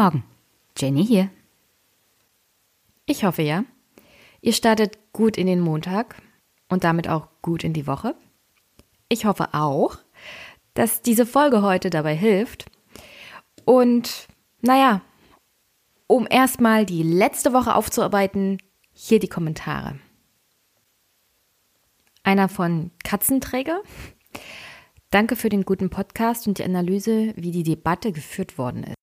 Morgen, Jenny hier. Ich hoffe ja, ihr startet gut in den Montag und damit auch gut in die Woche. Ich hoffe auch, dass diese Folge heute dabei hilft. Und naja, um erstmal die letzte Woche aufzuarbeiten, hier die Kommentare. Einer von Katzenträger. Danke für den guten Podcast und die Analyse, wie die Debatte geführt worden ist.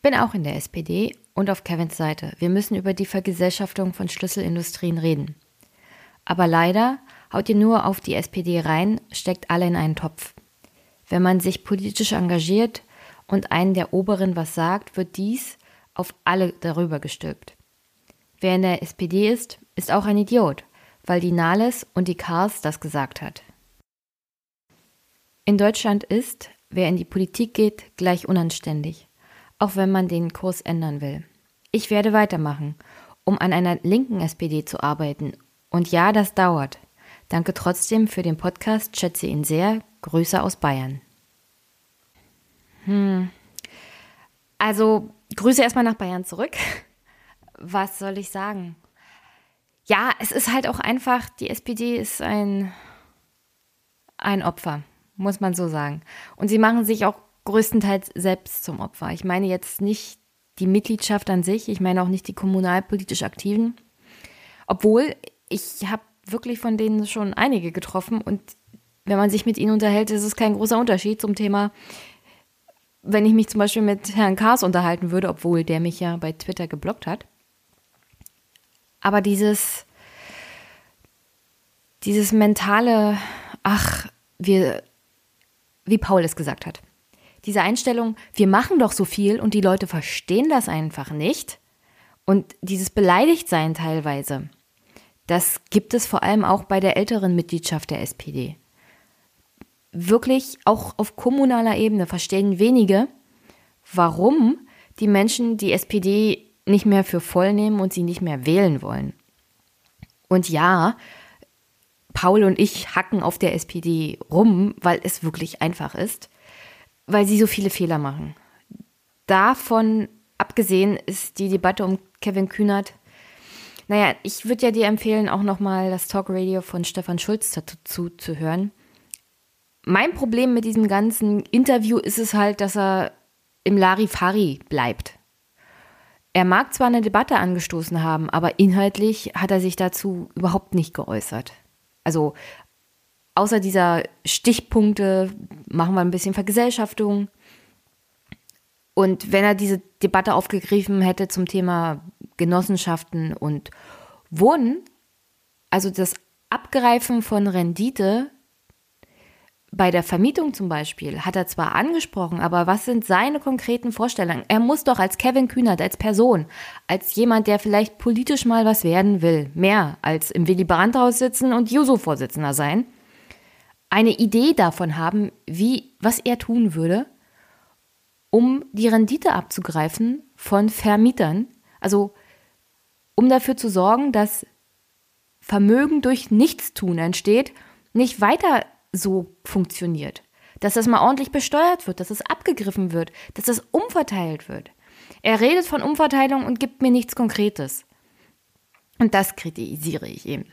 Bin auch in der SPD und auf Kevins Seite. Wir müssen über die Vergesellschaftung von Schlüsselindustrien reden. Aber leider haut ihr nur auf die SPD rein, steckt alle in einen Topf. Wenn man sich politisch engagiert und einen der Oberen was sagt, wird dies auf alle darüber gestülpt. Wer in der SPD ist, ist auch ein Idiot, weil die Nahles und die Kars das gesagt hat. In Deutschland ist, wer in die Politik geht, gleich unanständig auch wenn man den Kurs ändern will. Ich werde weitermachen, um an einer linken SPD zu arbeiten. Und ja, das dauert. Danke trotzdem für den Podcast, schätze ihn sehr. Grüße aus Bayern. Hm. Also, Grüße erstmal nach Bayern zurück. Was soll ich sagen? Ja, es ist halt auch einfach, die SPD ist ein, ein Opfer, muss man so sagen. Und sie machen sich auch größtenteils selbst zum Opfer. Ich meine jetzt nicht die Mitgliedschaft an sich, ich meine auch nicht die kommunalpolitisch Aktiven. Obwohl, ich habe wirklich von denen schon einige getroffen und wenn man sich mit ihnen unterhält, ist es kein großer Unterschied zum Thema, wenn ich mich zum Beispiel mit Herrn Kars unterhalten würde, obwohl der mich ja bei Twitter geblockt hat. Aber dieses, dieses mentale, ach, wir, wie Paul es gesagt hat, diese Einstellung, wir machen doch so viel und die Leute verstehen das einfach nicht. Und dieses Beleidigtsein teilweise, das gibt es vor allem auch bei der älteren Mitgliedschaft der SPD. Wirklich auch auf kommunaler Ebene verstehen wenige, warum die Menschen die SPD nicht mehr für voll nehmen und sie nicht mehr wählen wollen. Und ja, Paul und ich hacken auf der SPD rum, weil es wirklich einfach ist weil sie so viele Fehler machen. Davon abgesehen ist die Debatte um Kevin Kühnert. Naja, ich würde ja dir empfehlen, auch nochmal das Talkradio von Stefan Schulz dazu zu hören. Mein Problem mit diesem ganzen Interview ist es halt, dass er im Larifari bleibt. Er mag zwar eine Debatte angestoßen haben, aber inhaltlich hat er sich dazu überhaupt nicht geäußert. Also außer dieser Stichpunkte machen wir ein bisschen Vergesellschaftung. Und wenn er diese Debatte aufgegriffen hätte zum Thema Genossenschaften und Wohnen, also das Abgreifen von Rendite bei der Vermietung zum Beispiel, hat er zwar angesprochen, aber was sind seine konkreten Vorstellungen? Er muss doch als Kevin Kühnert, als Person, als jemand, der vielleicht politisch mal was werden will, mehr als im Willy Brandt-Haus sitzen und Juso-Vorsitzender sein, eine Idee davon haben, wie, was er tun würde, um die Rendite abzugreifen von Vermietern. Also, um dafür zu sorgen, dass Vermögen durch Nichtstun entsteht, nicht weiter so funktioniert. Dass das mal ordentlich besteuert wird, dass es abgegriffen wird, dass es umverteilt wird. Er redet von Umverteilung und gibt mir nichts Konkretes. Und das kritisiere ich eben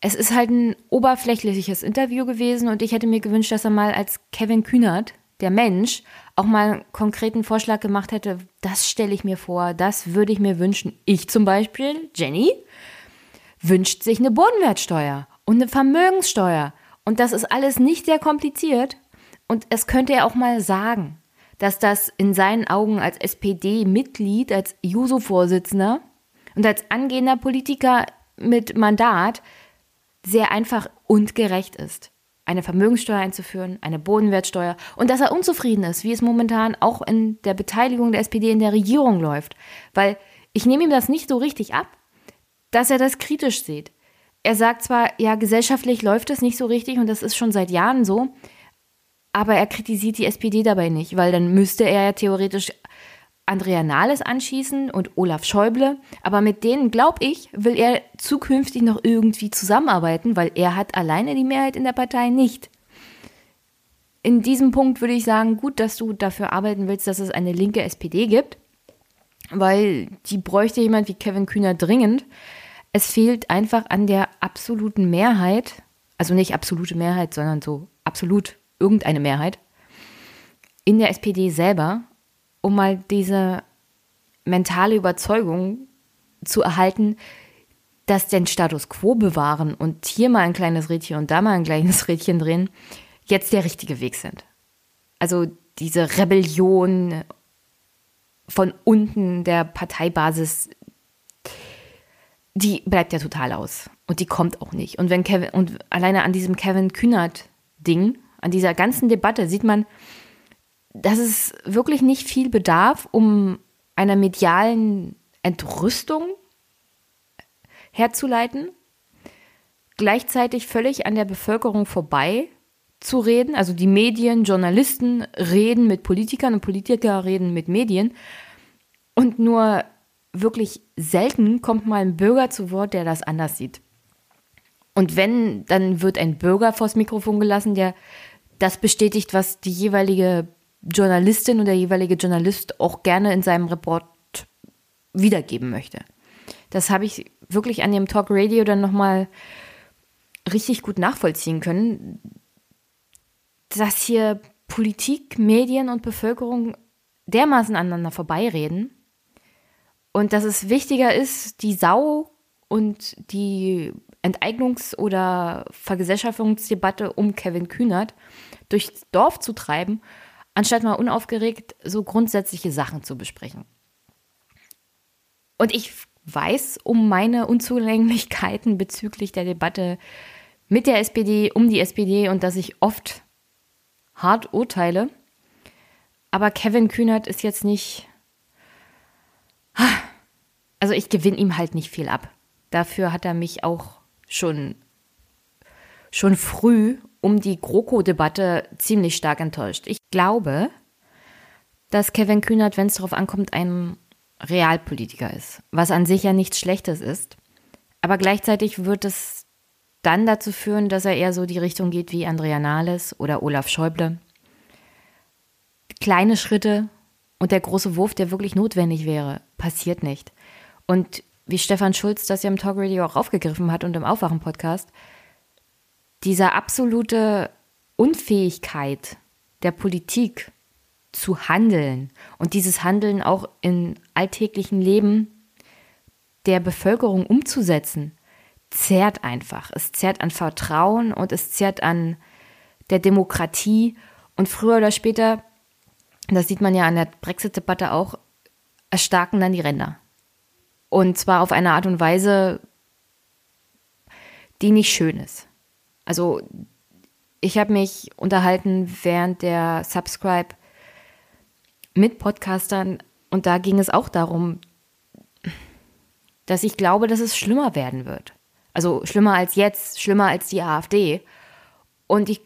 es ist halt ein oberflächliches Interview gewesen und ich hätte mir gewünscht, dass er mal als Kevin Kühnert, der Mensch, auch mal einen konkreten Vorschlag gemacht hätte. Das stelle ich mir vor, das würde ich mir wünschen. Ich zum Beispiel, Jenny, wünscht sich eine Bodenwertsteuer und eine Vermögenssteuer. Und das ist alles nicht sehr kompliziert. Und es könnte er auch mal sagen, dass das in seinen Augen als SPD-Mitglied, als Juso-Vorsitzender und als angehender Politiker mit Mandat sehr einfach und gerecht ist. Eine Vermögenssteuer einzuführen, eine Bodenwertsteuer und dass er unzufrieden ist, wie es momentan auch in der Beteiligung der SPD in der Regierung läuft. Weil ich nehme ihm das nicht so richtig ab, dass er das kritisch sieht. Er sagt zwar, ja, gesellschaftlich läuft es nicht so richtig und das ist schon seit Jahren so, aber er kritisiert die SPD dabei nicht, weil dann müsste er ja theoretisch Andrea Nahles anschießen und Olaf Schäuble, aber mit denen, glaube ich, will er zukünftig noch irgendwie zusammenarbeiten, weil er hat alleine die Mehrheit in der Partei nicht. in diesem Punkt würde ich sagen, gut, dass du dafür arbeiten willst, dass es eine linke SPD gibt, weil die bräuchte jemand wie Kevin Kühner dringend. Es fehlt einfach an der absoluten Mehrheit, also nicht absolute Mehrheit, sondern so absolut irgendeine Mehrheit in der SPD selber, um mal diese mentale Überzeugung zu erhalten, dass den Status quo bewahren und hier mal ein kleines Rädchen und da mal ein kleines Rädchen drehen, jetzt der richtige Weg sind. Also diese Rebellion von unten der Parteibasis, die bleibt ja total aus. Und die kommt auch nicht. Und wenn Kevin, und alleine an diesem Kevin Kühnert-Ding, an dieser ganzen Debatte sieht man, dass es wirklich nicht viel bedarf, um einer medialen Entrüstung herzuleiten, gleichzeitig völlig an der Bevölkerung vorbei zu reden. Also die Medien, Journalisten reden mit Politikern und Politiker reden mit Medien. Und nur wirklich selten kommt mal ein Bürger zu Wort, der das anders sieht. Und wenn, dann wird ein Bürger vors Mikrofon gelassen, der das bestätigt, was die jeweilige Journalistin oder der jeweilige Journalist auch gerne in seinem Report wiedergeben möchte. Das habe ich wirklich an dem Talk Radio dann nochmal richtig gut nachvollziehen können, dass hier Politik, Medien und Bevölkerung dermaßen aneinander vorbeireden und dass es wichtiger ist, die Sau und die Enteignungs- oder Vergesellschaftungsdebatte um Kevin Kühnert durchs Dorf zu treiben, anstatt mal unaufgeregt so grundsätzliche Sachen zu besprechen. Und ich weiß um meine Unzulänglichkeiten bezüglich der Debatte mit der SPD, um die SPD und dass ich oft hart urteile. Aber Kevin Kühnert ist jetzt nicht. Also ich gewinne ihm halt nicht viel ab. Dafür hat er mich auch schon, schon früh um die GroKo-Debatte ziemlich stark enttäuscht. Ich glaube, dass Kevin Kühnert, wenn es darauf ankommt, ein Realpolitiker ist, was an sich ja nichts Schlechtes ist. Aber gleichzeitig wird es dann dazu führen, dass er eher so die Richtung geht wie Andrea Nahles oder Olaf Schäuble. Kleine Schritte und der große Wurf, der wirklich notwendig wäre, passiert nicht. Und wie Stefan Schulz das ja im Talk Radio auch aufgegriffen hat und im Aufwachen-Podcast, diese absolute Unfähigkeit der Politik zu handeln und dieses Handeln auch im alltäglichen Leben der Bevölkerung umzusetzen, zehrt einfach. Es zehrt an Vertrauen und es zehrt an der Demokratie. Und früher oder später, das sieht man ja an der Brexit-Debatte auch, erstarken dann die Ränder. Und zwar auf eine Art und Weise, die nicht schön ist. Also ich habe mich unterhalten während der Subscribe mit Podcastern und da ging es auch darum, dass ich glaube, dass es schlimmer werden wird. Also schlimmer als jetzt, schlimmer als die AfD. Und ich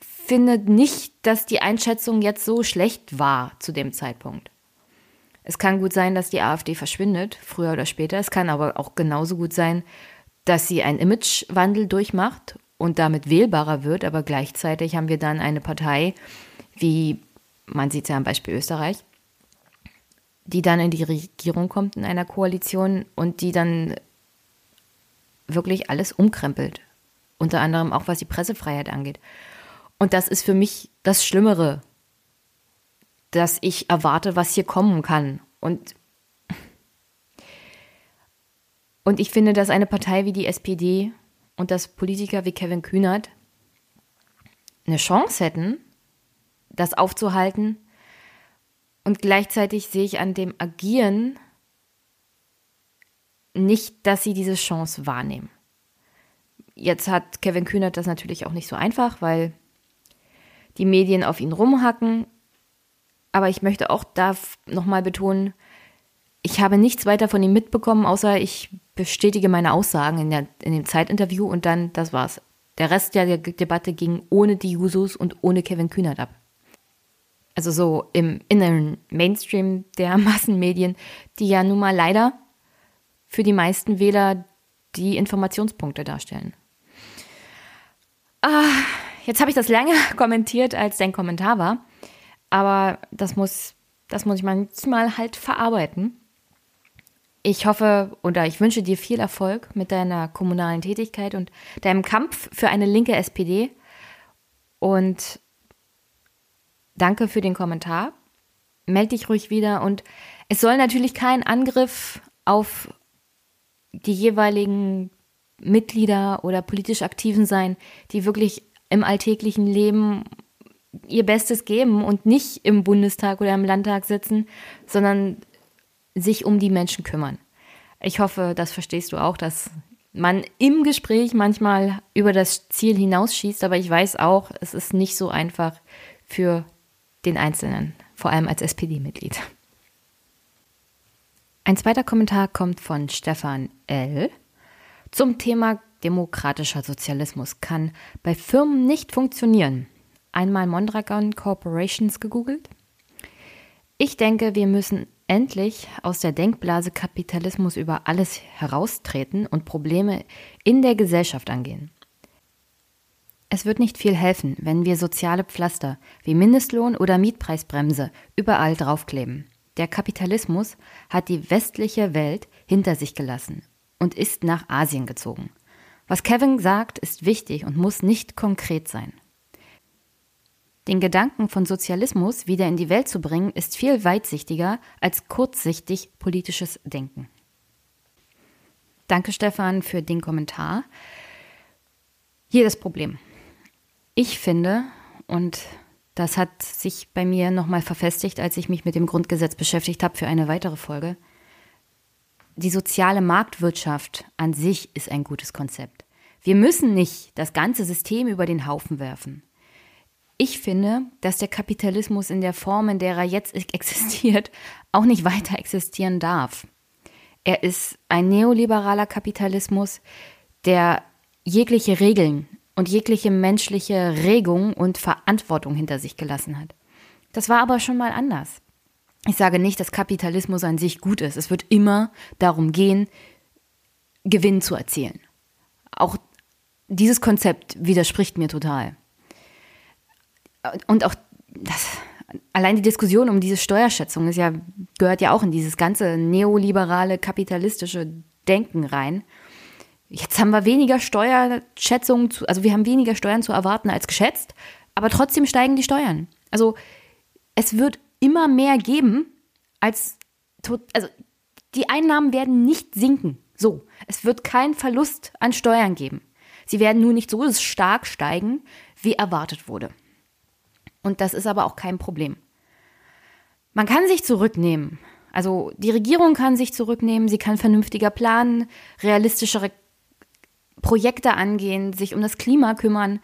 finde nicht, dass die Einschätzung jetzt so schlecht war zu dem Zeitpunkt. Es kann gut sein, dass die AfD verschwindet, früher oder später. Es kann aber auch genauso gut sein, dass sie einen Imagewandel durchmacht und damit wählbarer wird. Aber gleichzeitig haben wir dann eine Partei, wie man sieht es ja am Beispiel Österreich, die dann in die Regierung kommt in einer Koalition und die dann wirklich alles umkrempelt. Unter anderem auch was die Pressefreiheit angeht. Und das ist für mich das Schlimmere, dass ich erwarte, was hier kommen kann. Und, und ich finde, dass eine Partei wie die SPD und dass Politiker wie Kevin Kühnert eine Chance hätten, das aufzuhalten. Und gleichzeitig sehe ich an dem Agieren nicht, dass sie diese Chance wahrnehmen. Jetzt hat Kevin Kühnert das natürlich auch nicht so einfach, weil die Medien auf ihn rumhacken. Aber ich möchte auch da nochmal betonen, ich habe nichts weiter von ihm mitbekommen, außer ich bestätige meine Aussagen in, der, in dem Zeitinterview und dann, das war's. Der Rest der Debatte ging ohne die Jusos und ohne Kevin Kühnert ab also so im inneren Mainstream der Massenmedien, die ja nun mal leider für die meisten Wähler die Informationspunkte darstellen. Ah, jetzt habe ich das länger kommentiert, als dein Kommentar war. Aber das muss, das muss ich manchmal halt verarbeiten. Ich hoffe oder ich wünsche dir viel Erfolg mit deiner kommunalen Tätigkeit und deinem Kampf für eine linke SPD. Und danke für den Kommentar. Meld dich ruhig wieder. Und es soll natürlich kein Angriff auf die jeweiligen Mitglieder oder politisch Aktiven sein, die wirklich im alltäglichen Leben ihr Bestes geben und nicht im Bundestag oder im Landtag sitzen, sondern sich um die Menschen kümmern. Ich hoffe, das verstehst du auch, dass man im Gespräch manchmal über das Ziel hinausschießt, aber ich weiß auch, es ist nicht so einfach für den Einzelnen, vor allem als SPD-Mitglied. Ein zweiter Kommentar kommt von Stefan L. zum Thema demokratischer Sozialismus kann bei Firmen nicht funktionieren. Einmal Mondragon Corporations gegoogelt. Ich denke, wir müssen endlich aus der Denkblase Kapitalismus über alles heraustreten und Probleme in der Gesellschaft angehen. Es wird nicht viel helfen, wenn wir soziale Pflaster wie Mindestlohn oder Mietpreisbremse überall draufkleben. Der Kapitalismus hat die westliche Welt hinter sich gelassen und ist nach Asien gezogen. Was Kevin sagt, ist wichtig und muss nicht konkret sein. Den Gedanken von Sozialismus wieder in die Welt zu bringen, ist viel weitsichtiger als kurzsichtig politisches Denken. Danke, Stefan, für den Kommentar. Hier das Problem. Ich finde, und das hat sich bei mir nochmal verfestigt, als ich mich mit dem Grundgesetz beschäftigt habe für eine weitere Folge, die soziale Marktwirtschaft an sich ist ein gutes Konzept. Wir müssen nicht das ganze System über den Haufen werfen. Ich finde, dass der Kapitalismus in der Form, in der er jetzt existiert, auch nicht weiter existieren darf. Er ist ein neoliberaler Kapitalismus, der jegliche Regeln und jegliche menschliche Regung und Verantwortung hinter sich gelassen hat. Das war aber schon mal anders. Ich sage nicht, dass Kapitalismus an sich gut ist. Es wird immer darum gehen, Gewinn zu erzielen. Auch dieses Konzept widerspricht mir total. Und auch das, allein die Diskussion um diese Steuerschätzung ist ja, gehört ja auch in dieses ganze neoliberale kapitalistische Denken rein. Jetzt haben wir weniger Steuerschätzungen, zu, also wir haben weniger Steuern zu erwarten als geschätzt, aber trotzdem steigen die Steuern. Also es wird immer mehr geben als, also die Einnahmen werden nicht sinken. So, es wird keinen Verlust an Steuern geben. Sie werden nur nicht so stark steigen, wie erwartet wurde. Und das ist aber auch kein Problem. Man kann sich zurücknehmen. Also die Regierung kann sich zurücknehmen, sie kann vernünftiger planen, realistischere Projekte angehen, sich um das Klima kümmern.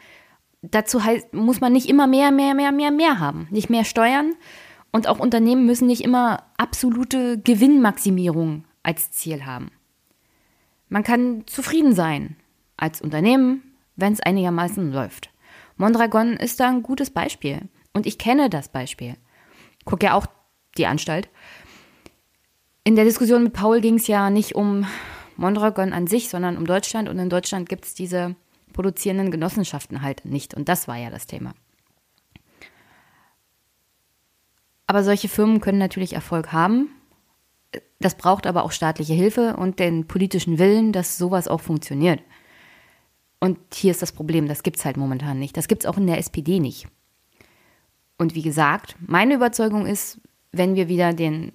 Dazu heißt, muss man nicht immer mehr, mehr, mehr, mehr, mehr haben. Nicht mehr Steuern. Und auch Unternehmen müssen nicht immer absolute Gewinnmaximierung als Ziel haben. Man kann zufrieden sein als Unternehmen, wenn es einigermaßen läuft. Mondragon ist da ein gutes Beispiel. Und ich kenne das Beispiel. Guck ja auch die Anstalt. In der Diskussion mit Paul ging es ja nicht um Mondragon an sich, sondern um Deutschland. Und in Deutschland gibt es diese produzierenden Genossenschaften halt nicht. Und das war ja das Thema. Aber solche Firmen können natürlich Erfolg haben. Das braucht aber auch staatliche Hilfe und den politischen Willen, dass sowas auch funktioniert. Und hier ist das Problem, das gibt es halt momentan nicht. Das gibt es auch in der SPD nicht. Und wie gesagt, meine Überzeugung ist, wenn wir wieder den,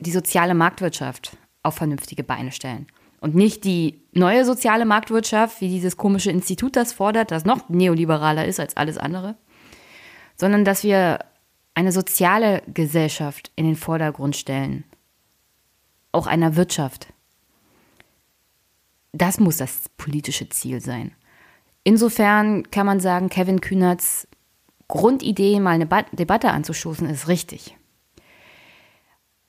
die soziale Marktwirtschaft auf vernünftige Beine stellen und nicht die neue soziale Marktwirtschaft, wie dieses komische Institut das fordert, das noch neoliberaler ist als alles andere, sondern dass wir eine soziale Gesellschaft in den Vordergrund stellen, auch einer Wirtschaft. Das muss das politische Ziel sein. Insofern kann man sagen, Kevin Kühnerts Grundidee, mal eine ba Debatte anzustoßen, ist richtig.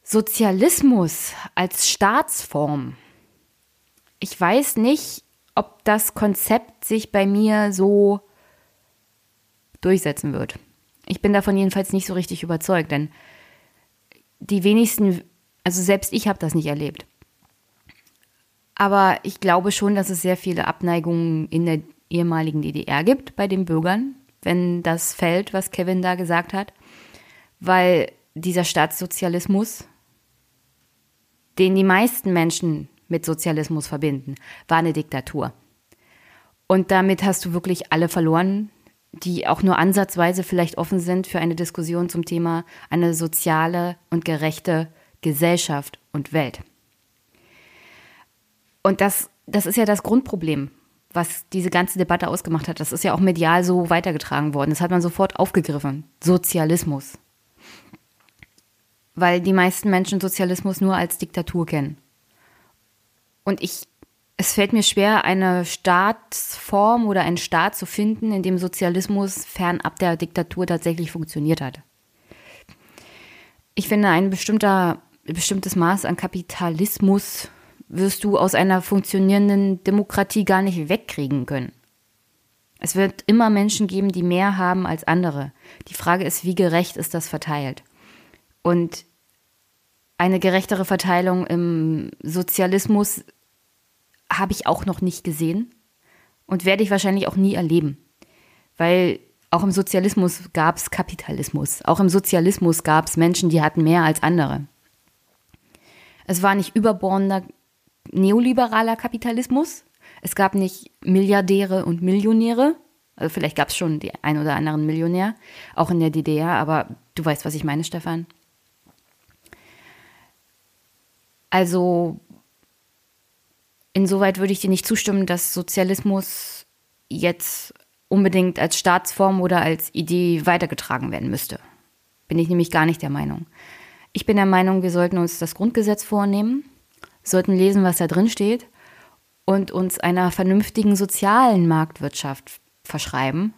Sozialismus als Staatsform. Ich weiß nicht, ob das Konzept sich bei mir so durchsetzen wird. Ich bin davon jedenfalls nicht so richtig überzeugt, denn die wenigsten, also selbst ich habe das nicht erlebt. Aber ich glaube schon, dass es sehr viele Abneigungen in der ehemaligen DDR gibt bei den Bürgern, wenn das fällt, was Kevin da gesagt hat, weil dieser Staatssozialismus, den die meisten Menschen mit Sozialismus verbinden, war eine Diktatur. Und damit hast du wirklich alle verloren, die auch nur ansatzweise vielleicht offen sind für eine Diskussion zum Thema eine soziale und gerechte Gesellschaft und Welt. Und das, das ist ja das Grundproblem, was diese ganze Debatte ausgemacht hat. Das ist ja auch medial so weitergetragen worden. Das hat man sofort aufgegriffen. Sozialismus. Weil die meisten Menschen Sozialismus nur als Diktatur kennen. Und ich es fällt mir schwer, eine Staatsform oder einen Staat zu finden, in dem Sozialismus fernab der Diktatur tatsächlich funktioniert hat. Ich finde, ein bestimmter, bestimmtes Maß an Kapitalismus wirst du aus einer funktionierenden Demokratie gar nicht wegkriegen können. Es wird immer Menschen geben, die mehr haben als andere. Die Frage ist, wie gerecht ist das verteilt? Und eine gerechtere Verteilung im Sozialismus habe ich auch noch nicht gesehen und werde ich wahrscheinlich auch nie erleben. Weil auch im Sozialismus gab es Kapitalismus. Auch im Sozialismus gab es Menschen, die hatten mehr als andere. Es war nicht überbordener neoliberaler Kapitalismus. Es gab nicht Milliardäre und Millionäre. Also vielleicht gab es schon die ein oder anderen Millionär, auch in der DDR, aber du weißt, was ich meine, Stefan. Also Insoweit würde ich dir nicht zustimmen, dass Sozialismus jetzt unbedingt als Staatsform oder als Idee weitergetragen werden müsste. Bin ich nämlich gar nicht der Meinung. Ich bin der Meinung, wir sollten uns das Grundgesetz vornehmen, sollten lesen, was da drin steht und uns einer vernünftigen sozialen Marktwirtschaft verschreiben,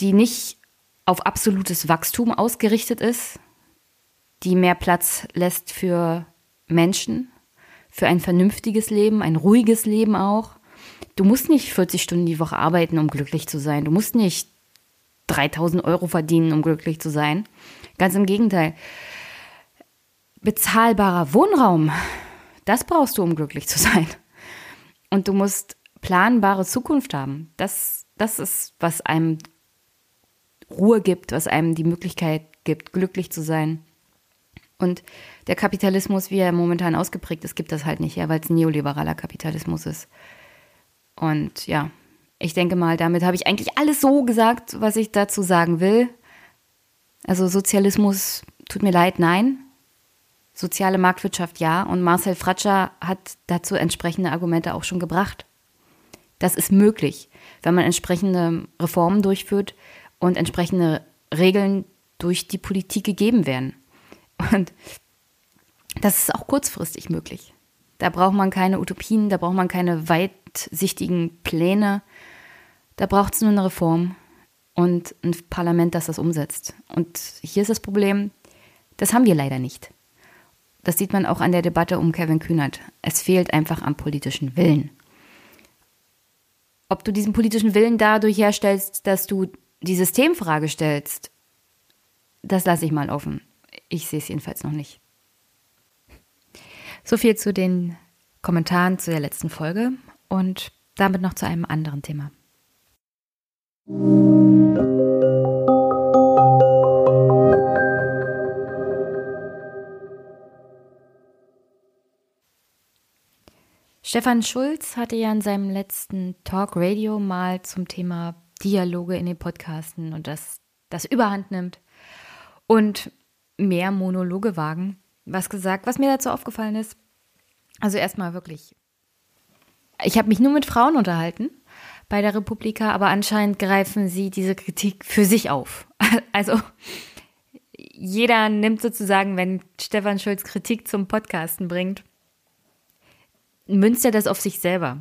die nicht auf absolutes Wachstum ausgerichtet ist, die mehr Platz lässt für Menschen, für ein vernünftiges Leben, ein ruhiges Leben auch. Du musst nicht 40 Stunden die Woche arbeiten, um glücklich zu sein. Du musst nicht 3000 Euro verdienen, um glücklich zu sein. Ganz im Gegenteil. Bezahlbarer Wohnraum, das brauchst du, um glücklich zu sein. Und du musst planbare Zukunft haben. Das, das ist, was einem Ruhe gibt, was einem die Möglichkeit gibt, glücklich zu sein. Und der Kapitalismus, wie er momentan ausgeprägt ist, gibt das halt nicht her, weil es neoliberaler Kapitalismus ist. Und ja, ich denke mal, damit habe ich eigentlich alles so gesagt, was ich dazu sagen will. Also Sozialismus, tut mir leid, nein. Soziale Marktwirtschaft ja. Und Marcel Fratscher hat dazu entsprechende Argumente auch schon gebracht. Das ist möglich, wenn man entsprechende Reformen durchführt und entsprechende Regeln durch die Politik gegeben werden. Und das ist auch kurzfristig möglich. Da braucht man keine Utopien, da braucht man keine weitsichtigen Pläne. Da braucht es nur eine Reform und ein Parlament, das das umsetzt. Und hier ist das Problem, das haben wir leider nicht. Das sieht man auch an der Debatte um Kevin Kühnert. Es fehlt einfach am politischen Willen. Ob du diesen politischen Willen dadurch herstellst, dass du die Systemfrage stellst, das lasse ich mal offen. Ich sehe es jedenfalls noch nicht. So viel zu den Kommentaren zu der letzten Folge und damit noch zu einem anderen Thema. Stefan Schulz hatte ja in seinem letzten Talk Radio mal zum Thema Dialoge in den Podcasten und dass das überhand nimmt. Und mehr Monologe wagen. Was gesagt, was mir dazu aufgefallen ist. Also erstmal wirklich. Ich habe mich nur mit Frauen unterhalten bei der Republika, aber anscheinend greifen sie diese Kritik für sich auf. Also jeder nimmt sozusagen, wenn Stefan Schulz Kritik zum Podcasten bringt, münzt er das auf sich selber.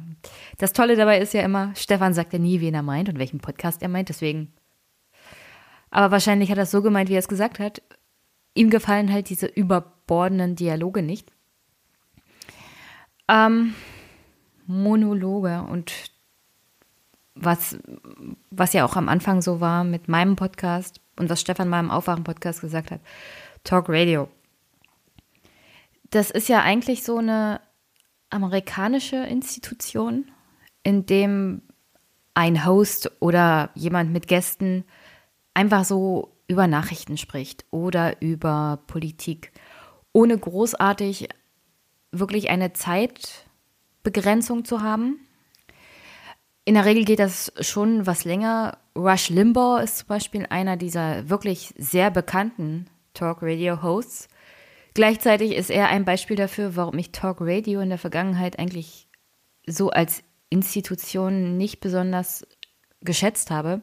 Das Tolle dabei ist ja immer, Stefan sagt ja nie, wen er meint und welchen Podcast er meint, deswegen. Aber wahrscheinlich hat er es so gemeint, wie er es gesagt hat ihm gefallen halt diese überbordenden Dialoge nicht. Ähm, Monologe und was, was ja auch am Anfang so war mit meinem Podcast und was Stefan mal im Aufwachen-Podcast gesagt hat, Talk Radio. Das ist ja eigentlich so eine amerikanische Institution, in dem ein Host oder jemand mit Gästen einfach so über Nachrichten spricht oder über Politik, ohne großartig wirklich eine Zeitbegrenzung zu haben. In der Regel geht das schon was länger. Rush Limbaugh ist zum Beispiel einer dieser wirklich sehr bekannten Talk-Radio-Hosts. Gleichzeitig ist er ein Beispiel dafür, warum ich Talk Radio in der Vergangenheit eigentlich so als Institution nicht besonders geschätzt habe,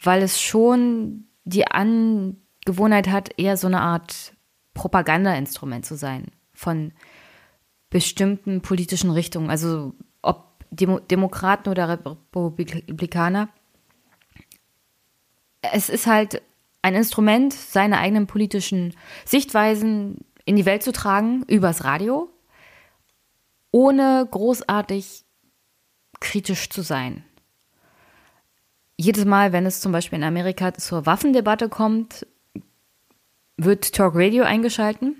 weil es schon die Angewohnheit hat, eher so eine Art Propagandainstrument zu sein von bestimmten politischen Richtungen, also ob Demo Demokraten oder Republikaner. Es ist halt ein Instrument, seine eigenen politischen Sichtweisen in die Welt zu tragen, übers Radio, ohne großartig kritisch zu sein. Jedes Mal, wenn es zum Beispiel in Amerika zur Waffendebatte kommt, wird Talk Radio eingeschalten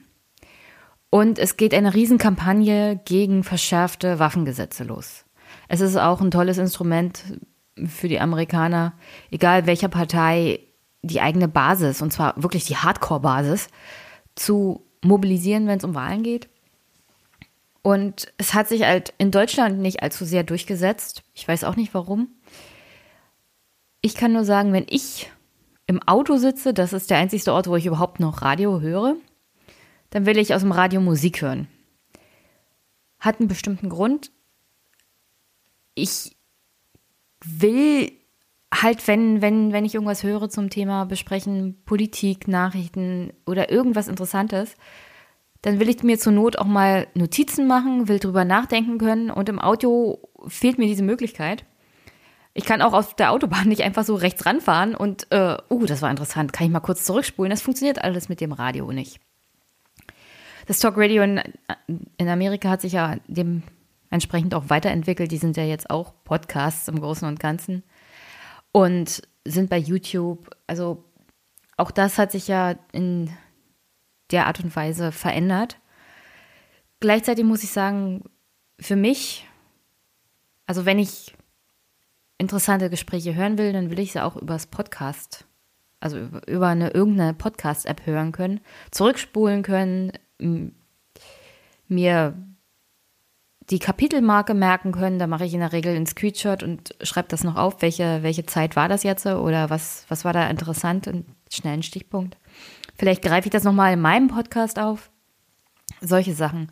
und es geht eine Riesenkampagne gegen verschärfte Waffengesetze los. Es ist auch ein tolles Instrument für die Amerikaner, egal welcher Partei die eigene Basis, und zwar wirklich die Hardcore-Basis, zu mobilisieren, wenn es um Wahlen geht. Und es hat sich halt in Deutschland nicht allzu sehr durchgesetzt. Ich weiß auch nicht warum. Ich kann nur sagen, wenn ich im Auto sitze, das ist der einzige Ort, wo ich überhaupt noch Radio höre, dann will ich aus dem Radio Musik hören. Hat einen bestimmten Grund. Ich will halt, wenn, wenn, wenn ich irgendwas höre zum Thema besprechen, Politik, Nachrichten oder irgendwas Interessantes, dann will ich mir zur Not auch mal Notizen machen, will drüber nachdenken können und im Audio fehlt mir diese Möglichkeit. Ich kann auch auf der Autobahn nicht einfach so rechts ranfahren und, äh, uh, das war interessant, kann ich mal kurz zurückspulen. Das funktioniert alles mit dem Radio nicht. Das Talk Radio in, in Amerika hat sich ja dementsprechend auch weiterentwickelt. Die sind ja jetzt auch Podcasts im Großen und Ganzen und sind bei YouTube. Also auch das hat sich ja in der Art und Weise verändert. Gleichzeitig muss ich sagen, für mich, also wenn ich interessante Gespräche hören will, dann will ich sie auch übers Podcast, also über eine irgendeine Podcast-App hören können, zurückspulen können, mir die Kapitelmarke merken können. Da mache ich in der Regel einen Screenshot und schreibe das noch auf, welche, welche Zeit war das jetzt oder was, was war da interessant, einen schnellen Stichpunkt. Vielleicht greife ich das nochmal in meinem Podcast auf. Solche Sachen.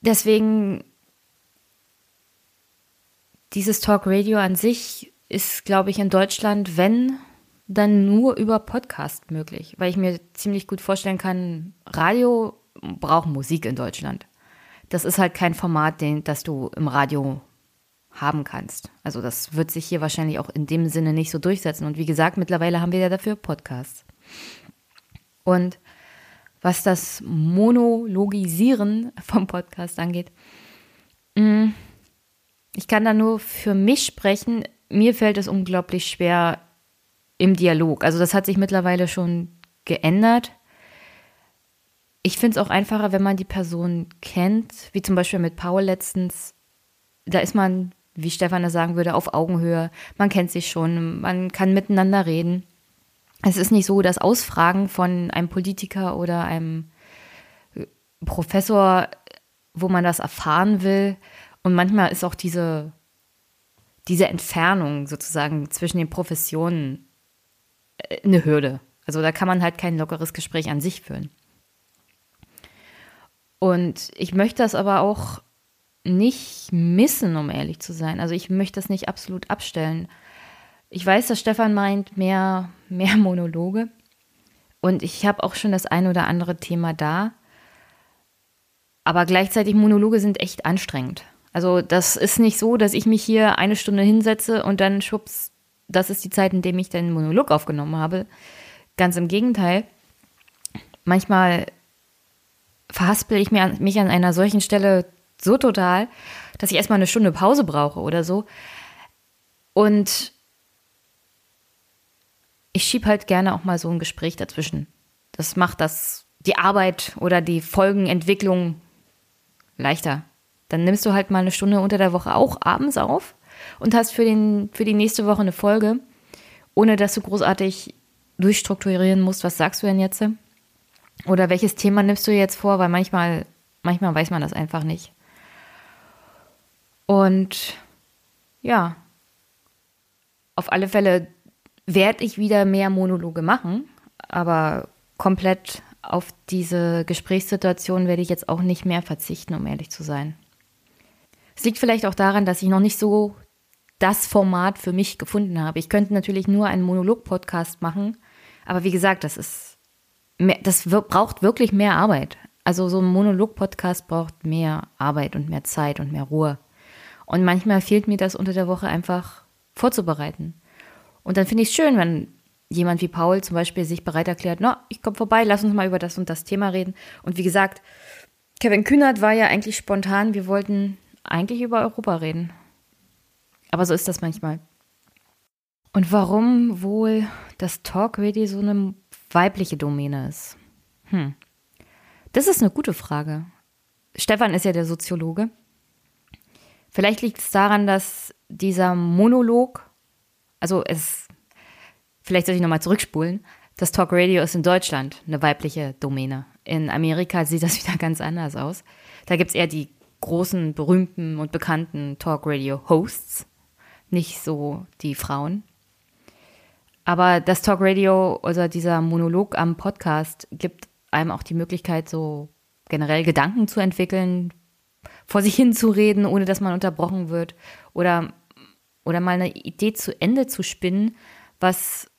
Deswegen, dieses Talk Radio an sich ist, glaube ich, in Deutschland, wenn, dann nur über Podcast möglich, weil ich mir ziemlich gut vorstellen kann, Radio braucht Musik in Deutschland das ist halt kein Format, den, das du im Radio haben kannst. Also das wird sich hier wahrscheinlich auch in dem Sinne nicht so durchsetzen. Und wie gesagt, mittlerweile haben wir ja dafür Podcasts. Und was das Monologisieren vom Podcast angeht, mm, ich kann da nur für mich sprechen. Mir fällt es unglaublich schwer im Dialog. Also das hat sich mittlerweile schon geändert ich finde es auch einfacher, wenn man die Person kennt, wie zum Beispiel mit Paul letztens. Da ist man, wie Stefan das sagen würde, auf Augenhöhe. Man kennt sich schon, man kann miteinander reden. Es ist nicht so, dass Ausfragen von einem Politiker oder einem äh, Professor, wo man das erfahren will. Und manchmal ist auch diese, diese Entfernung sozusagen zwischen den Professionen äh, eine Hürde. Also da kann man halt kein lockeres Gespräch an sich führen. Und ich möchte das aber auch nicht missen, um ehrlich zu sein. Also ich möchte das nicht absolut abstellen. Ich weiß, dass Stefan meint mehr, mehr Monologe. Und ich habe auch schon das ein oder andere Thema da. Aber gleichzeitig Monologe sind echt anstrengend. Also das ist nicht so, dass ich mich hier eine Stunde hinsetze und dann schwupps, das ist die Zeit, in der ich den Monolog aufgenommen habe. Ganz im Gegenteil. Manchmal verhaspel ich mich an einer solchen Stelle so total, dass ich erstmal eine Stunde Pause brauche oder so. Und ich schiebe halt gerne auch mal so ein Gespräch dazwischen. Das macht das die Arbeit oder die Folgenentwicklung leichter. Dann nimmst du halt mal eine Stunde unter der Woche auch abends auf und hast für, den, für die nächste Woche eine Folge, ohne dass du großartig durchstrukturieren musst, was sagst du denn jetzt? Oder welches Thema nimmst du jetzt vor? Weil manchmal, manchmal weiß man das einfach nicht. Und ja, auf alle Fälle werde ich wieder mehr Monologe machen, aber komplett auf diese Gesprächssituation werde ich jetzt auch nicht mehr verzichten, um ehrlich zu sein. Es liegt vielleicht auch daran, dass ich noch nicht so das Format für mich gefunden habe. Ich könnte natürlich nur einen Monolog-Podcast machen, aber wie gesagt, das ist, mehr, das braucht wirklich mehr Arbeit. Also so ein Monolog-Podcast braucht mehr Arbeit und mehr Zeit und mehr Ruhe. Und manchmal fehlt mir das unter der Woche einfach vorzubereiten. Und dann finde ich es schön, wenn jemand wie Paul zum Beispiel sich bereit erklärt, na, ich komme vorbei, lass uns mal über das und das Thema reden. Und wie gesagt, Kevin Kühnert war ja eigentlich spontan, wir wollten eigentlich über Europa reden. Aber so ist das manchmal. Und warum wohl das Talk Radio so eine weibliche Domäne ist? Hm. Das ist eine gute Frage. Stefan ist ja der Soziologe. Vielleicht liegt es daran, dass dieser Monolog, also es vielleicht soll ich nochmal zurückspulen. Das Talk Radio ist in Deutschland eine weibliche Domäne. In Amerika sieht das wieder ganz anders aus. Da gibt es eher die großen, berühmten und bekannten Talk Radio Hosts, nicht so die Frauen. Aber das Talk Radio oder dieser Monolog am Podcast gibt einem auch die Möglichkeit, so generell Gedanken zu entwickeln, vor sich hinzureden, ohne dass man unterbrochen wird oder, oder mal eine Idee zu Ende zu spinnen, was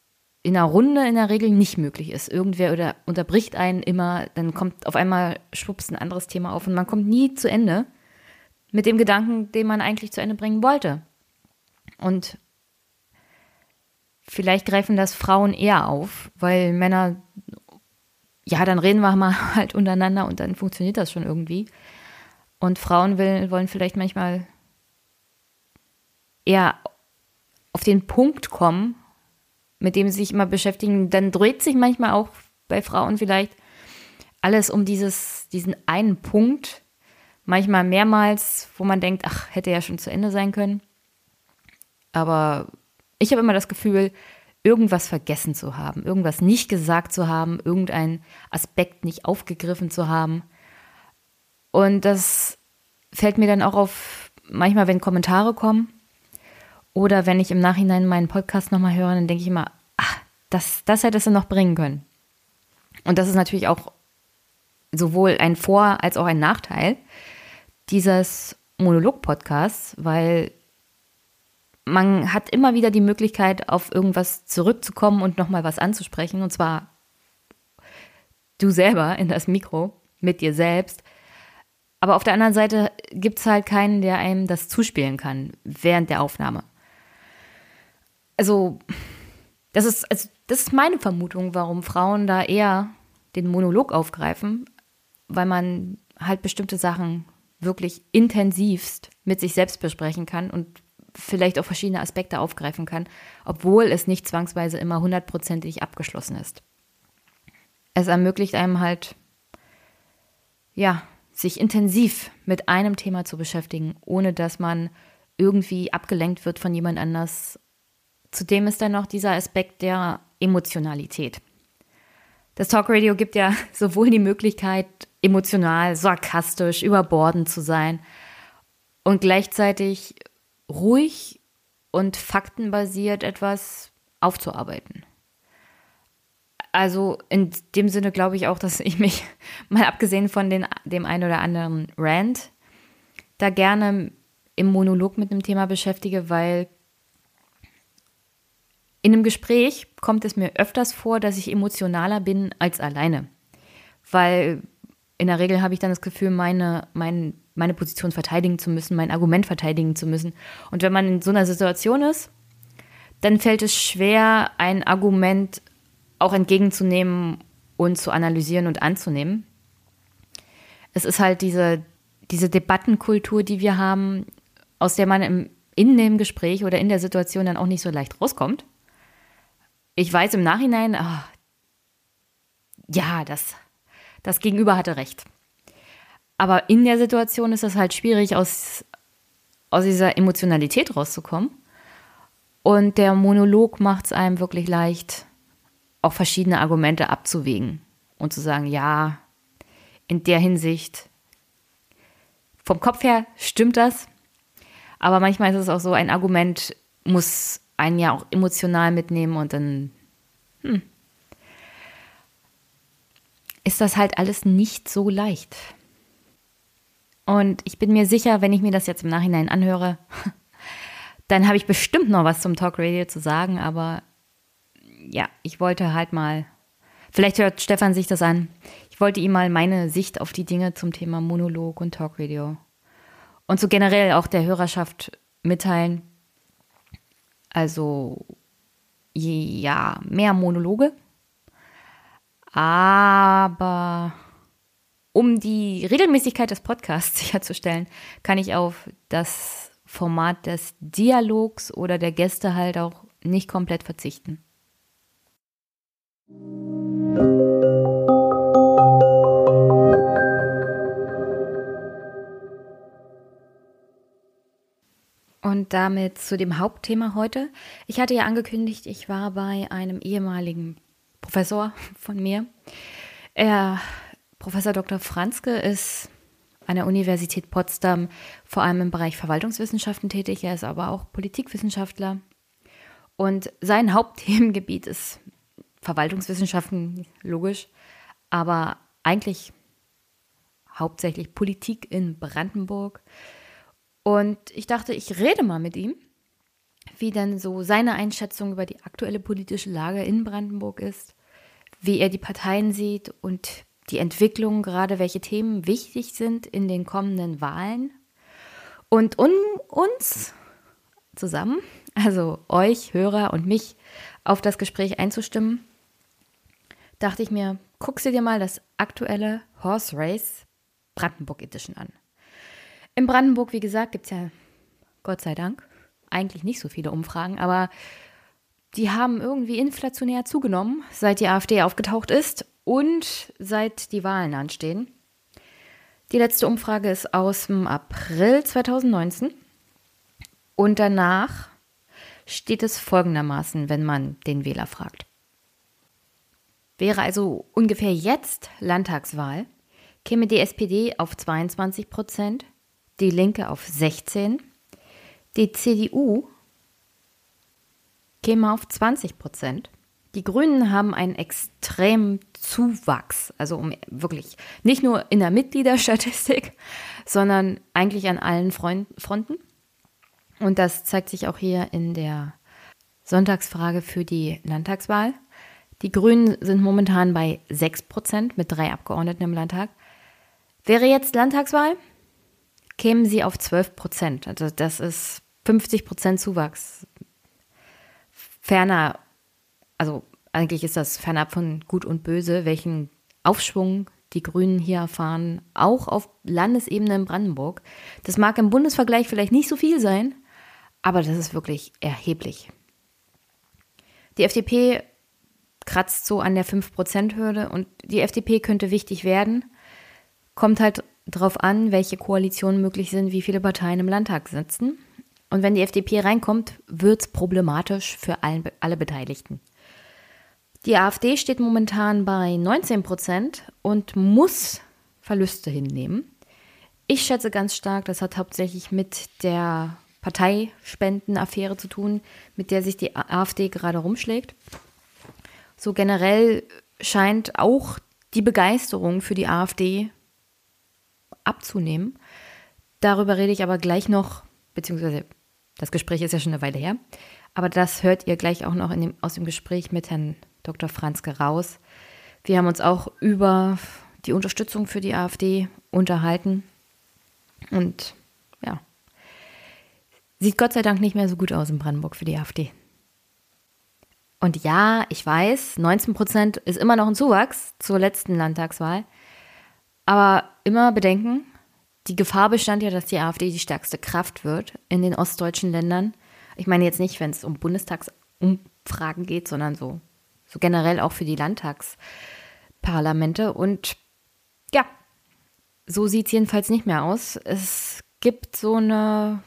in einer Runde in der Regel nicht möglich ist. Irgendwer oder unterbricht einen immer, dann kommt auf einmal schwupps ein anderes Thema auf und man kommt nie zu Ende mit dem Gedanken, den man eigentlich zu Ende bringen wollte. Und vielleicht greifen das Frauen eher auf, weil Männer, ja, dann reden wir mal halt untereinander und dann funktioniert das schon irgendwie. Und Frauen will, wollen vielleicht manchmal eher auf den Punkt kommen mit dem sie sich immer beschäftigen, dann dreht sich manchmal auch bei Frauen vielleicht alles um dieses, diesen einen Punkt, manchmal mehrmals, wo man denkt, ach, hätte ja schon zu Ende sein können. Aber ich habe immer das Gefühl, irgendwas vergessen zu haben, irgendwas nicht gesagt zu haben, irgendeinen Aspekt nicht aufgegriffen zu haben. Und das fällt mir dann auch auf, manchmal, wenn Kommentare kommen, oder wenn ich im Nachhinein meinen Podcast nochmal höre, dann denke ich immer, ach, das, das hättest du noch bringen können. Und das ist natürlich auch sowohl ein Vor- als auch ein Nachteil dieses Monolog-Podcasts, weil man hat immer wieder die Möglichkeit, auf irgendwas zurückzukommen und nochmal was anzusprechen. Und zwar du selber in das Mikro mit dir selbst. Aber auf der anderen Seite gibt es halt keinen, der einem das zuspielen kann während der Aufnahme also das ist, also, das ist meine Vermutung, warum Frauen da eher den Monolog aufgreifen, weil man halt bestimmte Sachen wirklich intensivst mit sich selbst besprechen kann und vielleicht auch verschiedene Aspekte aufgreifen kann, obwohl es nicht zwangsweise immer hundertprozentig abgeschlossen ist. Es ermöglicht einem halt, ja, sich intensiv mit einem Thema zu beschäftigen, ohne dass man irgendwie abgelenkt wird von jemand anders Zudem ist dann noch dieser Aspekt der Emotionalität. Das Talkradio gibt ja sowohl die Möglichkeit, emotional, sarkastisch, überbordend zu sein und gleichzeitig ruhig und faktenbasiert etwas aufzuarbeiten. Also in dem Sinne glaube ich auch, dass ich mich, mal abgesehen von den, dem einen oder anderen Rant, da gerne im Monolog mit einem Thema beschäftige, weil in einem Gespräch kommt es mir öfters vor, dass ich emotionaler bin als alleine. Weil in der Regel habe ich dann das Gefühl, meine, mein, meine Position verteidigen zu müssen, mein Argument verteidigen zu müssen. Und wenn man in so einer Situation ist, dann fällt es schwer, ein Argument auch entgegenzunehmen und zu analysieren und anzunehmen. Es ist halt diese, diese Debattenkultur, die wir haben, aus der man im, in dem Gespräch oder in der Situation dann auch nicht so leicht rauskommt. Ich weiß im Nachhinein, oh, ja, das, das Gegenüber hatte recht. Aber in der Situation ist es halt schwierig, aus, aus dieser Emotionalität rauszukommen. Und der Monolog macht es einem wirklich leicht, auch verschiedene Argumente abzuwägen und zu sagen, ja, in der Hinsicht, vom Kopf her stimmt das, aber manchmal ist es auch so, ein Argument muss einen ja auch emotional mitnehmen und dann hm, ist das halt alles nicht so leicht. Und ich bin mir sicher, wenn ich mir das jetzt im Nachhinein anhöre, dann habe ich bestimmt noch was zum Talk Radio zu sagen, aber ja, ich wollte halt mal, vielleicht hört Stefan sich das an, ich wollte ihm mal meine Sicht auf die Dinge zum Thema Monolog und Talk Radio und so generell auch der Hörerschaft mitteilen. Also, ja, mehr Monologe, aber um die Regelmäßigkeit des Podcasts sicherzustellen, kann ich auf das Format des Dialogs oder der Gäste halt auch nicht komplett verzichten. Und damit zu dem Hauptthema heute. Ich hatte ja angekündigt, ich war bei einem ehemaligen Professor von mir. Er, Professor Dr. Franzke, ist an der Universität Potsdam vor allem im Bereich Verwaltungswissenschaften tätig. Er ist aber auch Politikwissenschaftler. Und sein Hauptthemengebiet ist Verwaltungswissenschaften, logisch, aber eigentlich hauptsächlich Politik in Brandenburg. Und ich dachte, ich rede mal mit ihm, wie denn so seine Einschätzung über die aktuelle politische Lage in Brandenburg ist, wie er die Parteien sieht und die Entwicklung, gerade welche Themen wichtig sind in den kommenden Wahlen. Und um uns zusammen, also euch, Hörer und mich, auf das Gespräch einzustimmen, dachte ich mir, guck sie dir mal das aktuelle Horse Race Brandenburg Edition an. In Brandenburg, wie gesagt, gibt es ja, Gott sei Dank, eigentlich nicht so viele Umfragen, aber die haben irgendwie inflationär zugenommen, seit die AfD aufgetaucht ist und seit die Wahlen anstehen. Die letzte Umfrage ist aus dem April 2019 und danach steht es folgendermaßen, wenn man den Wähler fragt. Wäre also ungefähr jetzt Landtagswahl, käme die SPD auf 22 Prozent, die Linke auf 16, die CDU käme auf 20 Prozent. Die Grünen haben einen extremen Zuwachs, also um wirklich nicht nur in der Mitgliederstatistik, sondern eigentlich an allen Fronten. Und das zeigt sich auch hier in der Sonntagsfrage für die Landtagswahl. Die Grünen sind momentan bei 6 Prozent mit drei Abgeordneten im Landtag. Wäre jetzt Landtagswahl, kämen sie auf 12 Prozent. Also das ist 50 Prozent Zuwachs. Ferner, also eigentlich ist das fernab von Gut und Böse, welchen Aufschwung die Grünen hier erfahren, auch auf Landesebene in Brandenburg. Das mag im Bundesvergleich vielleicht nicht so viel sein, aber das ist wirklich erheblich. Die FDP kratzt so an der 5%-Hürde und die FDP könnte wichtig werden. Kommt halt darauf an, welche Koalitionen möglich sind, wie viele Parteien im Landtag sitzen. Und wenn die FDP reinkommt, wird es problematisch für allen, alle Beteiligten. Die AfD steht momentan bei 19% und muss Verluste hinnehmen. Ich schätze ganz stark, das hat hauptsächlich mit der Parteispendenaffäre zu tun, mit der sich die AfD gerade rumschlägt. So generell scheint auch die Begeisterung für die AfD abzunehmen. Darüber rede ich aber gleich noch, beziehungsweise das Gespräch ist ja schon eine Weile her. Aber das hört ihr gleich auch noch dem, aus dem Gespräch mit Herrn Dr. Franzke raus. Wir haben uns auch über die Unterstützung für die AfD unterhalten. Und ja, sieht Gott sei Dank nicht mehr so gut aus in Brandenburg für die AfD. Und ja, ich weiß, 19 Prozent ist immer noch ein Zuwachs zur letzten Landtagswahl. Aber immer bedenken, die Gefahr bestand ja, dass die AfD die stärkste Kraft wird in den ostdeutschen Ländern. Ich meine jetzt nicht, wenn es um Bundestagsumfragen geht, sondern so, so generell auch für die Landtagsparlamente. Und ja, so sieht es jedenfalls nicht mehr aus. Es gibt so eine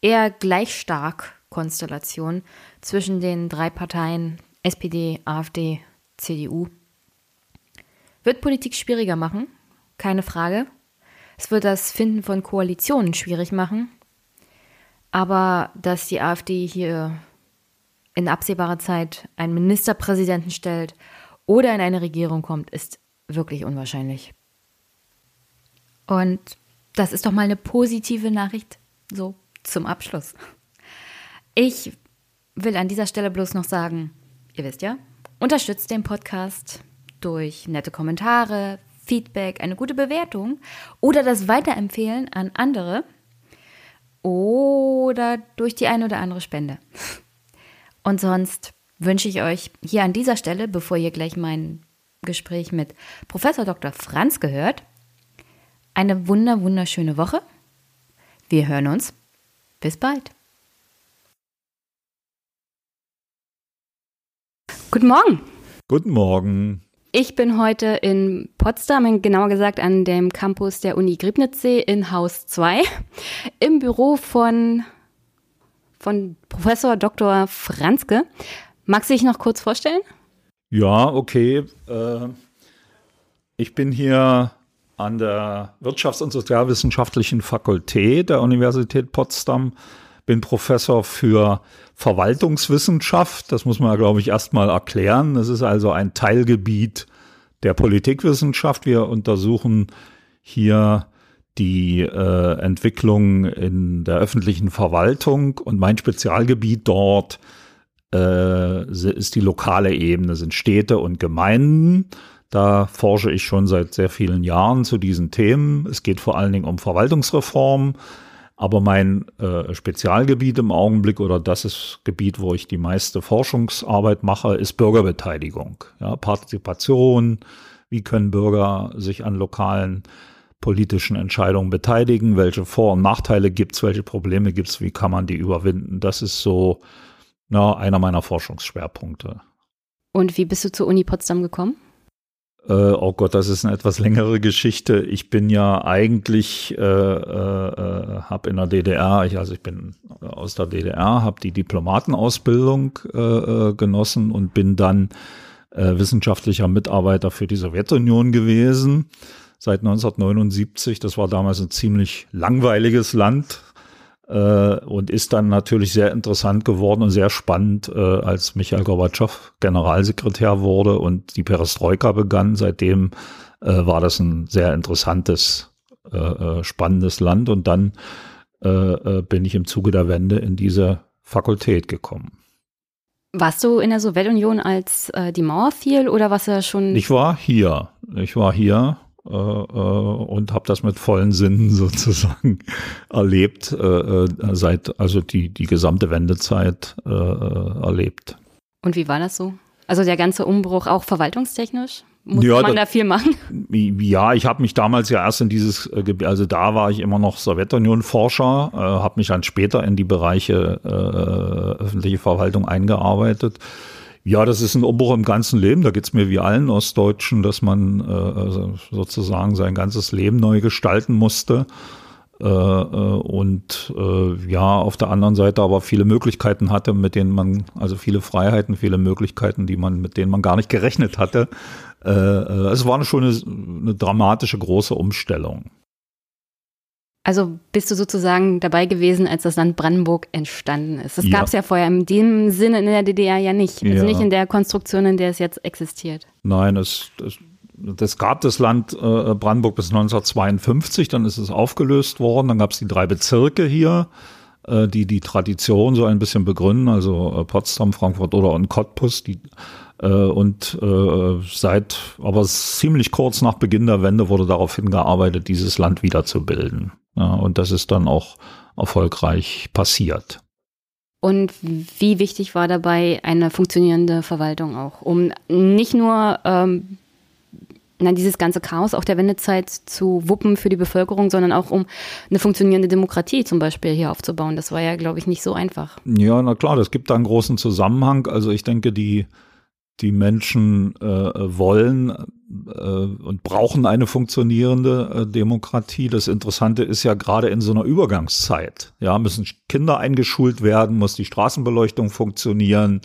eher gleich stark Konstellation zwischen den drei Parteien SPD, AfD, CDU. Wird Politik schwieriger machen, keine Frage. Es wird das Finden von Koalitionen schwierig machen. Aber dass die AfD hier in absehbarer Zeit einen Ministerpräsidenten stellt oder in eine Regierung kommt, ist wirklich unwahrscheinlich. Und das ist doch mal eine positive Nachricht, so zum Abschluss. Ich will an dieser Stelle bloß noch sagen, ihr wisst ja, unterstützt den Podcast durch nette Kommentare, Feedback, eine gute Bewertung oder das Weiterempfehlen an andere oder durch die eine oder andere Spende. Und sonst wünsche ich euch hier an dieser Stelle, bevor ihr gleich mein Gespräch mit Professor Dr. Franz gehört, eine wunder wunderschöne Woche. Wir hören uns. Bis bald. Guten Morgen. Guten Morgen. Ich bin heute in Potsdam, genauer gesagt an dem Campus der Uni Griebnitzsee in Haus 2, im Büro von, von Professor Dr. Franzke. Magst du dich noch kurz vorstellen? Ja, okay. Äh, ich bin hier an der Wirtschafts- und Sozialwissenschaftlichen Fakultät der Universität Potsdam, bin Professor für Verwaltungswissenschaft. Das muss man, glaube ich, erstmal erklären. Das ist also ein Teilgebiet der Politikwissenschaft. Wir untersuchen hier die äh, Entwicklung in der öffentlichen Verwaltung und mein Spezialgebiet dort äh, ist die lokale Ebene, sind Städte und Gemeinden. Da forsche ich schon seit sehr vielen Jahren zu diesen Themen. Es geht vor allen Dingen um Verwaltungsreform. Aber mein äh, Spezialgebiet im Augenblick oder das ist Gebiet, wo ich die meiste Forschungsarbeit mache, ist Bürgerbeteiligung. Ja, Partizipation. Wie können Bürger sich an lokalen politischen Entscheidungen beteiligen? Welche Vor- und Nachteile gibt es? Welche Probleme gibt es? Wie kann man die überwinden? Das ist so ja, einer meiner Forschungsschwerpunkte. Und wie bist du zur Uni Potsdam gekommen? Äh, oh Gott, das ist eine etwas längere Geschichte. Ich bin ja eigentlich, äh, äh, habe in der DDR, ich, also ich bin aus der DDR, habe die Diplomatenausbildung äh, äh, genossen und bin dann äh, wissenschaftlicher Mitarbeiter für die Sowjetunion gewesen seit 1979. Das war damals ein ziemlich langweiliges Land, äh, und ist dann natürlich sehr interessant geworden und sehr spannend, äh, als Michael Gorbatschow Generalsekretär wurde und die Perestroika begann. Seitdem äh, war das ein sehr interessantes, äh, äh, spannendes Land und dann äh, bin ich im Zuge der Wende in diese Fakultät gekommen. Warst du in der Sowjetunion, als die Mauer fiel oder warst du schon? Ich war hier. Ich war hier äh, äh, und habe das mit vollen Sinnen sozusagen erlebt, äh, seit also die, die gesamte Wendezeit erlebt. Und wie war das so? Also der ganze Umbruch auch verwaltungstechnisch? Muss ja, man da, da, viel machen? Ja, ich habe mich damals ja erst in dieses, also da war ich immer noch Sowjetunion-Forscher, äh, habe mich dann später in die Bereiche äh, öffentliche Verwaltung eingearbeitet. Ja, das ist ein Umbruch im ganzen Leben. Da geht's mir wie allen Ostdeutschen, dass man äh, also sozusagen sein ganzes Leben neu gestalten musste. Äh, äh, und äh, ja, auf der anderen Seite aber viele Möglichkeiten hatte, mit denen man, also viele Freiheiten, viele Möglichkeiten, die man, mit denen man gar nicht gerechnet hatte. Äh, äh, es war eine, eine dramatische große Umstellung. Also bist du sozusagen dabei gewesen, als das Land Brandenburg entstanden ist. Das ja. gab es ja vorher in dem Sinne in der DDR ja nicht. Also ja. nicht in der Konstruktion, in der es jetzt existiert. Nein, es, es, das gab das Land äh, Brandenburg bis 1952, dann ist es aufgelöst worden, dann gab es die drei Bezirke hier, äh, die die Tradition so ein bisschen begründen, also äh, Potsdam, Frankfurt oder und Cottbus, die und äh, seit, aber ziemlich kurz nach Beginn der Wende wurde darauf hingearbeitet, dieses Land wiederzubilden. Und das ist dann auch erfolgreich passiert. Und wie wichtig war dabei eine funktionierende Verwaltung auch, um nicht nur ähm, na, dieses ganze Chaos auch der Wendezeit zu wuppen für die Bevölkerung, sondern auch um eine funktionierende Demokratie zum Beispiel hier aufzubauen. Das war ja, glaube ich, nicht so einfach. Ja, na klar, das gibt da einen großen Zusammenhang. Also ich denke, die die Menschen äh, wollen und brauchen eine funktionierende äh, Demokratie. Das Interessante ist ja gerade in so einer Übergangszeit. Ja, müssen Kinder eingeschult werden, muss die Straßenbeleuchtung funktionieren,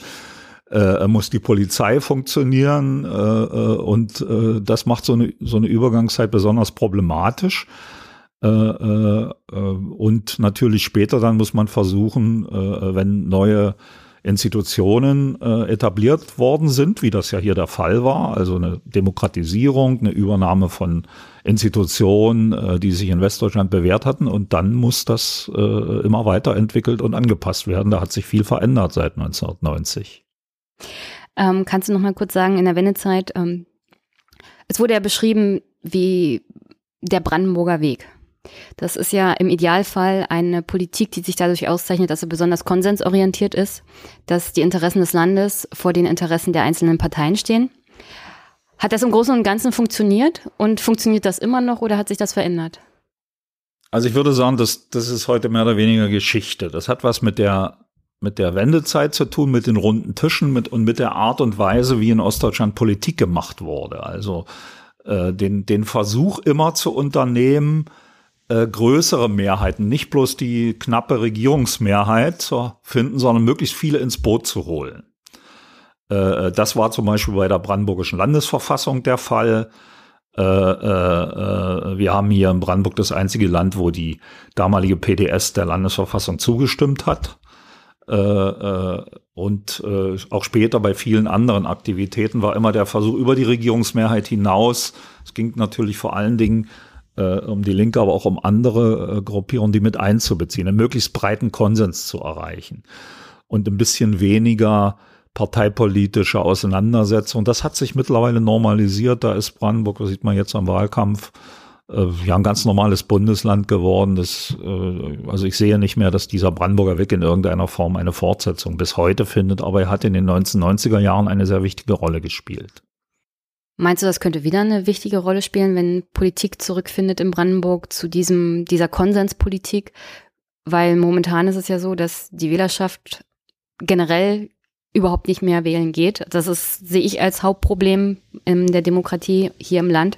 äh, muss die Polizei funktionieren äh, äh, und äh, das macht so eine, so eine Übergangszeit besonders problematisch. Äh, äh, äh und natürlich später dann muss man versuchen, äh, wenn neue Institutionen äh, etabliert worden sind, wie das ja hier der Fall war, also eine Demokratisierung, eine Übernahme von Institutionen, äh, die sich in Westdeutschland bewährt hatten. Und dann muss das äh, immer weiterentwickelt und angepasst werden. Da hat sich viel verändert seit 1990. Ähm, kannst du noch mal kurz sagen, in der Wendezeit, ähm, es wurde ja beschrieben wie der Brandenburger Weg. Das ist ja im Idealfall eine Politik, die sich dadurch auszeichnet, dass sie besonders konsensorientiert ist, dass die Interessen des Landes vor den Interessen der einzelnen Parteien stehen. Hat das im Großen und Ganzen funktioniert und funktioniert das immer noch oder hat sich das verändert? Also ich würde sagen, das, das ist heute mehr oder weniger Geschichte. Das hat was mit der, mit der Wendezeit zu tun, mit den runden Tischen mit, und mit der Art und Weise, wie in Ostdeutschland Politik gemacht wurde. Also äh, den, den Versuch immer zu unternehmen, äh, größere Mehrheiten, nicht bloß die knappe Regierungsmehrheit zu finden, sondern möglichst viele ins Boot zu holen. Äh, das war zum Beispiel bei der Brandenburgischen Landesverfassung der Fall. Äh, äh, äh wir haben hier in Brandenburg das einzige Land, wo die damalige PDS der Landesverfassung zugestimmt hat. Äh, äh, und auch später bei vielen anderen Aktivitäten war immer der Versuch über die Regierungsmehrheit hinaus. Es ging natürlich vor allen Dingen äh, um die Linke, aber auch um andere äh, Gruppierungen, die mit einzubeziehen, einen möglichst breiten Konsens zu erreichen und ein bisschen weniger parteipolitische Auseinandersetzung. Das hat sich mittlerweile normalisiert. Da ist Brandenburg, das sieht man jetzt am Wahlkampf, äh, ja ein ganz normales Bundesland geworden. Das, äh, also ich sehe nicht mehr, dass dieser Brandenburger Weg in irgendeiner Form eine Fortsetzung bis heute findet, aber er hat in den 1990er Jahren eine sehr wichtige Rolle gespielt. Meinst du, das könnte wieder eine wichtige Rolle spielen, wenn Politik zurückfindet in Brandenburg zu diesem, dieser Konsenspolitik? Weil momentan ist es ja so, dass die Wählerschaft generell überhaupt nicht mehr wählen geht. Das ist, sehe ich als Hauptproblem in der Demokratie hier im Land.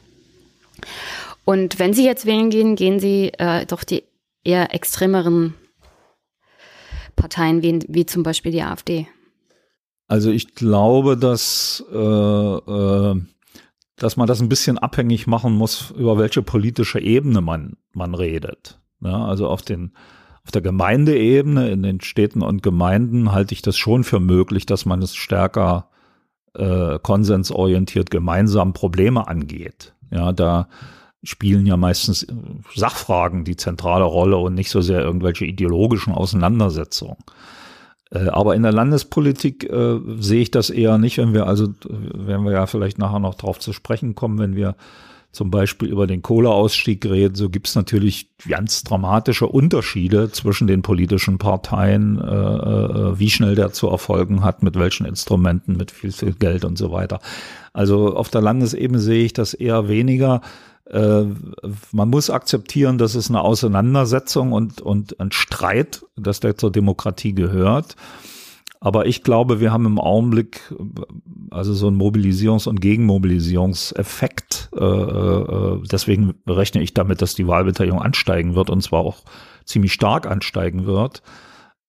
Und wenn sie jetzt wählen gehen, gehen sie äh, doch die eher extremeren Parteien wie, wie zum Beispiel die AfD. Also ich glaube, dass äh, äh, dass man das ein bisschen abhängig machen muss, über welche politische Ebene man, man redet. Ja, also auf den, auf der Gemeindeebene, in den Städten und Gemeinden halte ich das schon für möglich, dass man es stärker äh, konsensorientiert gemeinsam Probleme angeht. Ja, da spielen ja meistens Sachfragen die zentrale Rolle und nicht so sehr irgendwelche ideologischen Auseinandersetzungen. Äh, aber in der Landespolitik äh, sehe ich das eher nicht, wenn wir also, werden wir ja vielleicht nachher noch drauf zu sprechen kommen, wenn wir zum Beispiel über den Kohleausstieg reden, so gibt es natürlich ganz dramatische Unterschiede zwischen den politischen Parteien, äh, äh, wie schnell der zu erfolgen hat, mit welchen Instrumenten, mit viel, viel Geld und so weiter. Also auf der Landesebene sehe ich das eher weniger. Äh, man muss akzeptieren, dass es eine Auseinandersetzung und, und ein Streit, dass der zur Demokratie gehört. Aber ich glaube, wir haben im Augenblick also so einen Mobilisierungs- und Gegenmobilisierungseffekt. Äh, äh, deswegen rechne ich damit, dass die Wahlbeteiligung ansteigen wird und zwar auch ziemlich stark ansteigen wird.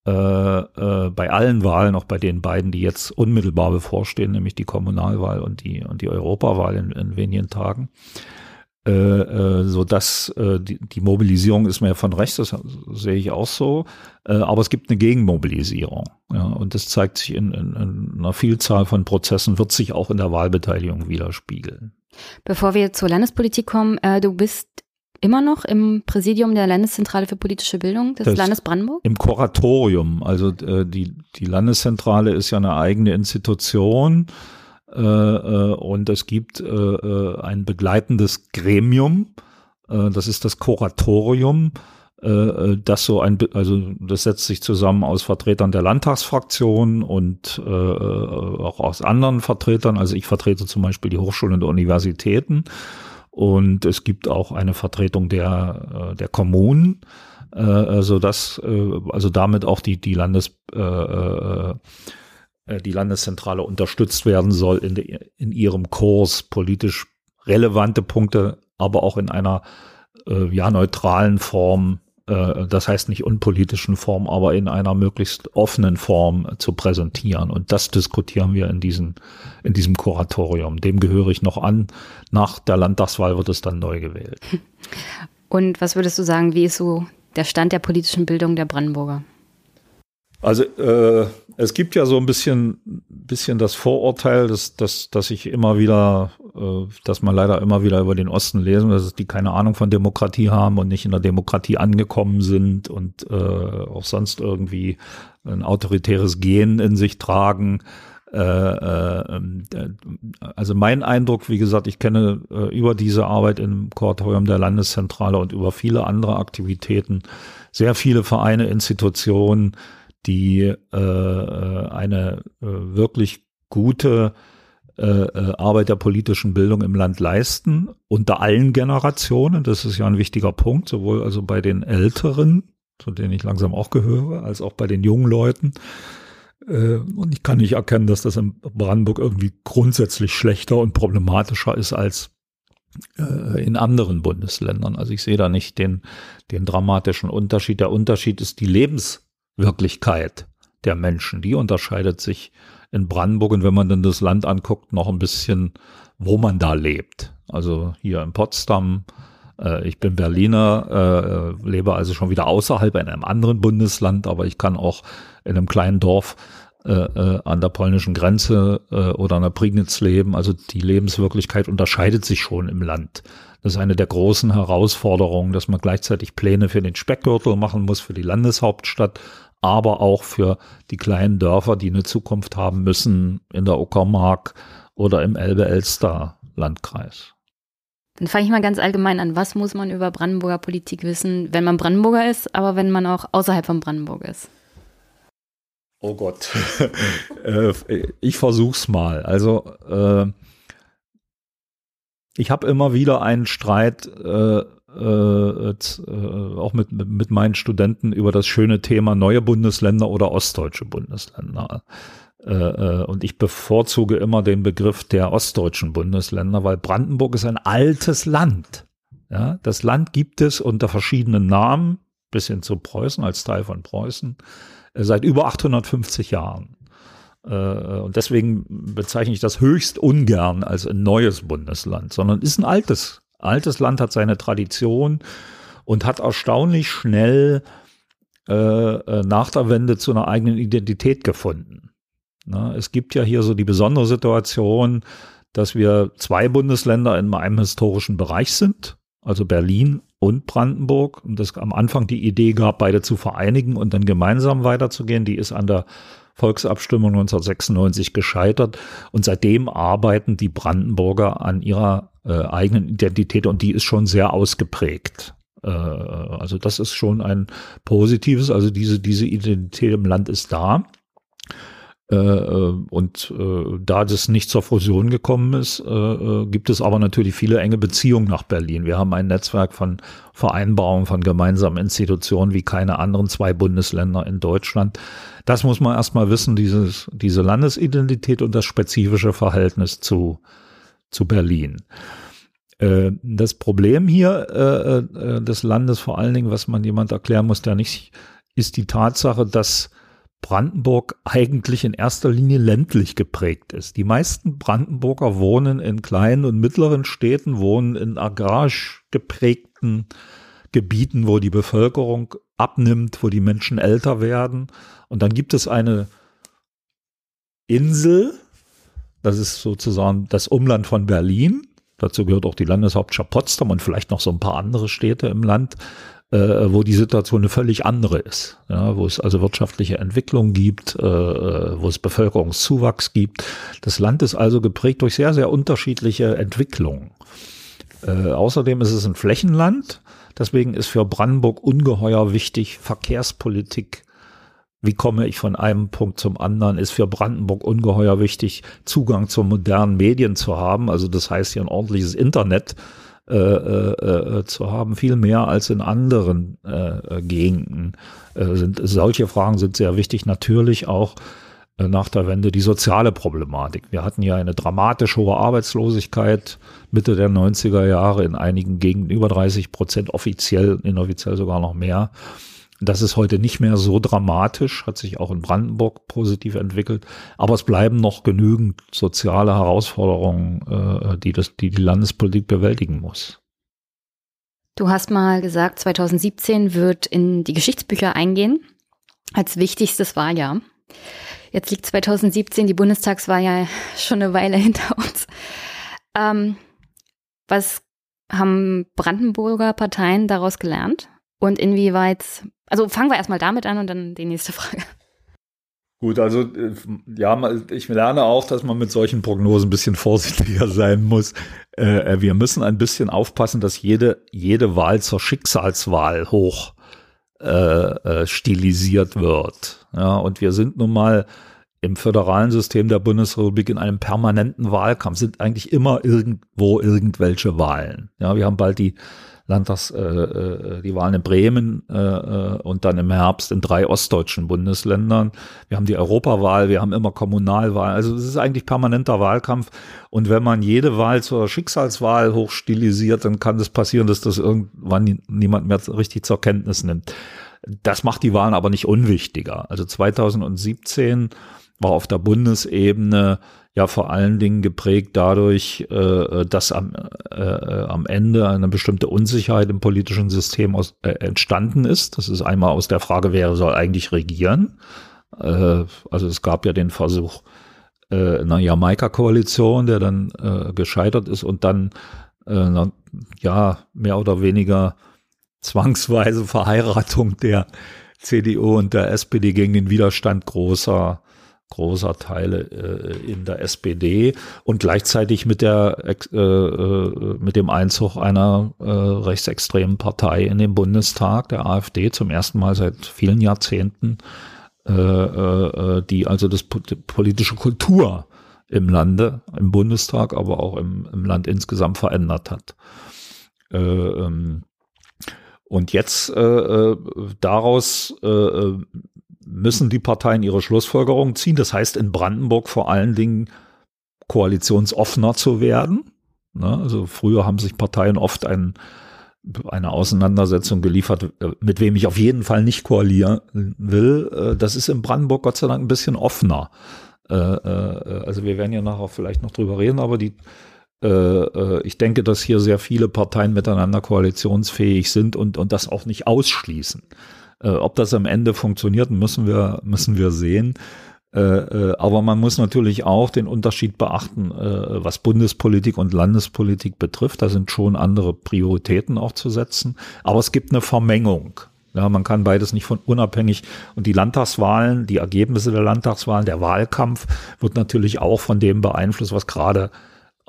bei allen Wahlen, auch bei den beiden, die jetzt unmittelbar bevorstehen, nämlich die Kommunalwahl und die, und die Europawahl in, in wenigen Tagen. Äh, äh, so dass äh, die, die, Mobilisierung ist mehr von rechts, das sehe ich auch so, aber es gibt eine Gegenmobilisierung. Ja, und das zeigt sich in, in, in, einer Vielzahl von Prozessen, wird sich auch in der Wahlbeteiligung widerspiegeln. Bevor wir zur Landespolitik kommen, äh, du bist immer noch im Präsidium der Landeszentrale für politische Bildung des das Landes Brandenburg? Im Kuratorium. Also äh, die, die Landeszentrale ist ja eine eigene Institution und es gibt äh, ein begleitendes Gremium, das ist das Kuratorium, das so ein, also das setzt sich zusammen aus Vertretern der Landtagsfraktion und äh, auch aus anderen Vertretern. Also ich vertrete zum Beispiel die Hochschulen und Universitäten und es gibt auch eine Vertretung der der Kommunen, äh, also das, äh, also damit auch die die Landes äh, äh, die Landeszentrale unterstützt werden soll in, de, in ihrem Kurs politisch relevante Punkte, aber auch in einer äh, ja neutralen Form äh, das heißt nicht unpolitischen Form, aber in einer möglichst offenen Form zu präsentieren. Und das diskutieren wir in, diesen, in diesem Kuratorium. Dem gehöre ich noch an. Nach der Landtagswahl wird es dann neu gewählt. Und was würdest du sagen, wie ist so der Stand der politischen Bildung der Brandenburger? Also äh, es gibt ja so ein bisschen, bisschen das Vorurteil, dass, dass, dass ich immer wieder, äh, dass man leider immer wieder über den Osten lesen, dass die keine Ahnung von Demokratie haben und nicht in der Demokratie angekommen sind und äh, auch sonst irgendwie ein autoritäres Gen in sich tragen. Äh, äh, also mein Eindruck, wie gesagt, ich kenne äh, über diese Arbeit im Kuratorium der Landeszentrale und über viele andere Aktivitäten sehr viele Vereine, Institutionen, die äh, eine äh, wirklich gute äh, äh, Arbeit der politischen Bildung im Land leisten, unter allen Generationen. Das ist ja ein wichtiger Punkt, sowohl also bei den Älteren, zu denen ich langsam auch gehöre, als auch bei den jungen Leuten. Und ich kann nicht erkennen, dass das in Brandenburg irgendwie grundsätzlich schlechter und problematischer ist als in anderen Bundesländern. Also ich sehe da nicht den, den dramatischen Unterschied. Der Unterschied ist die Lebens Wirklichkeit der Menschen. Die unterscheidet sich in Brandenburg und wenn man dann das Land anguckt, noch ein bisschen, wo man da lebt. Also hier in Potsdam, äh, ich bin Berliner, äh, lebe also schon wieder außerhalb in einem anderen Bundesland, aber ich kann auch in einem kleinen Dorf äh, äh an der polnischen Grenze äh, oder an der Prignitz leben. Also die Lebenswirklichkeit unterscheidet sich schon im Land. Das ist eine der großen Herausforderungen, dass man gleichzeitig Pläne für den Speckgürtel machen muss, für die Landeshauptstadt, aber auch für die kleinen Dörfer, die eine Zukunft haben müssen in der Uckermark oder im Elbe-Elster-Landkreis. Dann fange ich mal ganz allgemein an. Was muss man über Brandenburger Politik wissen, wenn man Brandenburger ist, aber wenn man auch außerhalb von Brandenburg ist? Oh Gott. Äh, ich versuch's mal. Also äh, ich habe immer wieder einen Streit äh, äh, äh, auch mit, mit meinen Studenten über das schöne Thema neue Bundesländer oder ostdeutsche Bundesländer. Äh, äh, und ich bevorzuge immer den Begriff der ostdeutschen Bundesländer, weil Brandenburg ist ein altes Land. Ja, das Land gibt es unter verschiedenen Namen, bis hin zu Preußen als Teil von Preußen, äh, seit über 850 Jahren. Und deswegen bezeichne ich das höchst ungern als ein neues Bundesland, sondern ist ein altes altes Land hat seine Tradition und hat erstaunlich schnell äh, äh, nach der Wende zu einer eigenen Identität gefunden. Na, es gibt ja hier so die besondere Situation, dass wir zwei Bundesländer in einem historischen Bereich sind, also Berlin und Brandenburg. Und es am Anfang die Idee gab, beide zu vereinigen und dann gemeinsam weiterzugehen. Die ist an der Volksabstimmung 1996 gescheitert. Und seitdem arbeiten die Brandenburger an ihrer äh, eigenen Identität und die ist schon sehr ausgeprägt. Äh, also das ist schon ein positives, also diese, diese Identität im Land ist da. Äh, äh, und äh, da das nicht zur Fusion gekommen ist, gibt es aber natürlich viele enge Beziehungen nach Berlin. Wir haben ein Netzwerk von Vereinbarungen von gemeinsamen Institutionen wie keine anderen zwei Bundesländer in Deutschland. Das muss man erstmal wissen, dieses, diese Landesidentität und das spezifische Verhältnis zu, zu Berlin. Das Problem hier des Landes, vor allen Dingen, was man jemand erklären muss, der nicht, ist die Tatsache, dass Brandenburg eigentlich in erster Linie ländlich geprägt ist. Die meisten Brandenburger wohnen in kleinen und mittleren Städten, wohnen in agrarisch geprägten Gebieten, wo die Bevölkerung abnimmt, wo die Menschen älter werden. Und dann gibt es eine Insel, das ist sozusagen das Umland von Berlin. Dazu gehört auch die Landeshauptstadt Potsdam und vielleicht noch so ein paar andere Städte im Land äh, wo die Situation eine völlig andere ist, ja, wo es also wirtschaftliche Entwicklung gibt, äh, wo es Bevölkerungszuwachs gibt. Das Land ist also geprägt durch sehr, sehr unterschiedliche Entwicklungen. Äh, außerdem ist es ein Flächenland, deswegen ist für Brandenburg ungeheuer wichtig Verkehrspolitik. Wie komme ich von einem Punkt zum anderen? Ist für Brandenburg ungeheuer wichtig, Zugang zu modernen Medien zu haben. Also das heißt hier ein ordentliches Internet äh, äh, äh, zu haben, viel mehr als in anderen äh, Gegenden. Äh, sind, solche Fragen sind sehr wichtig. Natürlich auch äh, nach der Wende die soziale Problematik. Wir hatten ja eine dramatisch hohe Arbeitslosigkeit Mitte der 90er Jahre in einigen Gegenden über 30 Prozent, offiziell, inoffiziell sogar noch mehr. Das ist heute nicht mehr so dramatisch, hat sich auch in Brandenburg positiv entwickelt, aber es bleiben noch genügend soziale Herausforderungen, äh, die, das, die die Landespolitik bewältigen muss. Du hast mal gesagt, 2017 wird in die Geschichtsbücher eingehen als wichtigstes Wahljahr. Jetzt liegt 2017 die Bundestagswahl ja schon eine Weile hinter uns. Ähm, was haben Brandenburger Parteien daraus gelernt? Und inwieweit, also fangen wir erstmal damit an und dann die nächste Frage. Gut, also äh, ja, ich lerne auch, dass man mit solchen Prognosen ein bisschen vorsichtiger sein muss. Äh, wir müssen ein bisschen aufpassen, dass jede, jede Wahl zur Schicksalswahl hoch äh, stilisiert wird. Ja, und wir sind nun mal im föderalen System der Bundesrepublik in einem permanenten Wahlkampf, sind eigentlich immer irgendwo irgendwelche Wahlen. Ja, wir haben bald die Landtags, äh, äh, die Wahlen in Bremen äh, äh, und dann im Herbst in drei ostdeutschen Bundesländern. Wir haben die Europawahl, wir haben immer Kommunalwahl. Also es ist eigentlich permanenter Wahlkampf. Und wenn man jede Wahl zur Schicksalswahl hochstilisiert, dann kann es das passieren, dass das irgendwann niemand mehr richtig zur Kenntnis nimmt. Das macht die Wahlen aber nicht unwichtiger. Also 2017 war auf der Bundesebene ja vor allen Dingen geprägt dadurch, äh, dass am, äh, am Ende eine bestimmte Unsicherheit im politischen System aus, äh, entstanden ist. Das ist einmal aus der Frage, wer soll eigentlich regieren. Äh, also es gab ja den Versuch äh, einer Jamaika-Koalition, der dann äh, gescheitert ist und dann äh, ja mehr oder weniger zwangsweise Verheiratung der CDU und der SPD gegen den Widerstand großer großer Teile äh, in der SPD und gleichzeitig mit der äh, äh, mit dem Einzug einer äh, rechtsextremen Partei in den Bundestag, der AfD, zum ersten Mal seit vielen Jahrzehnten, äh, äh, die also das politische Kultur im Lande, im Bundestag, aber auch im, im Land insgesamt verändert hat. Äh, ähm, und jetzt äh daraus äh, müssen die Parteien ihre Schlussfolgerungen ziehen. Das heißt in Brandenburg vor allen Dingen koalitionsoffener zu werden. Ne? Also früher haben sich Parteien oft ein, eine Auseinandersetzung geliefert, äh, mit wem ich auf jeden Fall nicht koalieren will. Äh, das ist in Brandenburg Gott sei Dank ein bisschen offener. Äh, also wir werden ja nachher vielleicht noch drüber reden, aber die ich denke, dass hier sehr viele Parteien miteinander koalitionsfähig sind und, und das auch nicht ausschließen. Äh, ob das am Ende funktioniert, müssen wir, müssen wir sehen. Äh, äh, aber man muss natürlich auch den Unterschied beachten, äh, was Bundespolitik und Landespolitik betrifft. Da sind schon andere Prioritäten auch zu setzen. Aber es gibt eine Vermengung. Ja, man kann beides nicht von unabhängig. Und die Landtagswahlen, die Ergebnisse der Landtagswahlen, der Wahlkampf wird natürlich auch von dem beeinflusst, was gerade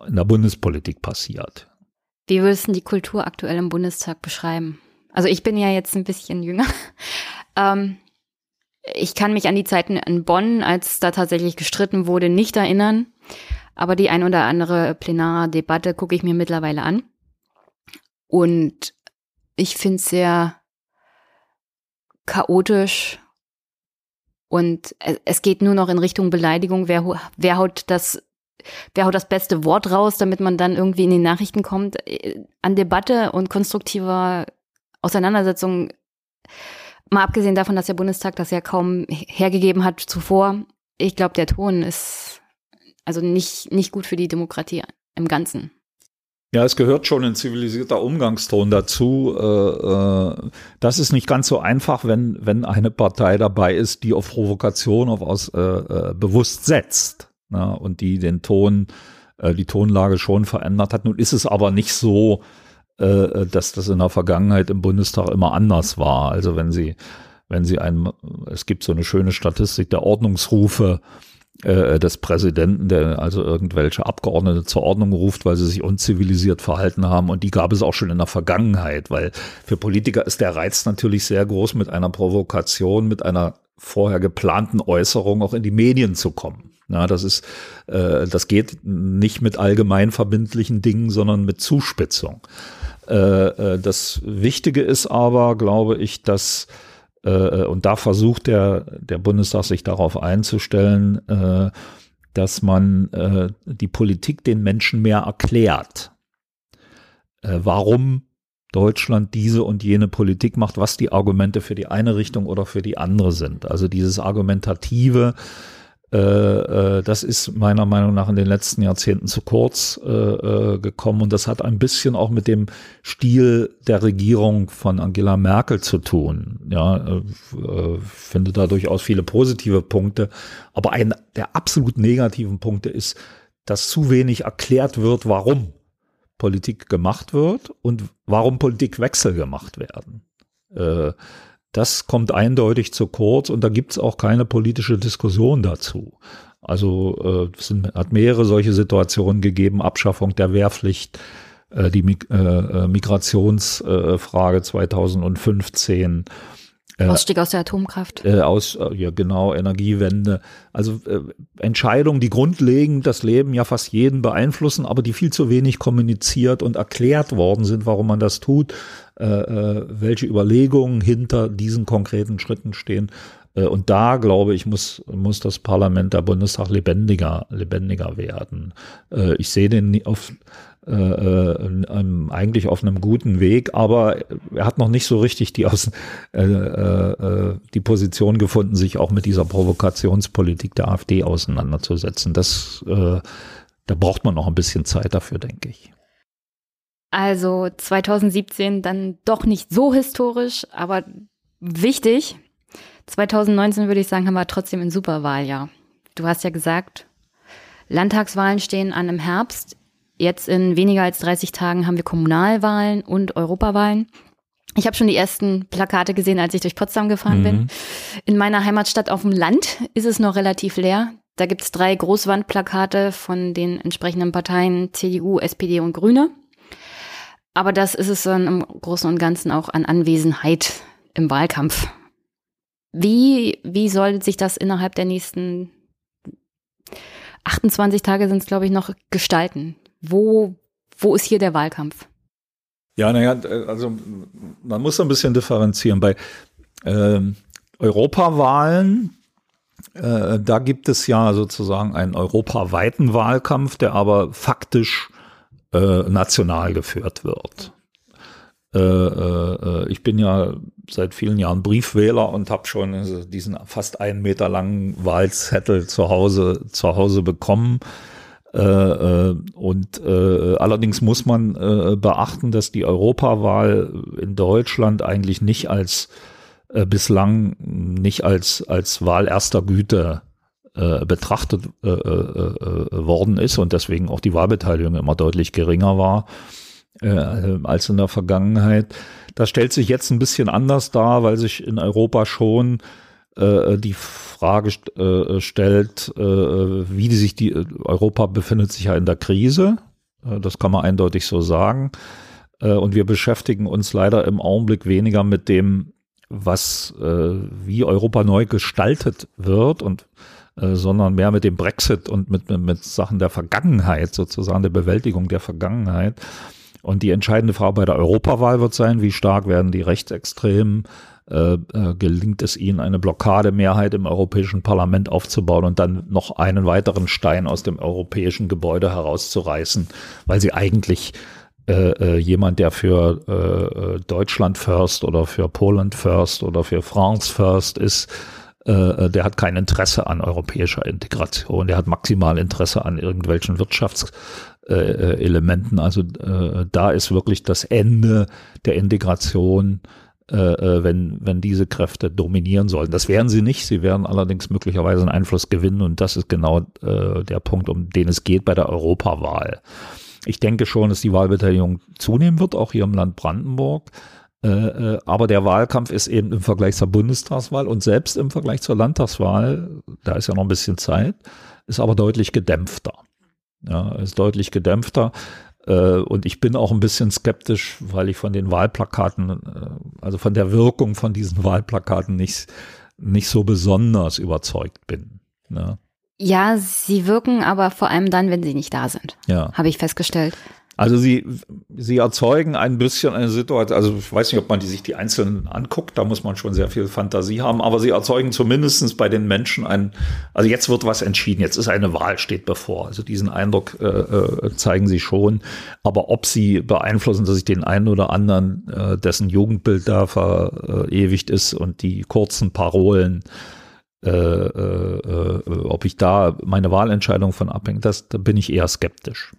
in der Bundespolitik passiert. Wie würdest du die Kultur aktuell im Bundestag beschreiben? Also ich bin ja jetzt ein bisschen jünger. Ähm, ich kann mich an die Zeiten in Bonn, als da tatsächlich gestritten wurde, nicht erinnern. Aber die ein oder andere Plenardebatte gucke ich mir mittlerweile an. Und ich finde es sehr chaotisch. Und es geht nur noch in Richtung Beleidigung. Wer, wer haut das wer haut das beste Wort raus, damit man dann irgendwie in die Nachrichten kommt. Äh, an Debatte und konstruktiver Auseinandersetzung, mal abgesehen davon, dass der Bundestag das ja kaum hergegeben hat zuvor, ich glaube, der Ton ist also nicht, nicht gut für die Demokratie im Ganzen. Ja, es gehört schon ein zivilisierter Umgangston dazu. Äh, äh, das ist nicht ganz so einfach, wenn, wenn eine Partei dabei ist, die auf Provokation auf aus, äh, bewusst setzt ne, und die den Ton, die Tonlage schon verändert hat. Nun ist es aber nicht so, äh, dass das in der Vergangenheit im Bundestag immer anders war. Also wenn Sie, wenn Sie einen, es gibt so eine schöne Statistik der Ordnungsrufe äh, des Präsidenten, der also irgendwelche Abgeordnete zur Ordnung ruft, weil sie sich unzivilisiert verhalten haben. Und die gab es auch schon in der Vergangenheit, weil für Politiker ist der Reiz natürlich sehr groß, mit einer Provokation, mit einer vorher geplanten Äußerung auch in die Medien zu kommen. Ja, das ist, äh, das geht nicht mit allgemein verbindlichen Dingen, sondern mit Zuspitzung. Äh, äh, das Wichtige ist aber, glaube ich, dass Äh, und da versucht der, der Bundestag sich darauf einzustellen, dass man die Politik den Menschen mehr erklärt. Warum Deutschland diese und jene Politik macht, was die Argumente für die eine Richtung oder für die andere sind. Also dieses argumentative, das ist meiner Meinung nach in den letzten Jahrzehnten zu kurz äh, äh, gekommen und das hat ein bisschen auch mit dem Stil der Regierung von Angela Merkel zu tun. Ja, äh, äh finde da durchaus viele positive Punkte, aber ein der absolut negativen Punkte ist, dass zu wenig erklärt wird, warum Politik gemacht wird und warum Politikwechsel gemacht werden. Äh, das kommt eindeutig zu kurz und da gibt es auch keine politische Diskussion dazu. Also äh, es hat mehrere solche Situationen gegeben, Abschaffung der Wehrpflicht, äh, die Mig äh, Migrationsfrage äh, 2015, äh, Ausstieg aus der Atomkraft. Äh, aus, äh, ja genau, Energiewende. Also äh, Entscheidungen, die grundlegend das Leben ja fast jeden beeinflussen, aber die viel zu wenig kommuniziert und erklärt worden sind, warum man das tut, äh, äh, welche Überlegungen hinter diesen konkreten Schritten stehen. Äh, und da, glaube ich, muss, muss das Parlament, der Bundestag lebendiger, lebendiger werden. Äh, ich sehe den auf, äh, äh, eigentlich auf einem guten Weg, aber er hat noch nicht so richtig die, Aus, äh, äh, die Position gefunden, sich auch mit dieser Provokationspolitik der AfD auseinanderzusetzen. Das, äh, da braucht man noch ein bisschen Zeit dafür, denke ich. Also 2017 dann doch nicht so historisch, aber wichtig. 2019 würde ich sagen, haben wir trotzdem ein Superwahljahr. Du hast ja gesagt, Landtagswahlen stehen an im Herbst. Jetzt in weniger als 30 Tagen haben wir Kommunalwahlen und Europawahlen. Ich habe schon die ersten Plakate gesehen, als ich durch Potsdam gefahren mhm. bin. In meiner Heimatstadt auf dem Land ist es noch relativ leer. Da gibt es drei Großwandplakate von den entsprechenden Parteien CDU, SPD und Grüne. Aber das ist es dann im Großen und Ganzen auch an Anwesenheit im Wahlkampf. Wie, wie soll sich das innerhalb der nächsten 28 Tage sind es, glaube ich, noch gestalten? Wo, wo ist hier der Wahlkampf? Ja, naja, also man muss ein bisschen differenzieren. Bei äh, Europawahlen, äh, da gibt es ja sozusagen einen europaweiten Wahlkampf, der aber faktisch äh, national geführt wird. Äh, äh, ich bin ja seit vielen Jahren Briefwähler und habe schon diesen fast einen Meter langen Wahlzettel zu Hause, zu Hause bekommen. Äh, äh, und äh, allerdings muss man äh, beachten, dass die Europawahl in Deutschland eigentlich nicht als äh, bislang nicht als als Wahl erster Güte äh, betrachtet worden ist und deswegen auch die Wahlbeteiligung immer deutlich geringer war als in der Vergangenheit. Das stellt sich jetzt ein bisschen anders dar, weil sich in Europa schon äh, die Frage äh, stellt, äh, wie sich die Europa befindet sich ja in der Krise. Äh, das kann man eindeutig so sagen. Äh, und wir beschäftigen uns leider im Augenblick weniger mit dem, was äh, wie Europa neu gestaltet wird und sondern mehr mit dem Brexit und mit, mit, mit Sachen der Vergangenheit, sozusagen der Bewältigung der Vergangenheit. Und die entscheidende Frage bei der Europawahl wird sein, wie stark werden die Rechtsextremen äh, äh, gelingt es ihnen, eine Blockademehrheit im Europäischen Parlament aufzubauen und dann noch einen weiteren Stein aus dem europäischen Gebäude herauszureißen, weil sie eigentlich äh, äh jemand, der für äh, Deutschland First oder für Poland First oder für France First ist, äh, der hat kein Interesse an europäischer Integration, der hat maximal Interesse an irgendwelchen Wirtschaftselementen. Also da ist wirklich das Ende der Integration äh, äh, wenn, wenn diese Kräfte dominieren sollen. Das werden sie nicht. Sie werden allerdings möglicherweise einen Einfluss gewinnen und das ist genau äh, der Punkt, um den es geht bei der Europawahl. Ich denke schon, dass die Wahlbeteiligung zunehmen wird, auch hier im Land Brandenburg. Äh, äh, aber der Wahlkampf ist eben im Vergleich zur Bundestagswahl und selbst im Vergleich zur Landtagswahl, da ist ja noch ein bisschen Zeit, ist aber deutlich gedämpfter. Ja, ist deutlich gedämpfter. Äh, und ich bin auch ein bisschen skeptisch, weil ich von den Wahlplakaten, also von der Wirkung von diesen Wahlplakaten nicht, nicht so besonders überzeugt bin. Ne? Ja, sie wirken aber vor allem dann, wenn sie nicht da sind. Ja. Habe ich festgestellt. Also sie, sie erzeugen ein bisschen eine Situation, also ich weiß nicht, ob man die, sich die einzelnen anguckt, da muss man schon sehr viel Fantasie haben, aber sie erzeugen zumindestens bei den Menschen ein, also jetzt wird was entschieden, jetzt ist eine Wahl, steht bevor. Also diesen Eindruck äh, äh, zeigen sie schon. Aber ob sie beeinflussen, dass ich den einen oder anderen, äh, dessen Jugendbild da verewigt ist und die kurzen Parolen, äh, äh, äh, ob ich da meine Wahlentscheidung von abhänge, das, da bin ich eher skeptisch.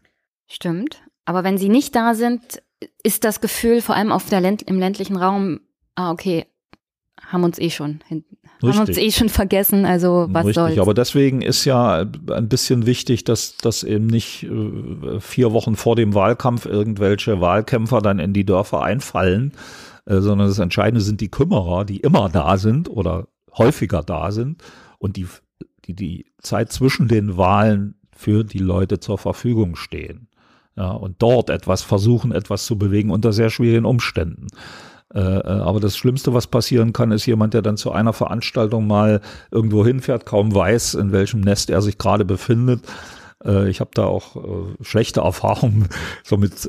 Stimmt. Aber wenn sie nicht da sind, ist das Gefühl vor allem auf der Länd im ländlichen Raum, ah, okay, haben uns eh schon hinten. Haben uns eh schon vergessen, also was Richtig, soll's. aber deswegen ist ja ein bisschen wichtig, dass, dass eben nicht äh, vier Wochen vor dem Wahlkampf irgendwelche Wahlkämpfer dann in die Dörfer einfallen, äh, sondern das Entscheidende sind die Kümmerer, die immer da sind oder häufiger da sind und die, die die Zeit zwischen den Wahlen für die Leute zur Verfügung stehen ja, und dort etwas versuchen, etwas zu bewegen unter sehr schwierigen Umständen. Äh, äh, aber das Schlimmste, was passieren kann, ist jemand, der dann zu einer Veranstaltung mal irgendwo hinfährt, kaum weiß, in welchem Nest er sich gerade befindet. Äh, ich habe da auch schlechte Erfahrungen somit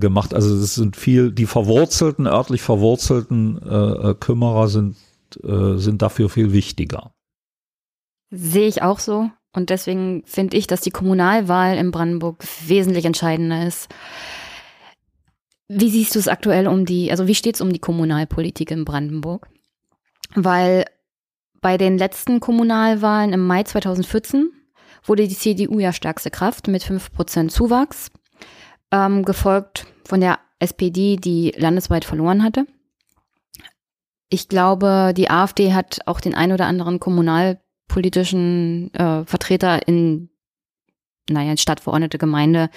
gemacht. Also es sind viel, die verwurzelten, örtlich verwurzelten Kümmerer sind, sind dafür viel wichtiger. Sehe ich auch so. Und deswegen finde ich, dass die Kommunalwahl in Brandenburg wesentlich entscheidender ist. Wie siehst du es aktuell um die, also wie steht es um die Kommunalpolitik in Brandenburg? Weil bei den letzten Kommunalwahlen im Mai 2014 wurde die CDU ja stärkste Kraft mit 5% Zuwachs, ähm, gefolgt von der SPD, die landesweit verloren hatte. Ich glaube, die AfD hat auch den ein oder anderen Kommunal politischen äh, Vertreter in, naja, in Stadtverordnete Gemeinde.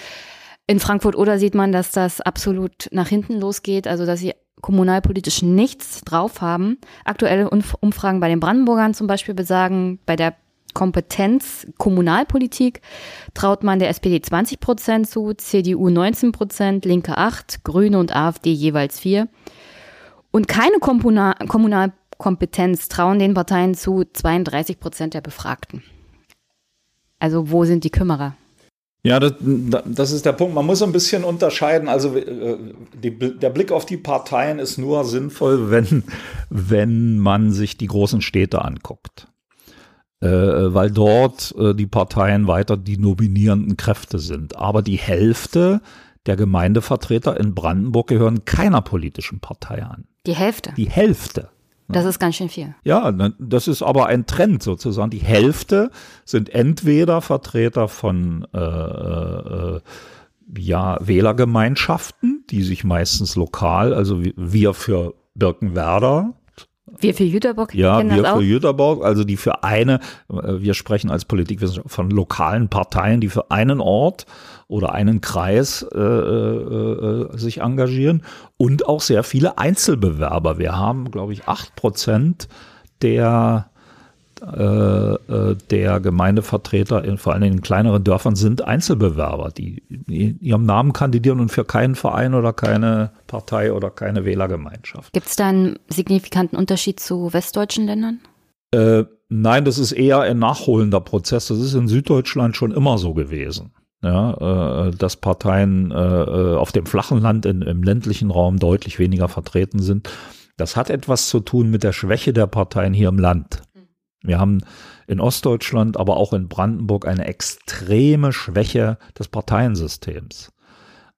In Frankfurt oder sieht man, dass das absolut nach hinten losgeht, also dass sie kommunalpolitisch nichts drauf haben. Aktuelle Umfragen bei den Brandenburgern zum Beispiel besagen, bei der Kompetenz Kommunalpolitik traut man der SPD 20 Prozent zu, CDU 19 Prozent, Linke 8, Grüne und AfD jeweils 4. Und keine Kommunal Kommunalpolitik Kompetenz trauen den Parteien zu 32 Prozent der Befragten. Also wo sind die Kümmerer? Ja, das, das, ist der Punkt. Man muss ein bisschen unterscheiden. Also äh, die, der Blick auf die Parteien ist nur sinnvoll, wenn, wenn man sich die großen Städte anguckt. Äh, weil dort äh, die Parteien weiter die nominierenden Kräfte sind. Aber die Hälfte der Gemeindevertreter in Brandenburg gehören keiner politischen Partei an. Die Hälfte? Die Hälfte. Das ist ganz schön viel. Ja, das ist aber ein Trend sozusagen. Die Hälfte sind entweder Vertreter von äh, äh, ja, Wählergemeinschaften, die sich meistens lokal, also wir für Birkenwerder, wir für Jüterbock Ja, wir für Jüterbock, also die für eine, äh, wir sprechen als Politikwissenschaft von lokalen Parteien, die für einen Ort oder einen Kreis äh, äh, äh, sich engagieren und auch sehr viele Einzelbewerber. Wir haben, glaube ich, acht Prozent der äh, äh, der Gemeindevertreter in vor allem in kleineren Dörfern sind Einzelbewerber, die in ihrem Namen kandidieren und für keinen Verein oder keine Partei oder keine Wählergemeinschaft. Gibt es da einen signifikanten Unterschied zu westdeutschen Ländern? Äh, nein, das ist eher ein nachholender Prozess. Das ist in Süddeutschland schon immer so gewesen ja, äh, dass Parteien äh, äh, auf dem flachen Land in, im ländlichen Raum deutlich weniger vertreten sind. Das hat etwas zu tun mit der Schwäche der Parteien hier im Land. Wir haben in Ostdeutschland, aber auch in Brandenburg eine extreme Schwäche des Parteiensystems.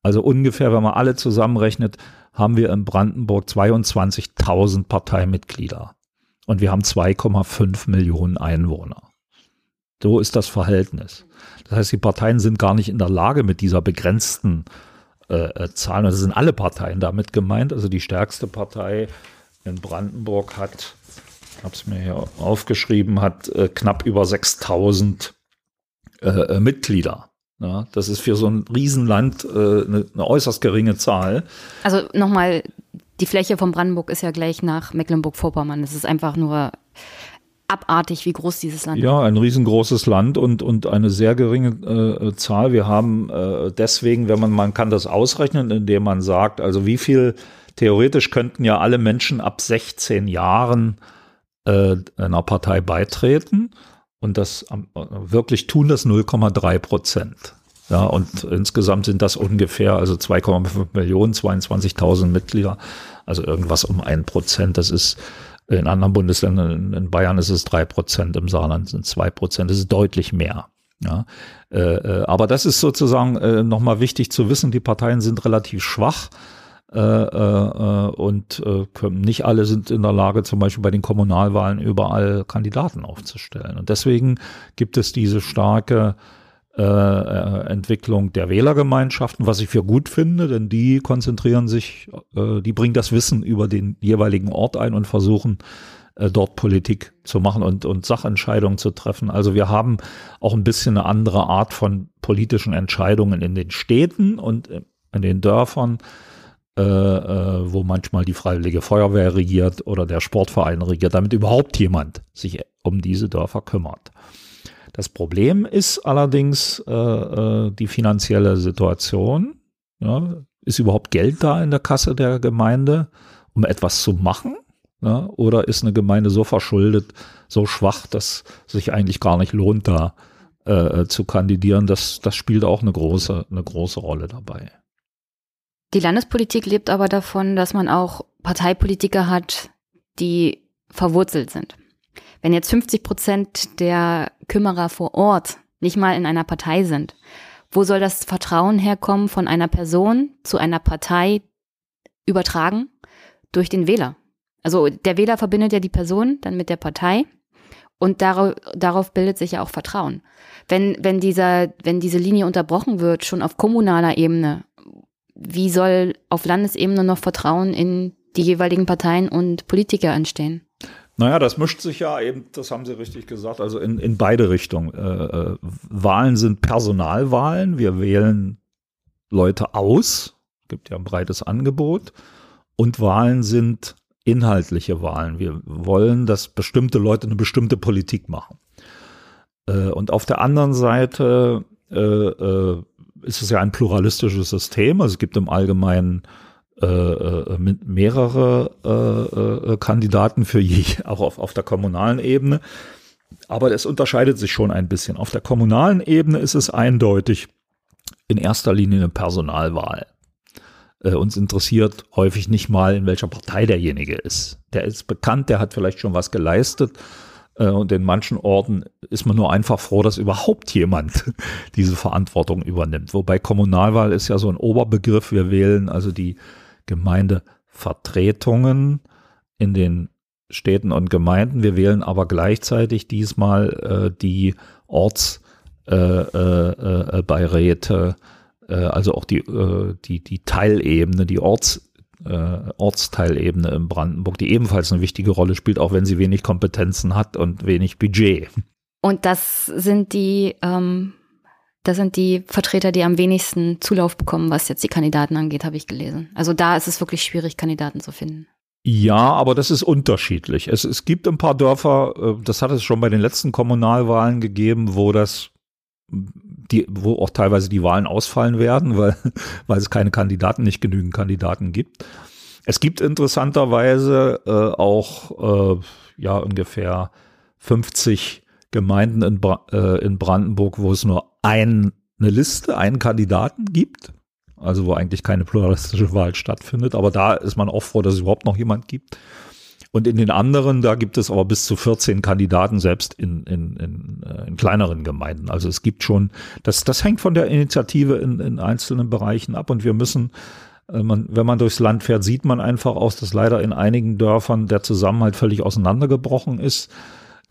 Also ungefähr, wenn man alle zusammenrechnet, haben wir in Brandenburg 22.000 Parteimitglieder. Und wir haben 2,5 Millionen Einwohner. So ist das Verhältnis. Das heißt, die Parteien sind gar nicht in der Lage, mit dieser begrenzten äh, äh Zahl, das sind alle Parteien damit gemeint, also die stärkste Partei in Brandenburg hat, ich habe es mir hier aufgeschrieben, hat äh, knapp über 6000 äh, äh, Mitglieder. Ja, das ist für so ein Riesenland eine, äh, eine äußerst geringe Zahl. Also nochmal, die Fläche von Brandenburg ist ja gleich nach Mecklenburg-Vorpommern. Das ist einfach nur abartig, wie groß dieses Land ist. Ja, ein riesengroßes Land und, und eine sehr geringe äh, Zahl. Wir haben äh, deswegen, wenn man, man kann das ausrechnen, indem man sagt, also wie viel, theoretisch könnten ja alle Menschen ab 16 Jahren äh, einer Partei beitreten und das wirklich tun das 0,3 Prozent. Ja, und insgesamt sind das ungefähr, also 2,5 Millionen, 22.000 Mitglieder, also irgendwas um ein Prozent. Das ist in anderen Bundesländern, in Bayern ist es drei Prozent, im Saarland sind zwei Prozent. Das ist deutlich mehr. Ja, äh, äh, aber das ist sozusagen äh, nochmal wichtig zu wissen. Die Parteien sind relativ schwach. Äh, äh, und äh, nicht alle sind in der Lage, zum Beispiel bei den Kommunalwahlen überall Kandidaten aufzustellen. Und deswegen gibt es diese starke äh, äh, Entwicklung der Wählergemeinschaften, was ich für gut finde, denn die konzentrieren sich, äh, die bringen das Wissen über den jeweiligen Ort ein und versuchen äh, dort Politik zu machen und, und Sachentscheidungen zu treffen. Also wir haben auch ein bisschen eine andere Art von politischen Entscheidungen in den Städten und in den Dörfern, äh, äh, wo manchmal die Freiwillige Feuerwehr regiert oder der Sportverein regiert, damit überhaupt jemand sich um diese Dörfer kümmert. Das Problem ist allerdings äh, äh, die finanzielle Situation. Ja, ist überhaupt Geld da in der Kasse der Gemeinde, um etwas zu machen? Ja, oder ist eine Gemeinde so verschuldet, so schwach, dass sich eigentlich gar nicht lohnt, da äh, zu kandidieren? Das, das spielt auch eine große, eine große Rolle dabei. Die Landespolitik lebt aber davon, dass man auch Parteipolitiker hat, die verwurzelt sind. Wenn jetzt 50 Prozent der Kümmerer vor Ort nicht mal in einer Partei sind, wo soll das Vertrauen herkommen von einer Person zu einer Partei übertragen? Durch den Wähler. Also der Wähler verbindet ja die Person dann mit der Partei und darauf, darauf bildet sich ja auch Vertrauen. Wenn, wenn, dieser, wenn diese Linie unterbrochen wird, schon auf kommunaler Ebene, wie soll auf Landesebene noch Vertrauen in die jeweiligen Parteien und Politiker entstehen? Naja, das mischt sich ja eben, das haben Sie richtig gesagt, also in, in beide Richtungen. Äh, äh, Wahlen sind Personalwahlen. Wir wählen Leute aus. Gibt ja ein breites Angebot. Und Wahlen sind inhaltliche Wahlen. Wir wollen, dass bestimmte Leute eine bestimmte Politik machen. Äh, und auf der anderen Seite äh, äh, ist es ja ein pluralistisches System. Also es gibt im Allgemeinen äh, äh, mit mehrere äh, äh, Kandidaten für je, auch auf, auf der kommunalen Ebene. Aber es unterscheidet sich schon ein bisschen. Auf der kommunalen Ebene ist es eindeutig in erster Linie eine Personalwahl. Äh, uns interessiert häufig nicht mal, in welcher Partei derjenige ist. Der ist bekannt, der hat vielleicht schon was geleistet. Äh, und in manchen Orten ist man nur einfach froh, dass überhaupt jemand diese Verantwortung übernimmt. Wobei Kommunalwahl ist ja so ein Oberbegriff. Wir wählen also die Gemeindevertretungen in den Städten und Gemeinden. Wir wählen aber gleichzeitig diesmal äh, die Ortsbeiräte, äh, äh, äh, also auch die, äh, die, die Teilebene, die Orts, äh, Ortsteilebene in Brandenburg, die ebenfalls eine wichtige Rolle spielt, auch wenn sie wenig Kompetenzen hat und wenig Budget. Und das sind die ähm, das sind die Vertreter, die am wenigsten Zulauf bekommen, was jetzt die Kandidaten angeht, habe ich gelesen. Also da ist es wirklich schwierig, Kandidaten zu finden. Ja, aber das ist unterschiedlich. Es, es gibt ein paar Dörfer, äh, das hat es schon bei den letzten Kommunalwahlen gegeben, wo das die, wo auch teilweise die Wahlen ausfallen werden, weil, weil es keine Kandidaten, nicht genügend Kandidaten gibt. Es gibt interessanterweise äh, auch äh, ja ungefähr 50 Gemeinden in, Bra äh, in Brandenburg, wo es nur eine Liste, einen Kandidaten gibt, also wo eigentlich keine pluralistische Wahl stattfindet. Aber da ist man auch froh, dass es überhaupt noch jemand gibt. Und in den anderen, da gibt es aber bis zu 14 Kandidaten, selbst in, in, in, äh, in kleineren Gemeinden. Also es gibt schon, das, das hängt von der Initiative in, in einzelnen Bereichen ab und wir müssen äh, man, wenn man durchs Land fährt, sieht man einfach aus, dass leider in einigen Dörfern der Zusammenhalt völlig auseinandergebrochen ist.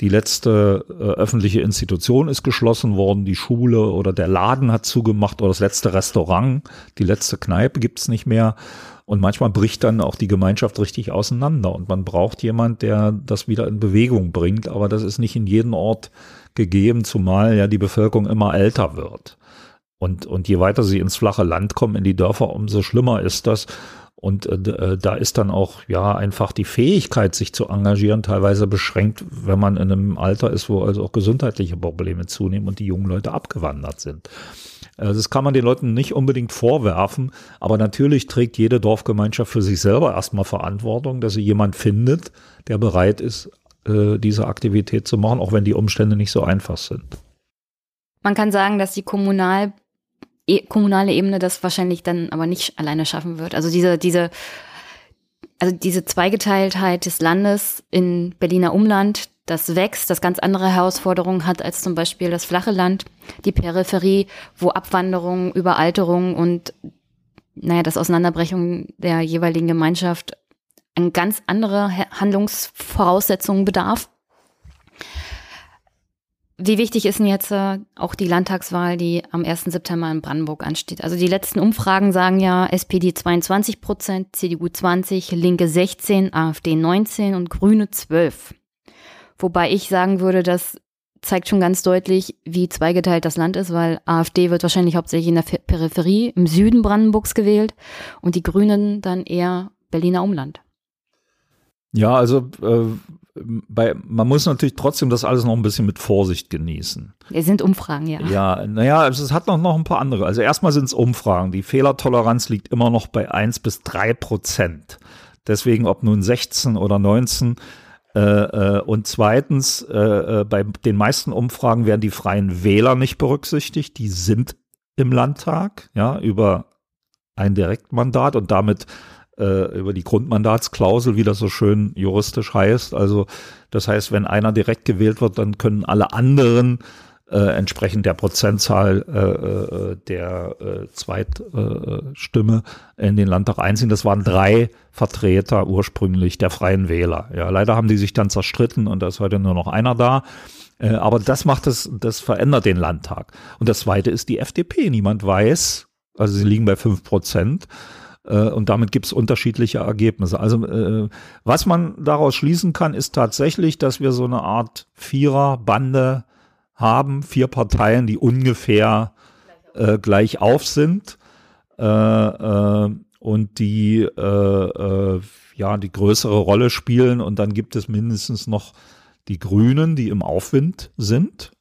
Die letzte äh, öffentliche Institution ist geschlossen worden, die Schule oder der Laden hat zugemacht oder das letzte Restaurant, die letzte Kneipe gibt's nicht mehr. Und manchmal bricht dann auch die Gemeinschaft richtig auseinander und man braucht jemand, der das wieder in Bewegung bringt. Aber das ist nicht in jedem Ort gegeben, zumal ja die Bevölkerung immer älter wird. Und, und je weiter sie ins flache Land kommen, in die Dörfer, umso schlimmer ist das. Und äh, äh, da ist dann auch ja einfach die Fähigkeit, sich zu engagieren, teilweise beschränkt, wenn man in einem Alter ist, wo also auch gesundheitliche Probleme zunehmen und die jungen Leute abgewandert sind. Äh, das kann man den Leuten nicht unbedingt vorwerfen, aber natürlich trägt jede Dorfgemeinschaft für sich selber erstmal Verantwortung, dass sie jemand findet, der bereit ist, äh, diese Aktivität zu machen, auch wenn die Umstände nicht so einfach sind. Man kann sagen, dass die Kommunal kommunale Ebene das wahrscheinlich dann aber nicht alleine schaffen wird. Also diese, diese, also diese Zweigeteiltheit des Landes in Berliner Umland, das wächst, das ganz andere Herausforderungen hat als zum Beispiel das flache Land, die Peripherie, wo Abwanderung, Überalterung und naja, das Auseinanderbrechen der jeweiligen Gemeinschaft an ganz andere Handlungsvoraussetzungen bedarf. Wie wichtig ist denn jetzt äh, auch die Landtagswahl, die am 1. September in Brandenburg ansteht? Also die letzten Umfragen sagen ja SPD 22 Prozent, CDU 20, Linke 16, AfD 19 und Grüne 12. Wobei ich sagen würde, das zeigt schon ganz deutlich, wie zweigeteilt das Land ist, weil AfD wird wahrscheinlich hauptsächlich in der Peripherie im Süden Brandenburgs gewählt und die Grünen dann eher Berliner Umland. Ja, also äh, bei, man muss natürlich trotzdem das alles noch ein bisschen mit Vorsicht genießen. Es sind Umfragen, ja. Ja, naja, es hat noch, noch ein paar andere. Also erstmal sind es Umfragen. Die Fehlertoleranz liegt immer noch bei 1 bis 3 Prozent. Deswegen, ob nun 16 oder 19. Äh, äh, und zweitens, äh, äh, bei den meisten Umfragen werden die freien Wähler nicht berücksichtigt. Die sind im Landtag, ja, über ein Direktmandat und damit äh, über die Grundmandatsklausel, wie das so schön juristisch heißt. Also das heißt, wenn einer direkt gewählt wird, dann können alle anderen äh, entsprechend der Prozentzahl äh, äh der äh, Zweitstimme äh, in den Landtag einziehen. Das waren drei Vertreter ursprünglich der Freien Wähler. Ja, leider haben die sich dann zerstritten und da ist heute nur noch einer da. Aber das macht es, das verändert den Landtag. Und das zweite ist die FDP. Niemand weiß, also sie liegen bei fünf Prozent. Äh, und damit gibt es unterschiedliche Ergebnisse. Also äh, was man daraus schließen kann, ist tatsächlich, dass wir so eine Art Vierer-Bande haben, vier Parteien, die ungefähr äh, gleich auf sind äh, äh, und die äh, ja die größere Rolle spielen. Und dann gibt es mindestens noch die Grünen, die im Aufwind sind,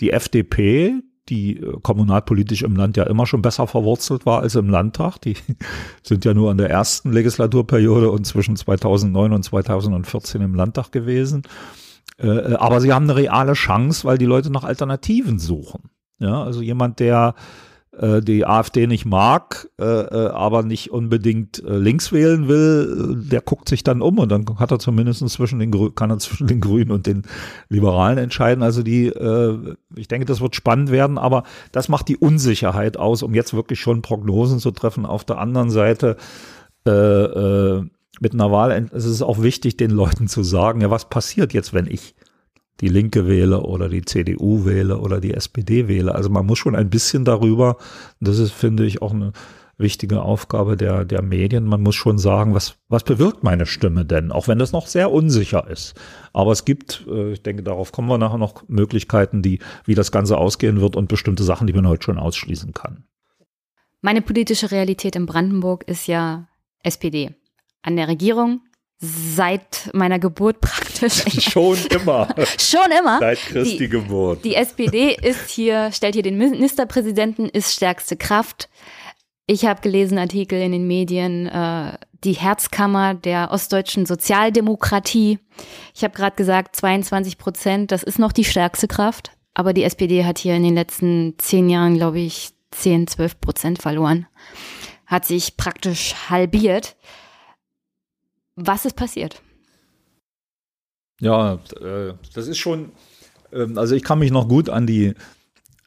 die FDP, die äh, kommunalpolitisch im Land ja immer schon besser verwurzelt war als im Landtag. Die sind ja nur an der ersten Legislaturperiode und zwischen 2009 und 2014 im Landtag gewesen. Äh, äh, aber sie haben eine reale Chance, weil die Leute nach Alternativen suchen. Ja, also jemand, der die AfD nicht mag, äh, äh, aber nicht unbedingt äh, links wählen will, der guckt sich dann um und dann hat er zumindest zwischen den kann er zwischen den Grünen und den Liberalen entscheiden. Also die, ich denke, das wird spannend werden, aber das macht die Unsicherheit aus, um jetzt wirklich schon Prognosen zu treffen. Auf der anderen Seite mit einer Wahl es ist auch wichtig, den Leuten zu sagen, ja, was passiert jetzt, wenn ich die Linke wähle oder die CDU wähle oder die SPD wähle. Also man muss schon ein bisschen darüber, das ist, finde ich, auch eine wichtige Aufgabe der, der Medien. Man muss schon sagen, was, was bewirkt meine Stimme denn, auch wenn das noch sehr unsicher ist. Aber es gibt, äh, ich denke, darauf kommen wir nachher noch Möglichkeiten, die, wie das Ganze ausgehen wird und bestimmte Sachen, die man heute schon ausschließen kann. Meine politische Realität in Brandenburg ist ja SPD. An der Regierung, seit meiner Geburt praktisch. Schon immer. Schon immer. Seit Christi die, Geburt. Die SPD ist hier, stellt hier den Ministerpräsidenten, ist stärkste Kraft. Ich habe gelesen Artikel in den Medien, äh, die Herzkammer der ostdeutschen Sozialdemokratie. Ich habe gerade gesagt, 22 Prozent, das ist noch die stärkste Kraft. Aber die SPD hat hier in den letzten zehn Jahren, glaube ich, 10, 12 Prozent verloren. Hat sich praktisch halbiert. Was ist passiert? Ja, äh, das ist schon, ähm, also ich kann mich noch gut an die,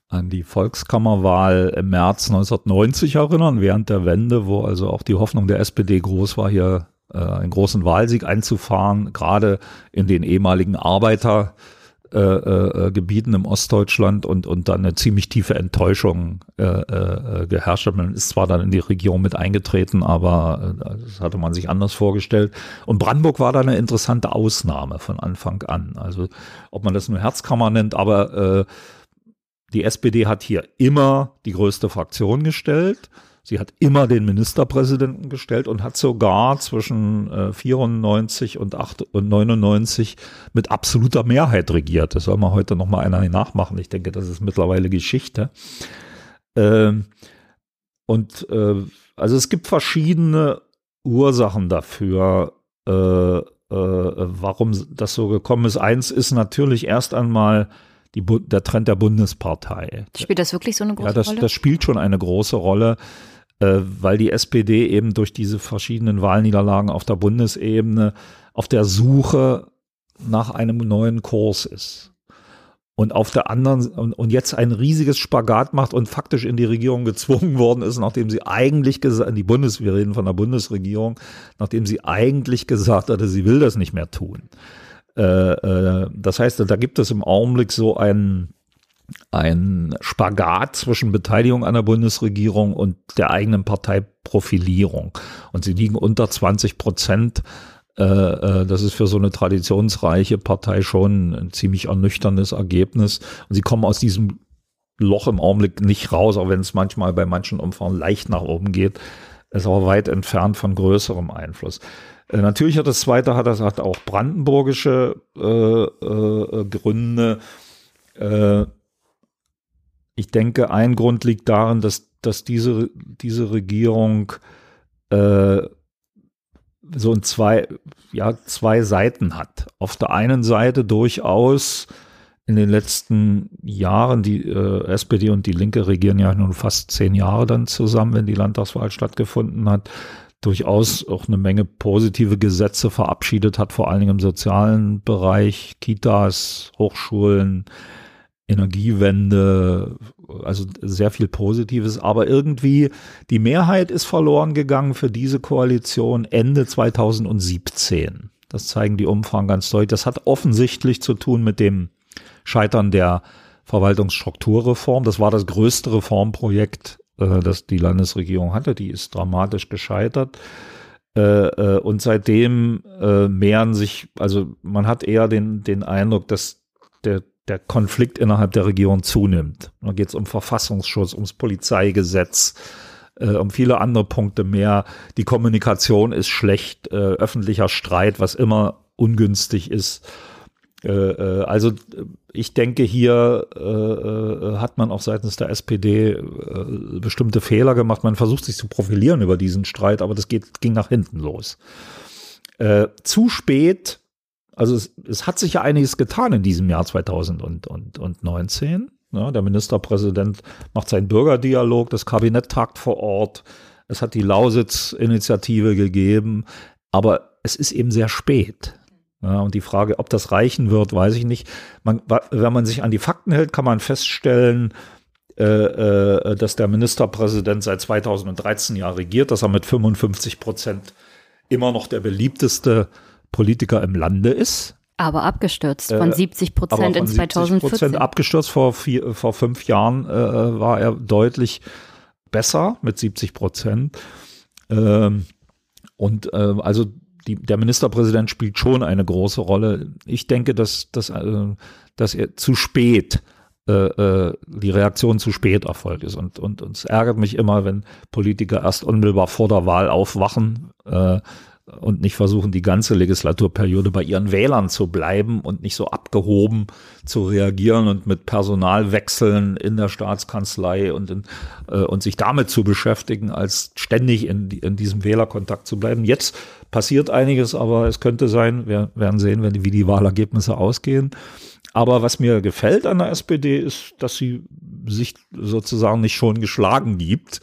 an die Volkskammerwahl im März 1990 erinnern, während der Wende, wo also auch die Hoffnung der SPD groß war, hier äh, einen großen Wahlsieg einzufahren, gerade in den ehemaligen Arbeiter- äh, äh, Gebieten im Ostdeutschland und, und dann eine ziemlich tiefe Enttäuschung äh, äh, geherrscht hat. Man ist zwar dann in die Regierung mit eingetreten, aber äh, das hatte man sich anders vorgestellt. Und Brandenburg war da eine interessante Ausnahme von Anfang an. Also ob man das nur Herzkammer nennt, aber äh, die SPD hat hier immer die größte Fraktion gestellt. Sie hat immer den Ministerpräsidenten gestellt und hat sogar zwischen äh, 94 und, 8 und 99 mit absoluter Mehrheit regiert. Das soll man heute noch mal einer nachmachen. Ich denke, das ist mittlerweile Geschichte. Ähm, und äh, also es gibt verschiedene Ursachen dafür, äh, äh, warum das so gekommen ist. Eins ist natürlich erst einmal die, der Trend der Bundespartei. Spielt das wirklich so eine große ja, das, Rolle? Das spielt schon eine große Rolle, äh, weil die SPD eben durch diese verschiedenen Wahlniederlagen auf der Bundesebene auf der Suche nach einem neuen Kurs ist und auf der anderen und, und jetzt ein riesiges Spagat macht und faktisch in die Regierung gezwungen worden ist, nachdem sie eigentlich gesagt, die Bundes, wir reden von der Bundesregierung, nachdem sie eigentlich gesagt hatte, sie will das nicht mehr tun. Äh, äh, das heißt, da gibt es im Augenblick so ein ein Spagat zwischen Beteiligung an der Bundesregierung und der eigenen Parteiprofilierung. Und sie liegen unter 20 Prozent äh, das ist für so eine traditionsreiche Partei schon ein ziemlich ernüchterndes Ergebnis. Und sie kommen aus diesem Loch im Augenblick nicht raus, auch wenn es manchmal bei manchen Umfragen leicht nach oben geht. Ist aber weit entfernt von größerem Einfluss. Äh, natürlich hat das zweite hat das hat auch brandenburgische äh, äh, Gründe. Äh, ich denke, ein Grund liegt darin, dass, dass diese, diese Regierung äh, so ein zwei, ja, zwei Seiten hat. Auf der einen Seite durchaus in den letzten Jahren, die äh, SPD und die Linke regieren ja nun fast zehn Jahre dann zusammen, wenn die Landtagswahl stattgefunden hat, durchaus auch eine Menge positive Gesetze verabschiedet hat, vor allen Dingen im sozialen Bereich, Kitas, Hochschulen, Energiewende, also sehr viel Positives, aber irgendwie die Mehrheit ist verloren gegangen für diese Koalition Ende 2017. Das zeigen die Umfragen ganz deutlich. Das hat offensichtlich zu tun mit dem Scheitern der Verwaltungsstrukturreform. Das war das größte Reformprojekt, äh, das die Landesregierung hatte. Die ist dramatisch gescheitert. Äh, äh, und seitdem mehren sich, also man hat eher den, den Eindruck, dass der der Konflikt innerhalb der Regierung zunimmt. Da geht es um Verfassungsschutz, ums Polizeigesetz, um viele andere Punkte mehr. Die Kommunikation ist schlecht, öffentlicher Streit, was immer ungünstig ist. Äh, äh also ich denke, hier äh, hat man auch seitens der SPD bestimmte Fehler gemacht. Man versucht sich zu profilieren über diesen Streit, aber das geht, ging nach hinten los. zu spät also es, es, hat sich ja einiges getan in diesem Jahr 2019. Ja, der Ministerpräsident macht seinen Bürgerdialog, das Kabinett tagt vor Ort. Es hat die Lausitz-Initiative gegeben, aber es ist eben sehr spät. Ja, und die Frage, ob das reichen wird, weiß ich nicht. Man, wenn man sich an die Fakten hält, kann man feststellen, äh, äh, dass der Ministerpräsident seit 2013 ja regiert, dass er mit 55 Prozent immer noch der beliebteste Politiker im Lande ist. Aber abgestürzt von 70 äh, Prozent in 2014. Prozent abgestürzt. Vor, vier, vor fünf Jahren äh, war er deutlich besser mit 70 Prozent. Ähm, und äh, also die, der Ministerpräsident spielt schon eine große Rolle. Ich denke, dass, dass, äh, dass er zu spät äh, äh, die Reaktion zu spät erfolgt ist. Und, und, und es ärgert mich immer, wenn Politiker erst unmittelbar vor der Wahl aufwachen äh, und nicht versuchen, die ganze Legislaturperiode bei ihren Wählern zu bleiben und nicht so abgehoben zu reagieren und mit Personalwechseln in der Staatskanzlei und, in, äh, und sich damit zu beschäftigen, als ständig in, in diesem Wählerkontakt zu bleiben. Jetzt passiert einiges, aber es könnte sein, wir werden sehen, wenn, wie die Wahlergebnisse ausgehen. Aber was mir gefällt an der SPD ist, dass sie sich sozusagen nicht schon geschlagen gibt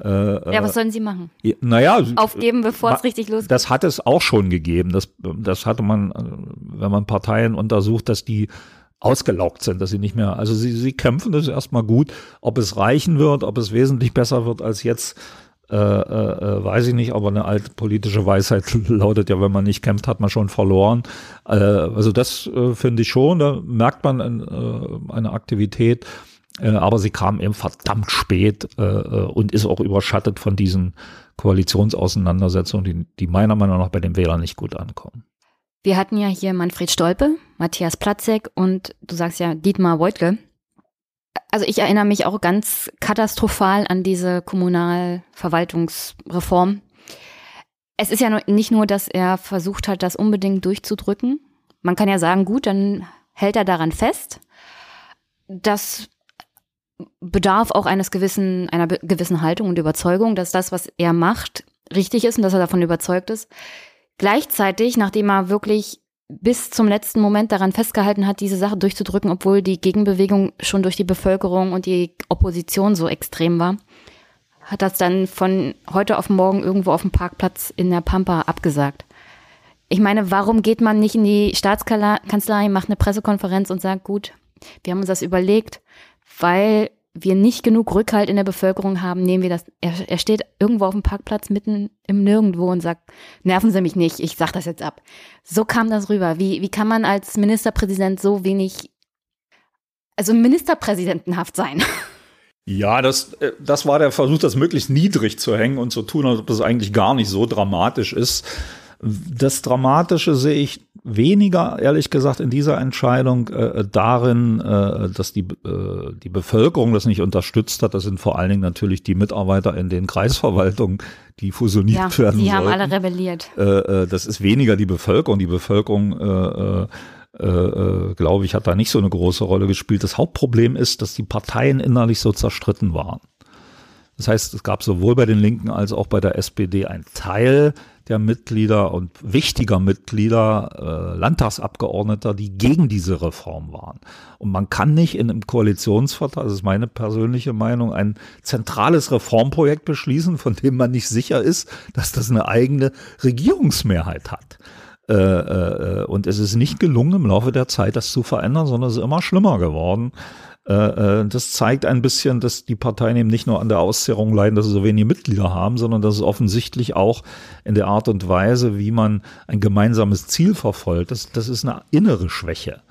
äh, ja, was sollen sie machen? Naja, aufgeben, bevor es richtig losgeht. Das hat es auch schon gegeben. Das, das hatte man, wenn man Parteien untersucht, dass die ausgelaugt sind, dass sie nicht mehr, also sie, sie kämpfen, das erstmal gut. Ob es reichen wird, ob es wesentlich besser wird als jetzt, äh, äh, äh weiß ich nicht, aber eine alte politische Weisheit lautet ja, wenn man nicht kämpft, hat man schon verloren. Äh, also das äh, finde ich schon, da merkt man äh, eine Aktivität. Äh, aber sie kam eben verdammt spät äh, äh, und ist auch überschattet von diesen Koalitionsauseinandersetzungen, die, die meiner Meinung nach bei den Wählern nicht gut ankommen. Wir hatten ja hier Manfred Stolpe, Matthias Platzek und du sagst ja Dietmar Woidke. Also ich erinnere mich auch ganz katastrophal an diese Kommunalverwaltungsreform. Es ist ja nicht nur, dass er versucht hat, das unbedingt durchzudrücken. Man kann ja sagen, gut, dann hält er daran fest. Das bedarf auch eines gewissen, einer gewissen Haltung und Überzeugung, dass das, was er macht, richtig ist und dass er davon überzeugt ist. Gleichzeitig, nachdem er wirklich bis zum letzten Moment daran festgehalten hat, diese Sache durchzudrücken, obwohl die Gegenbewegung schon durch die Bevölkerung und die Opposition so extrem war, hat das dann von heute auf morgen irgendwo auf dem Parkplatz in der Pampa abgesagt. Ich meine, warum geht man nicht in die Staatskanzlei, macht eine Pressekonferenz und sagt, gut, wir haben uns das überlegt, weil wir nicht genug Rückhalt in der Bevölkerung haben, nehmen wir das. Er, er steht irgendwo auf dem Parkplatz mitten im Nirgendwo und sagt, nerven Sie mich nicht, ich sag das jetzt ab. So kam das rüber. Wie, wie kann man als Ministerpräsident so wenig, also ministerpräsidentenhaft sein? Ja, das, äh, das war der Versuch, das möglichst niedrig zu hängen und zu tun, als ob das eigentlich gar nicht so dramatisch ist. Das Dramatische sehe ich weniger, ehrlich gesagt, in dieser Entscheidung äh, darin, äh, dass die, äh, die Bevölkerung das nicht unterstützt hat. Das sind vor allen Dingen natürlich die Mitarbeiter in den Kreisverwaltungen, die fusioniert ja, werden. Die haben alle rebelliert. Äh, äh, das ist weniger die Bevölkerung. Die Bevölkerung äh, äh, äh, glaube ich, hat da nicht so eine große Rolle gespielt. Das Hauptproblem ist, dass die Parteien innerlich so zerstritten waren. Das heißt, es gab sowohl bei den Linken als auch bei der SPD einen Teil der Mitglieder und wichtiger Mitglieder, äh, Landtagsabgeordneter, die gegen diese Reform waren. Und man kann nicht in einem Koalitionsvertrag, das ist meine persönliche Meinung, ein zentrales Reformprojekt beschließen, von dem man nicht sicher ist, dass das eine eigene Regierungsmehrheit hat. Äh, äh, und es ist nicht gelungen, im Laufe der Zeit das zu verändern, sondern es ist immer schlimmer geworden. Äh, das zeigt ein bisschen, dass die Parteien eben nicht nur an der Auszehrung leiden, dass sie so wenige Mitglieder haben, sondern dass es offensichtlich auch in der Art und Weise, wie man ein gemeinsames Ziel verfolgt, das, das ist eine innere Schwäche.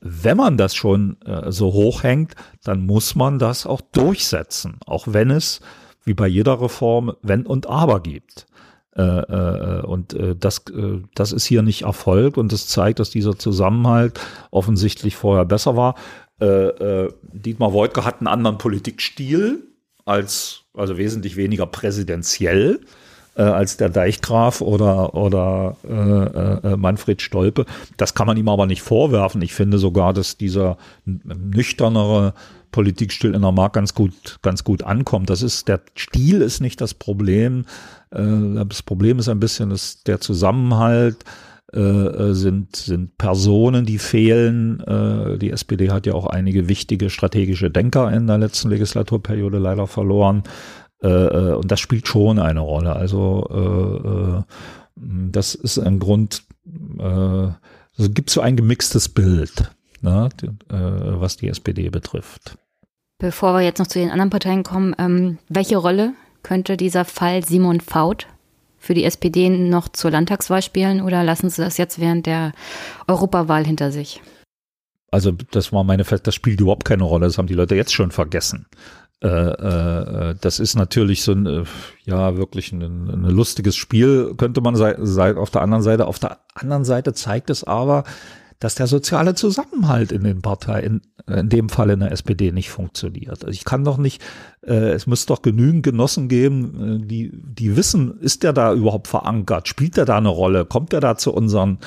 Wenn man das schon äh, so hochhängt, dann muss man das auch durchsetzen, auch wenn es, wie bei jeder Reform, wenn und aber gibt. Äh, äh, und äh, das, das ist hier nicht Erfolg und das zeigt, dass dieser Zusammenhalt offensichtlich vorher besser war. Dietmar Woidke hat einen anderen Politikstil als, also wesentlich weniger präsidentiell als der Deichgraf oder, oder äh, Manfred Stolpe. Das kann man ihm aber nicht vorwerfen. Ich finde sogar, dass dieser nüchternere Politikstil in der Mark ganz gut, ganz gut ankommt. Das ist, der Stil ist nicht das Problem. Äh, das Problem ist ein bisschen, dass der Zusammenhalt äh, äh, sind, sind Personen, die fehlen. Die SPD hat ja auch einige wichtige strategische Denker in der letzten Legislaturperiode leider verloren. Und das spielt schon eine Rolle. Also das ist ein Grund, es gibt so ein gemixtes Bild, ne, was die SPD betrifft. Bevor wir jetzt noch zu den anderen Parteien kommen, ähm, welche Rolle könnte dieser Fall Simon Faut für die SPD noch zur Landtagswahl spielen oder lassen Sie das jetzt während der Europawahl hinter sich? Also das war meine Fest, das spielt überhaupt keine Rolle, das haben die Leute jetzt schon vergessen. Äh, äh, das ist natürlich so ein, äh, ja, wirklich ein, ein lustiges Spiel, könnte man sagen, auf der anderen Seite. Auf der anderen Seite zeigt es aber, dass der soziale Zusammenhalt in den Parteien, in dem Fall in der SPD, nicht funktioniert. Also ich kann doch nicht, äh, es muss doch genügend Genossen geben, äh, die, die wissen, ist der da überhaupt verankert? Spielt der da eine Rolle? Kommt der da zu unseren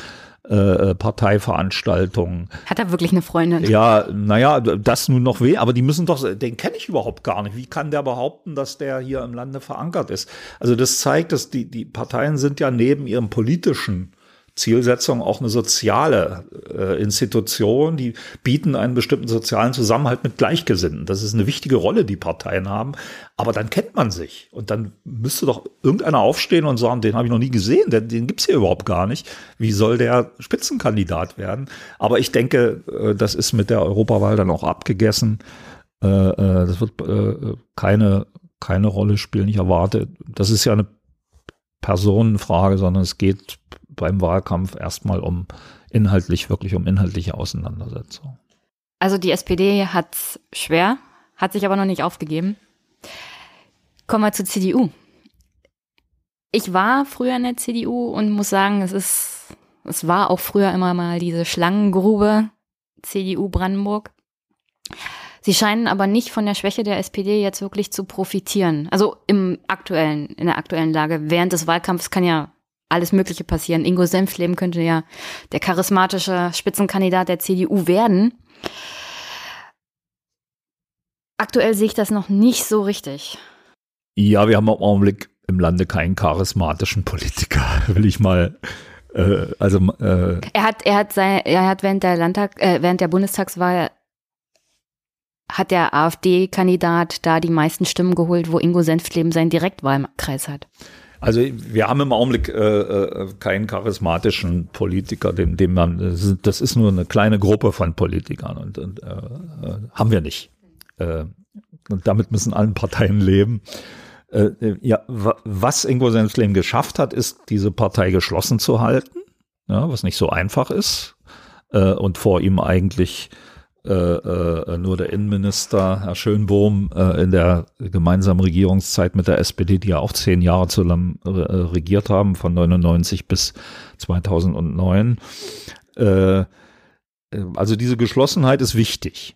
äh, Parteiveranstaltungen. Hat er wirklich eine Freundin? Ja, naja, das nun noch weh, aber die müssen doch, den kenne ich überhaupt gar nicht. Wie kann der behaupten, dass der hier im Lande verankert ist? Also das zeigt, dass die, die Parteien sind ja neben ihrem politischen Zielsetzung auch eine soziale äh, Institution, die bieten einen bestimmten sozialen Zusammenhalt mit Gleichgesinnten. Das ist eine wichtige Rolle, die Parteien haben. Aber dann kennt man sich und dann müsste doch irgendeiner aufstehen und sagen, den habe ich noch nie gesehen, den, den gibt's hier überhaupt gar nicht. Wie soll der Spitzenkandidat werden? Aber ich denke, äh, das ist mit der Europawahl dann auch abgegessen. Äh, äh, das wird äh, keine, keine Rolle spielen. Ich erwarte, das ist ja eine Personenfrage, sondern es geht beim Wahlkampf erstmal um inhaltlich, wirklich um inhaltliche Auseinandersetzung. Also die SPD hat es schwer, hat sich aber noch nicht aufgegeben. Kommen wir zur CDU. Ich war früher in der CDU und muss sagen, es ist, es war auch früher immer mal diese Schlangengrube CDU Brandenburg. Sie scheinen aber nicht von der Schwäche der SPD jetzt wirklich zu profitieren. Also im aktuellen, in der aktuellen Lage. Während des Wahlkampfs kann ja alles Mögliche passieren. Ingo Senfleben könnte ja der charismatische Spitzenkandidat der CDU werden. Aktuell sehe ich das noch nicht so richtig. Ja, wir haben im Augenblick im Lande keinen charismatischen Politiker, will ich mal Äh, also äh, er hat, er hat sein, er hat während der Landtag, äh, während der Bundestagswahl hat der AfD-Kandidat da die meisten Stimmen geholt, wo Ingo Senftleben seinen Direktwahlkreis hat. Also wir haben im Augenblick äh, äh, keinen charismatischen Politiker, dem, dem man, das ist nur eine kleine Gruppe von Politikern und, und äh, äh haben wir nicht. Äh, und damit müssen allen Parteien leben. Äh, ja, was Ingo Senftleben geschafft hat, ist, diese Partei geschlossen zu halten, ja, was nicht so einfach ist. Äh, und vor ihm eigentlich äh, äh, nur der Innenminister, Herr Schönbohm, äh, in der gemeinsamen Regierungszeit mit der SPD, die ja auch zehn Jahre zusammen äh, regiert haben, von 99 bis 2009. Äh, also diese Geschlossenheit ist wichtig.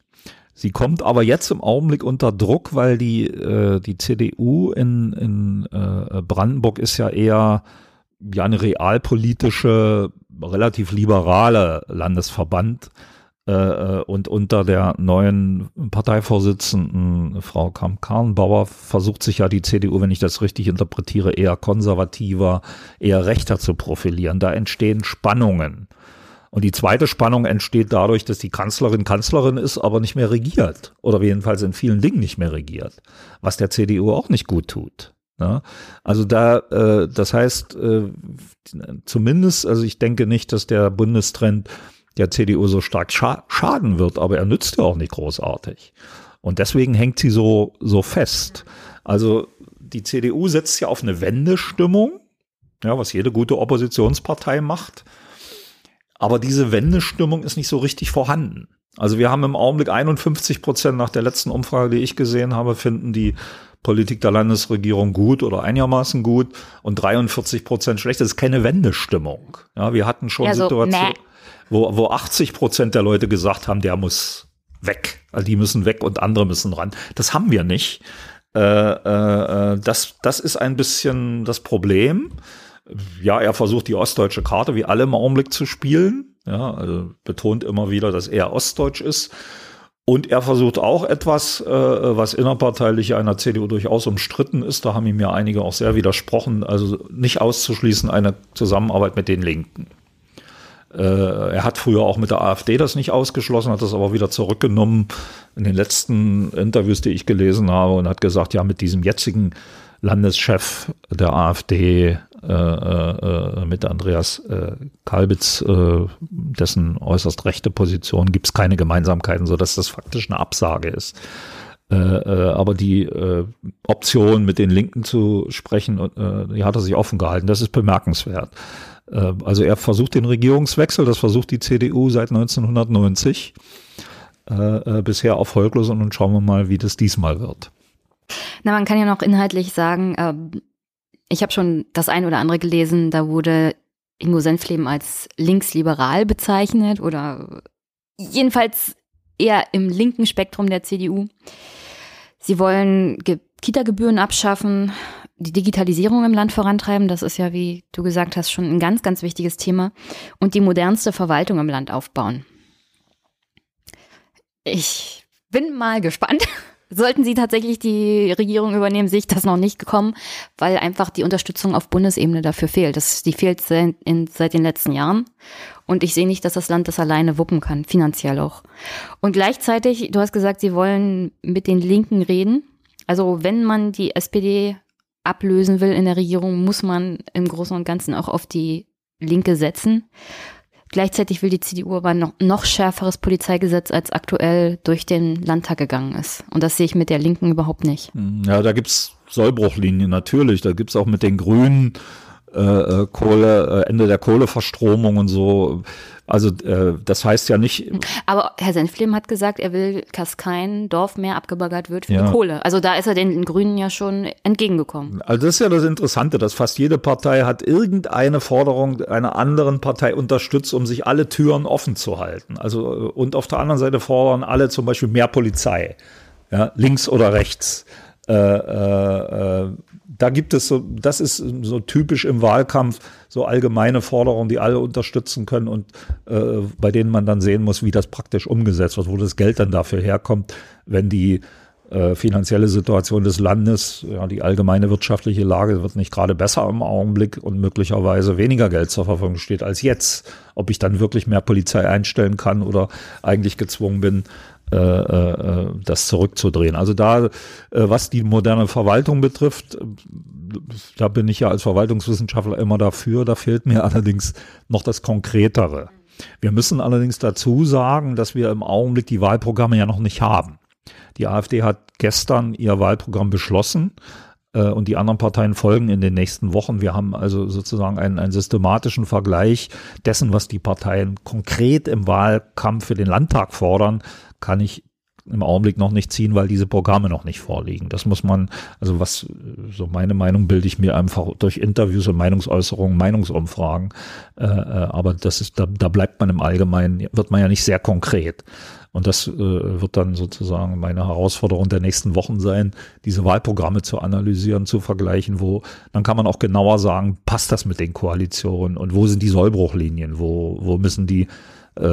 Sie kommt aber jetzt im Augenblick unter Druck, weil die, äh, die CDU in, in äh, Brandenburg ist ja eher ja eine realpolitische, relativ liberale Landesverband äh, äh und unter der neuen Parteivorsitzenden Frau Kamp-Karrenbauer versucht sich ja die CDU, wenn ich das richtig interpretiere, eher konservativer, eher rechter zu profilieren. Da entstehen Spannungen. Und die zweite Spannung entsteht dadurch, dass die Kanzlerin Kanzlerin ist, aber nicht mehr regiert. Oder jedenfalls in vielen Dingen nicht mehr regiert. Was der CDU auch nicht gut tut. Ja, ne? also da, äh, das heißt, äh, zumindest, also ich denke nicht, dass der Bundestrend der CDU so stark scha schaden wird, aber er nützt ja auch nicht großartig. Und deswegen hängt sie so, so fest. Also die CDU setzt ja auf eine Wendestimmung, ja, was jede gute Oppositionspartei macht. Aber diese Wendestimmung ist nicht so richtig vorhanden. Also wir haben im Augenblick 51 Prozent nach der letzten Umfrage, die ich gesehen habe, finden die Politik der Landesregierung gut oder einigermaßen gut und 43 Prozent schlecht. Das ist keine Wendestimmung. Ja, wir hatten schon ja, so, Situationen, wo, wo 80 Prozent der Leute gesagt haben, der muss weg. Also die müssen weg und andere müssen ran. Das haben wir nicht. Äh, äh, äh das, das ist ein bisschen das Problem ja, er versucht die ostdeutsche Karte wie alle im Augenblick zu spielen. Ja, also betont immer wieder, dass er ostdeutsch ist. Und er versucht auch etwas, äh, was innerparteilich einer CDU durchaus umstritten ist. Da haben ihm ja einige auch sehr widersprochen. Also nicht auszuschließen eine Zusammenarbeit mit den Linken. Äh, er hat früher auch mit der AfD das nicht ausgeschlossen, hat das aber wieder zurückgenommen in den letzten Interviews, die ich gelesen habe und hat gesagt, ja, mit diesem jetzigen Landeschef der AfD äh, äh, mit Andreas äh, Kalbitz, äh, dessen äußerst rechte Position, gibt es keine Gemeinsamkeiten, sodass das faktisch eine Absage ist. Äh, äh, aber die äh, Option, mit den Linken zu sprechen, äh, die hat er sich offen gehalten. Das ist bemerkenswert. Äh, also er versucht den Regierungswechsel, das versucht die CDU seit 1990. Äh, äh, bisher erfolglos und nun schauen wir mal, wie das diesmal wird. Na, man kann ja noch inhaltlich sagen, äh, ich habe schon das ein oder andere gelesen, da wurde Ingo Senfleben als linksliberal bezeichnet oder jedenfalls eher im linken Spektrum der CDU. Sie wollen Kita-Gebühren abschaffen, die Digitalisierung im Land vorantreiben. Das ist ja, wie du gesagt hast, schon ein ganz, ganz wichtiges Thema. Und die modernste Verwaltung im Land aufbauen. Ich bin mal gespannt, Sollten sie tatsächlich die Regierung übernehmen, sehe ich das noch nicht gekommen, weil einfach die Unterstützung auf Bundesebene dafür fehlt. Das, die fehlt seit, in, seit den letzten Jahren. Und ich sehe nicht, dass das Land das alleine wuppen kann, finanziell auch. Und gleichzeitig, du hast gesagt, sie wollen mit den Linken reden. Also wenn man die SPD ablösen will in der Regierung, muss man im Großen und Ganzen auch auf die Linke setzen. Gleichzeitig will die CDU aber noch, noch schärferes Polizeigesetz, als aktuell durch den Landtag gegangen ist. Und das sehe ich mit der Linken überhaupt nicht. Hm, ja, da gibt's Sollbruchlinien natürlich. Da gibt's auch mit den Grünen äh, äh Kohle, äh, Ende der Kohleverstromung und so. Also äh, das heißt ja nicht. Aber Herr Senflehm hat gesagt, er will, dass kein Dorf mehr abgebaggert wird für ja. die Kohle. Also da ist er den Grünen ja schon entgegengekommen. Also das ist ja das Interessante, dass fast jede Partei hat irgendeine Forderung einer anderen Partei unterstützt, um sich alle Türen offen zu halten. Also und auf der anderen Seite fordern alle zum Beispiel mehr Polizei, ja, links oder rechts. Äh, äh, äh da gibt es so, das ist so typisch im Wahlkampf, so allgemeine Forderungen, die alle unterstützen können und äh, bei denen man dann sehen muss, wie das praktisch umgesetzt wird, wo das Geld dann dafür herkommt, wenn die äh, finanzielle Situation des Landes, ja, die allgemeine wirtschaftliche Lage wird nicht gerade besser im Augenblick und möglicherweise weniger Geld zur Verfügung steht als jetzt. Ob ich dann wirklich mehr Polizei einstellen kann oder eigentlich gezwungen bin, das zurückzudrehen. Also da, äh, was die moderne Verwaltung betrifft, da bin ich ja als Verwaltungswissenschaftler immer dafür. Da fehlt mir allerdings noch das Konkretere. Wir müssen allerdings dazu sagen, dass wir im Augenblick die Wahlprogramme ja noch nicht haben. Die AfD hat gestern ihr Wahlprogramm beschlossen äh, und die anderen Parteien folgen in den nächsten Wochen. Wir haben also sozusagen einen, einen systematischen Vergleich dessen, was die Parteien konkret im Wahlkampf für den Landtag fordern, kann ich im Augenblick noch nicht ziehen, weil diese Programme noch nicht vorliegen. Das muss man, also was, so meine Meinung bilde ich mir einfach durch Interviews und Meinungsäußerungen, Meinungsumfragen. Äh, äh, aber das ist, da, da bleibt man im Allgemeinen, wird man ja nicht sehr konkret. Und das äh, wird dann sozusagen meine Herausforderung der nächsten Wochen sein, diese Wahlprogramme zu analysieren, zu vergleichen, wo, dann kann man auch genauer sagen, passt das mit den Koalitionen und wo sind die Sollbruchlinien, wo, wo müssen die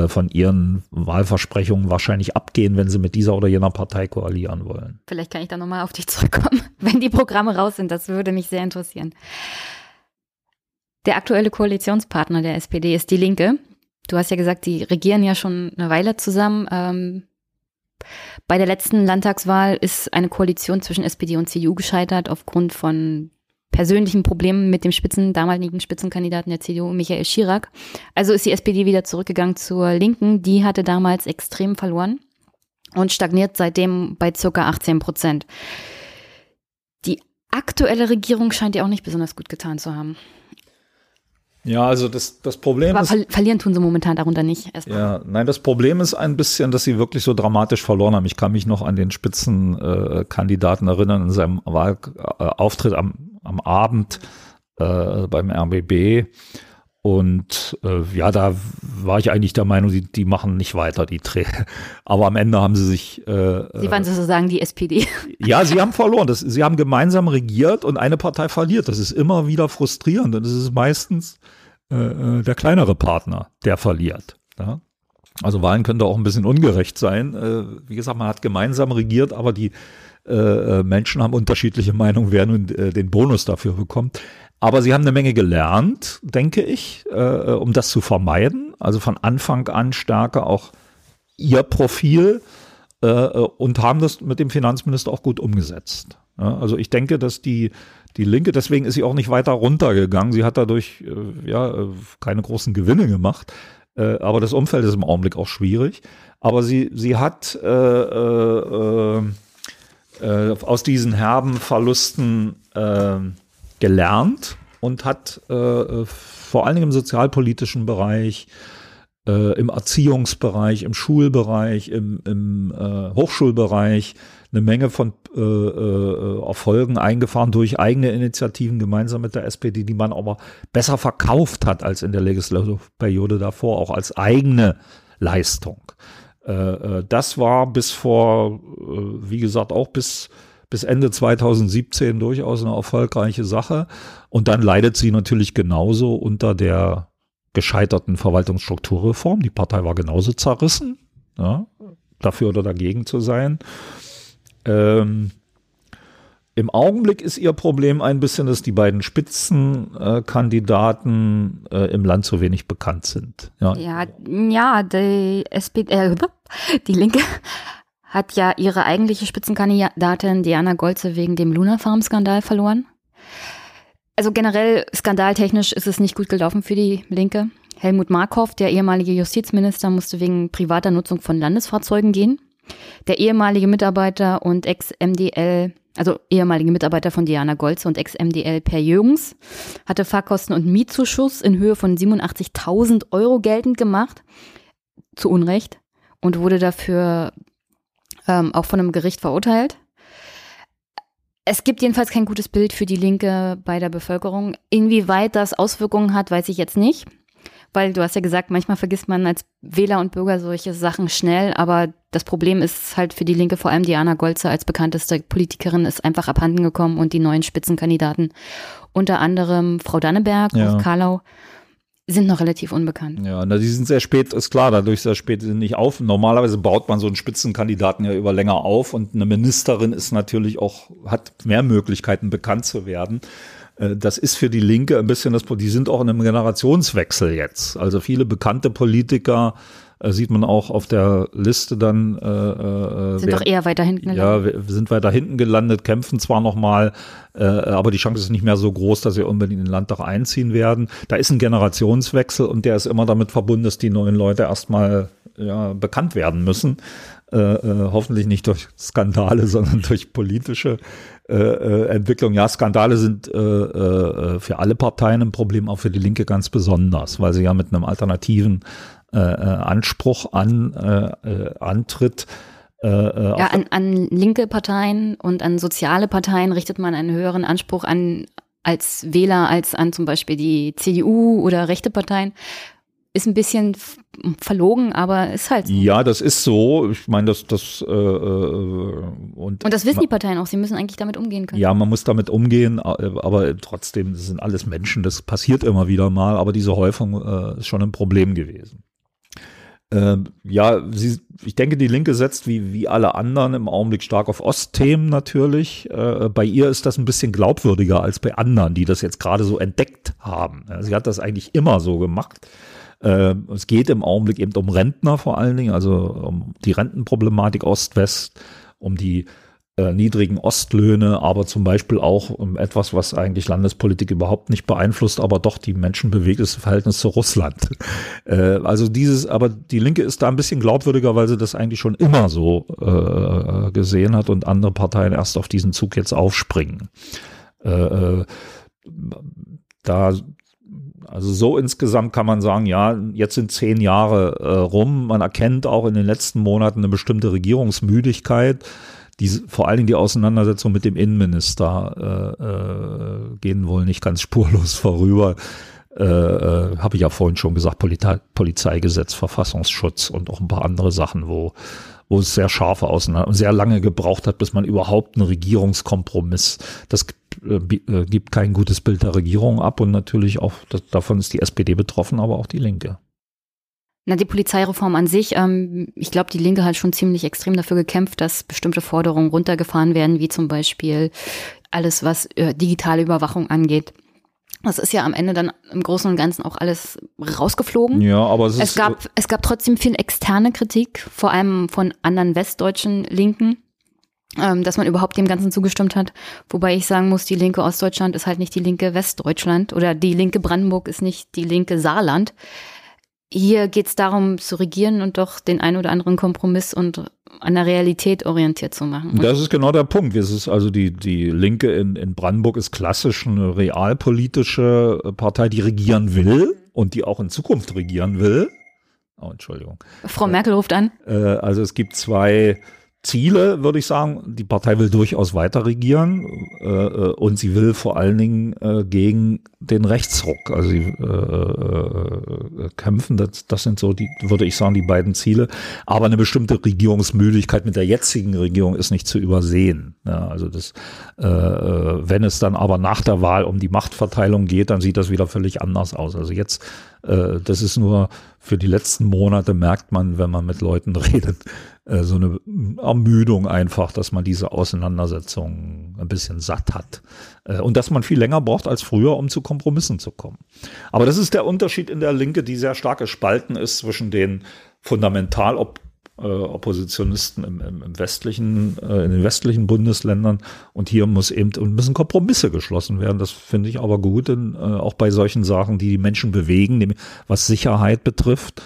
von ihren Wahlversprechungen wahrscheinlich abgehen, wenn sie mit dieser oder jener Partei koalieren wollen. Vielleicht kann ich da nochmal auf dich zurückkommen, wenn die Programme raus sind. Das würde mich sehr interessieren. Der aktuelle Koalitionspartner der SPD ist die Linke. Du hast ja gesagt, die regieren ja schon eine Weile zusammen. Ähm, bei der letzten Landtagswahl ist eine Koalition zwischen SPD und CDU gescheitert aufgrund von persönlichen Problemen mit dem Spitzen, damaligen Spitzenkandidaten der CDU, Michael Schirak. Also ist die SPD wieder zurückgegangen zur Linken. Die hatte damals extrem verloren und stagniert seitdem bei circa 18 Prozent. Die aktuelle Regierung scheint ja auch nicht besonders gut getan zu haben. Ja, also das, das Problem Aber ist. Ver verlieren tun sie momentan darunter nicht. Erstmal. Ja, nein, das Problem ist ein bisschen, dass sie wirklich so dramatisch verloren haben. Ich kann mich noch an den Spitzenkandidaten äh, erinnern in seinem Wahlauftritt am, am Abend äh, beim RBB. Und äh, ja, da war ich eigentlich der Meinung, die, die machen nicht weiter, die Dreh. Aber am Ende haben sie sich. Äh, sie waren sozusagen die SPD. Ja, sie haben verloren. Das, sie haben gemeinsam regiert und eine Partei verliert. Das ist immer wieder frustrierend. Und es ist meistens äh, äh, der kleinere Partner, der verliert. Ja? Also Wahlen können da auch ein bisschen ungerecht sein. Äh, wie gesagt, man hat gemeinsam regiert, aber die äh, äh Menschen haben unterschiedliche Meinungen, wer nun den Bonus dafür bekommt. Aber sie haben eine Menge gelernt, denke ich, um das zu vermeiden. Also von Anfang an stärker auch ihr Profil und haben das mit dem Finanzminister auch gut umgesetzt. Also ich denke, dass die die Linke, deswegen ist sie auch nicht weiter runtergegangen. Sie hat dadurch äh, ja äh, keine großen Gewinne gemacht. Äh, aber das Umfeld ist im Augenblick auch schwierig. Aber sie, sie hat äh, äh, äh, aus diesen herben Verlusten gelernt und hat vor allen Dingen im sozialpolitischen Bereich im Erziehungsbereich, im Schulbereich, im, im Hochschulbereich eine Menge von äh, äh, Erfolgen eingefahren durch eigene Initiativen gemeinsam mit der SPD, die man aber besser verkauft hat als in der Legislaturperiode davor, auch als eigene Leistung. Äh, äh das war bis vor, wie gesagt, auch bis bis Ende 2017 durchaus eine erfolgreiche Sache. Und dann leidet sie natürlich genauso unter der gescheiterten Verwaltungsstrukturreform. Die Partei war genauso zerrissen, ja, dafür oder dagegen zu sein. Ähm, Im Augenblick ist ihr Problem ein bisschen, dass die beiden Spitzenkandidaten äh, äh, im Land zu wenig bekannt sind. Ja, ja, ja die, SPD, äh, die Linke hat ja ihre eigentliche Spitzenkandidatin Diana Golze wegen dem Luna Farm Skandal verloren. Also generell skandaltechnisch ist es nicht gut gelaufen für die Linke. Helmut Markov, der ehemalige Justizminister, musste wegen privater Nutzung von Landesfahrzeugen gehen. Der ehemalige Mitarbeiter und Ex-MDL, also ehemalige Mitarbeiter von Diana Golze und Ex-MDL Per Jürgens, hatte Fahrkosten und Mietzuschuss in Höhe von 87.000 Euro geltend gemacht. Zu Unrecht. Und wurde dafür ähm, auch von einem Gericht verurteilt. Es gibt jedenfalls kein gutes Bild für die Linke bei der Bevölkerung. Inwieweit das Auswirkungen hat, weiß ich jetzt nicht weil du hast ja gesagt, manchmal vergisst man als Wähler und Bürger solche Sachen schnell, aber das Problem ist halt für die Linke, vor allem Diana Golze als bekannteste Politikerin, ist einfach abhanden gekommen und die neuen Spitzenkandidaten, unter anderem Frau Danneberg ja. aus Karlau, sind noch relativ unbekannt. Ja, na, die sind sehr spät, ist klar, dadurch sehr spät sind nicht auf. Normalerweise baut man so einen Spitzenkandidaten ja über länger auf und eine Ministerin ist natürlich auch, hat mehr Möglichkeiten bekannt zu werden. Äh, das ist für die Linke ein bisschen das, die sind auch in einem Generationswechsel jetzt. Also viele bekannte Politiker äh, sieht man auch auf der Liste dann. Äh, äh sind wer, doch eher weiter hinten gelandet. Ja, wir sind weiter hinten gelandet, kämpfen zwar noch mal, äh, aber die Chance ist nicht mehr so groß, dass sie unbedingt in den Landtag einziehen werden. Da ist ein Generationswechsel und der ist immer damit verbunden, dass die neuen Leute erstmal ja, bekannt werden müssen. Äh, äh, hoffentlich nicht durch Skandale, sondern durch politische äh, äh, Entwicklung. Ja, Skandale sind äh, für alle Parteien ein Problem, auch für die Linke ganz besonders, weil sie ja mit einem alternativen Anspruch an, antritt. Ja, an, an linke Parteien und an soziale Parteien richtet man einen höheren Anspruch an als Wähler als an zum Beispiel die CDU oder rechte Parteien ist ein bisschen verlogen, aber ist halt so. Ja, das ist so. Ich meine, das, das äh, und, und das wissen die Parteien auch. Sie müssen eigentlich damit umgehen können. Ja, man muss damit umgehen, aber trotzdem das sind alles Menschen. Das passiert immer wieder mal, aber diese Häufung äh, ist schon ein Problem gewesen. Ähm, ja, sie, ich denke, die Linke setzt wie, wie alle anderen im Augenblick stark auf Ostthemen natürlich. Äh, bei ihr ist das ein bisschen glaubwürdiger als bei anderen, die das jetzt gerade so entdeckt haben. Sie hat das eigentlich immer so gemacht. Äh, es geht im Augenblick eben um Rentner vor allen Dingen, also um die Rentenproblematik Ost-West, um die äh, niedrigen Ostlöhne, aber zum Beispiel auch um etwas, was eigentlich Landespolitik überhaupt nicht beeinflusst, aber doch die Menschen bewegt, ist das Verhältnis zu Russland. Äh, also dieses, aber die Linke ist da ein bisschen glaubwürdiger, weil sie das eigentlich schon immer so äh, gesehen hat und andere Parteien erst auf diesen Zug jetzt aufspringen. Da also so insgesamt kann man sagen, ja, jetzt sind zehn Jahre äh, rum. Man erkennt auch in den letzten Monaten eine bestimmte Regierungsmüdigkeit. Die, vor allen Dingen die Auseinandersetzung mit dem Innenminister äh, äh, gehen wohl nicht ganz spurlos vorüber. Äh, äh, Habe ich ja vorhin schon gesagt, Polizei, Polizeigesetz, Verfassungsschutz und auch ein paar andere Sachen, wo wo es sehr scharfe Auseinander sehr lange gebraucht hat, bis man überhaupt einen Regierungskompromiss, das äh, äh, gibt kein gutes Bild der Regierung ab und natürlich auch, das, davon ist die SPD betroffen, aber auch die Linke. Na, die Polizeireform an sich, ähm, ich glaube, die Linke hat schon ziemlich extrem dafür gekämpft, dass bestimmte Forderungen runtergefahren werden, wie zum Beispiel alles, was äh, digitale Überwachung angeht. Das ist ja am Ende dann im Großen und Ganzen auch alles rausgeflogen. Ja, aber es, es gab es gab trotzdem viel externe Kritik, vor allem von anderen westdeutschen Linken, ähm, dass man überhaupt dem Ganzen zugestimmt hat. Wobei ich sagen muss, die linke Ostdeutschland ist halt nicht die linke Westdeutschland oder die linke Brandenburg ist nicht die linke Saarland. Hier geht es darum zu regieren und doch den ein oder anderen Kompromiss und an der Realität orientiert zu machen. Das ist genau der Punkt. Es ist also die, die Linke in, in Brandenburg ist klassisch eine realpolitische Partei, die regieren will und die auch in Zukunft regieren will. Oh, Entschuldigung. Frau Merkel ruft an. Äh, also es gibt zwei Ziele, würde ich sagen. Die Partei will durchaus weiter regieren äh, äh, und sie will vor allen Dingen äh, gegen den Rechtsruck, also sie äh, äh, kämpfen. Das, das sind so die, würde ich sagen, die beiden Ziele. Aber eine bestimmte Regierungsmüdigkeit mit der jetzigen Regierung ist nicht zu übersehen. Ja, also das, äh, äh wenn es dann aber nach der Wahl um die Machtverteilung geht, dann sieht das wieder völlig anders aus. Also jetzt äh, das ist nur für die letzten Monate merkt man, wenn man mit Leuten redet, äh, so eine Ermüdung einfach, dass man diese Auseinandersetzung ein bisschen satt hat. Äh, und dass man viel länger braucht als früher, um zu Kompromissen zu kommen. Aber das ist der Unterschied in der Linke, die sehr stark gespalten ist zwischen den fundamental op äh, Oppositionisten im, im, im westlichen, äh, in den westlichen Bundesländern. Und hier muss eben müssen Kompromisse geschlossen werden. Das finde ich aber gut, denn äh, auch bei solchen Sachen, die die Menschen bewegen, was Sicherheit betrifft,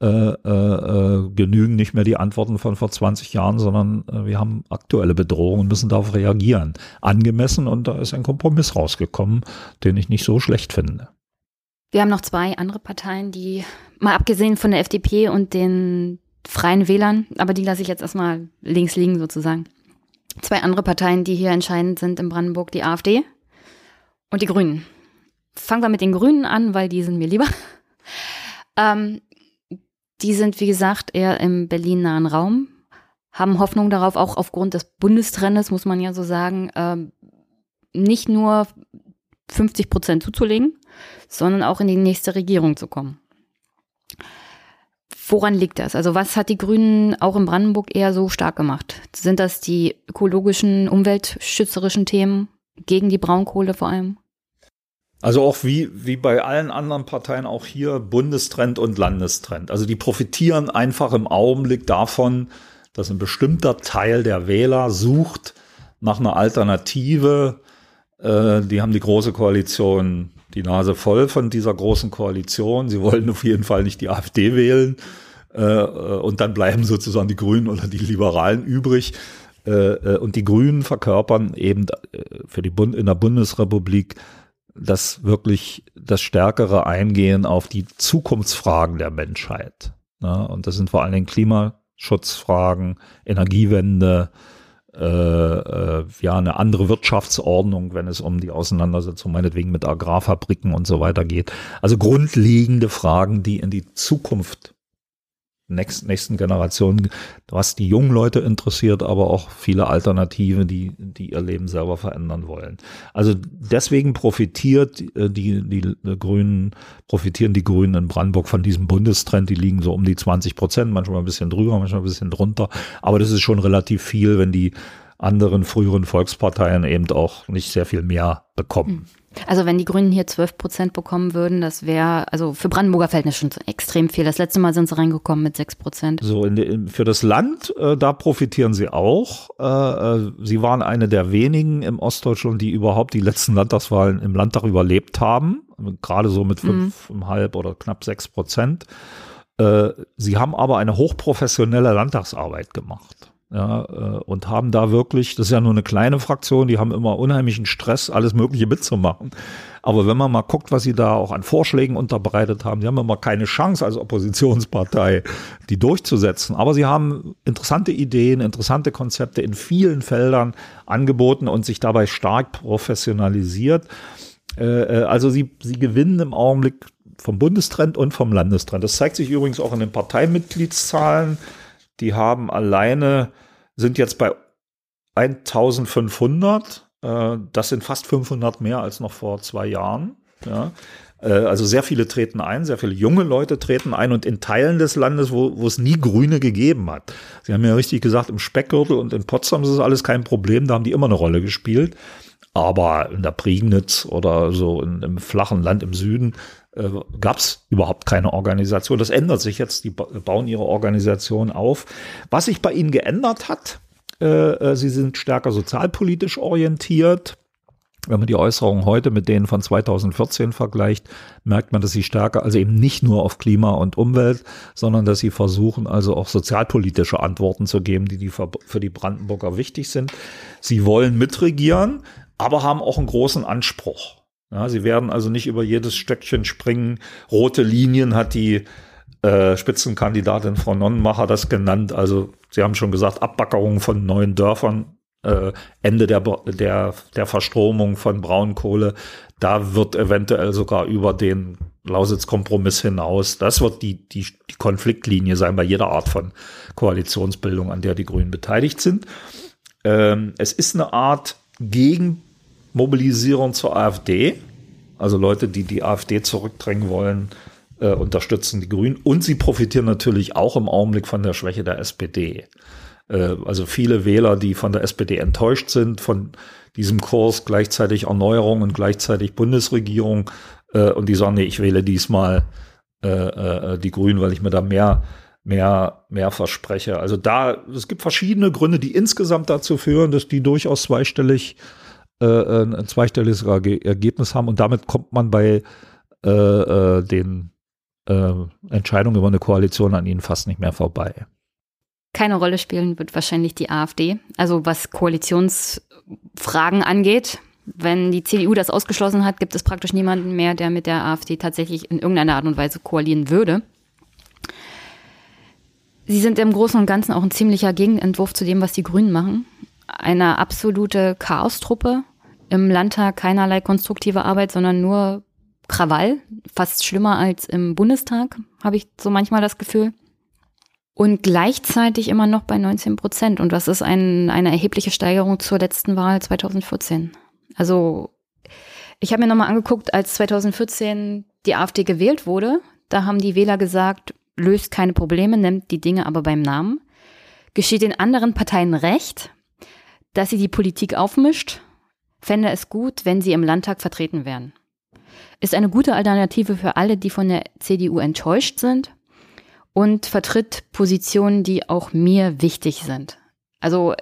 äh, äh, äh, genügen nicht mehr die Antworten von vor 20 Jahren, sondern äh, wir haben aktuelle Bedrohungen und müssen darauf reagieren. Angemessen und da ist ein Kompromiss rausgekommen, den ich nicht so schlecht finde. Wir haben noch zwei andere Parteien, die mal abgesehen von der FDP und den Freien Wählern, aber die lasse ich jetzt erstmal links liegen sozusagen. Zwei andere Parteien, die hier entscheidend sind in Brandenburg, die AfD und die Grünen. Fangen wir mit den Grünen an, weil die sind mir lieber. Ähm, die sind, wie gesagt, eher im Berlin-nahen Raum, haben Hoffnung darauf, auch aufgrund des Bundestrendes, muss man ja so sagen, ähm, nicht nur 50 Prozent zuzulegen, sondern auch in die nächste Regierung zu kommen. Woran liegt das? Also was hat die Grünen auch in Brandenburg eher so stark gemacht? Sind das die ökologischen, umweltschützerischen Themen gegen die Braunkohle vor allem? Also auch wie, wie bei allen anderen Parteien auch hier Bundestrend und Landestrend. Also die profitieren einfach im Augenblick davon, dass ein bestimmter Teil der Wähler sucht nach einer Alternative. Äh, die haben die große Koalition die Nase voll von dieser großen Koalition. Sie wollen auf jeden Fall nicht die AfD wählen. Äh, äh, und dann bleiben sozusagen die Grünen oder die Liberalen übrig. Äh, äh und die Grünen verkörpern eben äh, für die Bund in der Bundesrepublik das wirklich das stärkere Eingehen auf die Zukunftsfragen der Menschheit. Ja, und das sind vor allen Dingen Klimaschutzfragen, Energiewende, äh, äh, ja eine andere Wirtschaftsordnung, wenn es um die Auseinandersetzung meinetwegen mit Agrarfabriken und so weiter geht. Also grundlegende Fragen, die in die Zukunft nächsten, nächsten Generationen, was die jungen Leute interessiert, aber auch viele Alternative, die, die ihr Leben selber verändern wollen. Also deswegen profitiert äh, die, die, Grünen, profitieren die Grünen in Brandenburg von diesem Bundestrend. Die liegen so um die 20 Prozent, manchmal ein bisschen drüber, manchmal ein bisschen drunter. Aber das ist schon relativ viel, wenn die anderen früheren Volksparteien eben auch nicht sehr viel mehr bekommen. Also wenn die Grünen hier 12 Prozent bekommen würden, das wäre, also für Brandenburger Verhältnis schon extrem viel. Das letzte Mal sind sie reingekommen mit 6 Prozent. So, in de, für das Land, äh, da profitieren sie auch. Äh, äh, sie waren eine der wenigen im Ostdeutschland, die überhaupt die letzten Landtagswahlen im Landtag überlebt haben. Gerade so mit 5,5 mhm. oder knapp 6 Prozent. Äh, sie haben aber eine hochprofessionelle Landtagsarbeit gemacht ja, äh, und haben da wirklich, das ist ja nur eine kleine Fraktion, die haben immer unheimlichen Stress, alles Mögliche mitzumachen. Aber wenn man mal guckt, was sie da auch an Vorschlägen unterbreitet haben, die haben immer keine Chance als Oppositionspartei, die durchzusetzen. Aber sie haben interessante Ideen, interessante Konzepte in vielen Feldern angeboten und sich dabei stark professionalisiert. Äh, äh, also sie, sie gewinnen im Augenblick vom Bundestrend und vom Landestrend. Das zeigt sich übrigens auch in den Parteimitgliedszahlen. Die haben alleine sind jetzt bei 1500. Äh, das sind fast 500 mehr als noch vor zwei Jahren. Ja. Äh, also sehr viele treten ein, sehr viele junge Leute treten ein und in Teilen des Landes, wo, wo es nie Grüne gegeben hat. Sie haben ja richtig gesagt, im Speckgürtel und in Potsdam ist es alles kein Problem, da haben die immer eine Rolle gespielt. Aber in der Prignitz oder so in, im flachen Land im Süden äh, gab es überhaupt keine Organisation. Das ändert sich jetzt. Die bauen ihre Organisation auf. Was sich bei ihnen geändert hat, äh, äh, sie sind stärker sozialpolitisch orientiert. Wenn man die Äußerungen heute mit denen von 2014 vergleicht, merkt man, dass sie stärker, also eben nicht nur auf Klima und Umwelt, sondern dass sie versuchen, also auch sozialpolitische Antworten zu geben, die, die für, für die Brandenburger wichtig sind. Sie wollen mitregieren, aber haben auch einen großen Anspruch. Ja, sie werden also nicht über jedes Stöckchen springen. Rote Linien hat die äh, Spitzenkandidatin Frau Nonnenmacher das genannt. Also Sie haben schon gesagt, Abbackerung von neuen Dörfern, äh, Ende der, der, der Verstromung von Braunkohle. Da wird eventuell sogar über den Lausitz-Kompromiss hinaus. Das wird die, die, die Konfliktlinie sein bei jeder Art von Koalitionsbildung, an der die Grünen beteiligt sind. Ähm, es ist eine Art Gegenmobilisierung zur AfD. Also Leute, die die AfD zurückdrängen wollen, äh, unterstützen die Grünen. Und sie profitieren natürlich auch im Augenblick von der Schwäche der SPD. Äh, also viele Wähler, die von der SPD enttäuscht sind, von diesem Kurs gleichzeitig Erneuerung und gleichzeitig Bundesregierung. Äh, und die sagen, nee, ich wähle diesmal äh, äh, die Grünen, weil ich mir da mehr mehr, mehr verspreche. Also da, es gibt verschiedene Gründe, die insgesamt dazu führen, dass die durchaus zweistellig, äh, ein zweistelliges Ergebnis haben und damit kommt man bei äh, äh, den äh, Entscheidung über eine Koalition an ihnen fast nicht mehr vorbei. Keine Rolle spielen wird wahrscheinlich die AfD. Also was Koalitionsfragen angeht. Wenn die CDU das ausgeschlossen hat, gibt es praktisch niemanden mehr, der mit der AfD tatsächlich in irgendeiner Art und Weise koalieren würde. Sie sind im Großen und Ganzen auch ein ziemlicher Gegenentwurf zu dem, was die Grünen machen. Eine absolute Chaostruppe. Im Landtag keinerlei konstruktive Arbeit, sondern nur Krawall, fast schlimmer als im Bundestag, habe ich so manchmal das Gefühl. Und gleichzeitig immer noch bei 19 Prozent. Und das ist ein, eine erhebliche Steigerung zur letzten Wahl 2014. Also Ich habe mir nochmal angeguckt, als 2014 die AfD gewählt wurde, da haben die Wähler gesagt, löst keine Probleme, nimmt die Dinge aber beim Namen. Geschieht den anderen Parteien recht, dass sie die Politik aufmischt, fände es gut, wenn sie im Landtag vertreten wären. Ist eine gute Alternative für alle, die von der CDU enttäuscht sind und vertritt Positionen, die auch mir wichtig sind. Also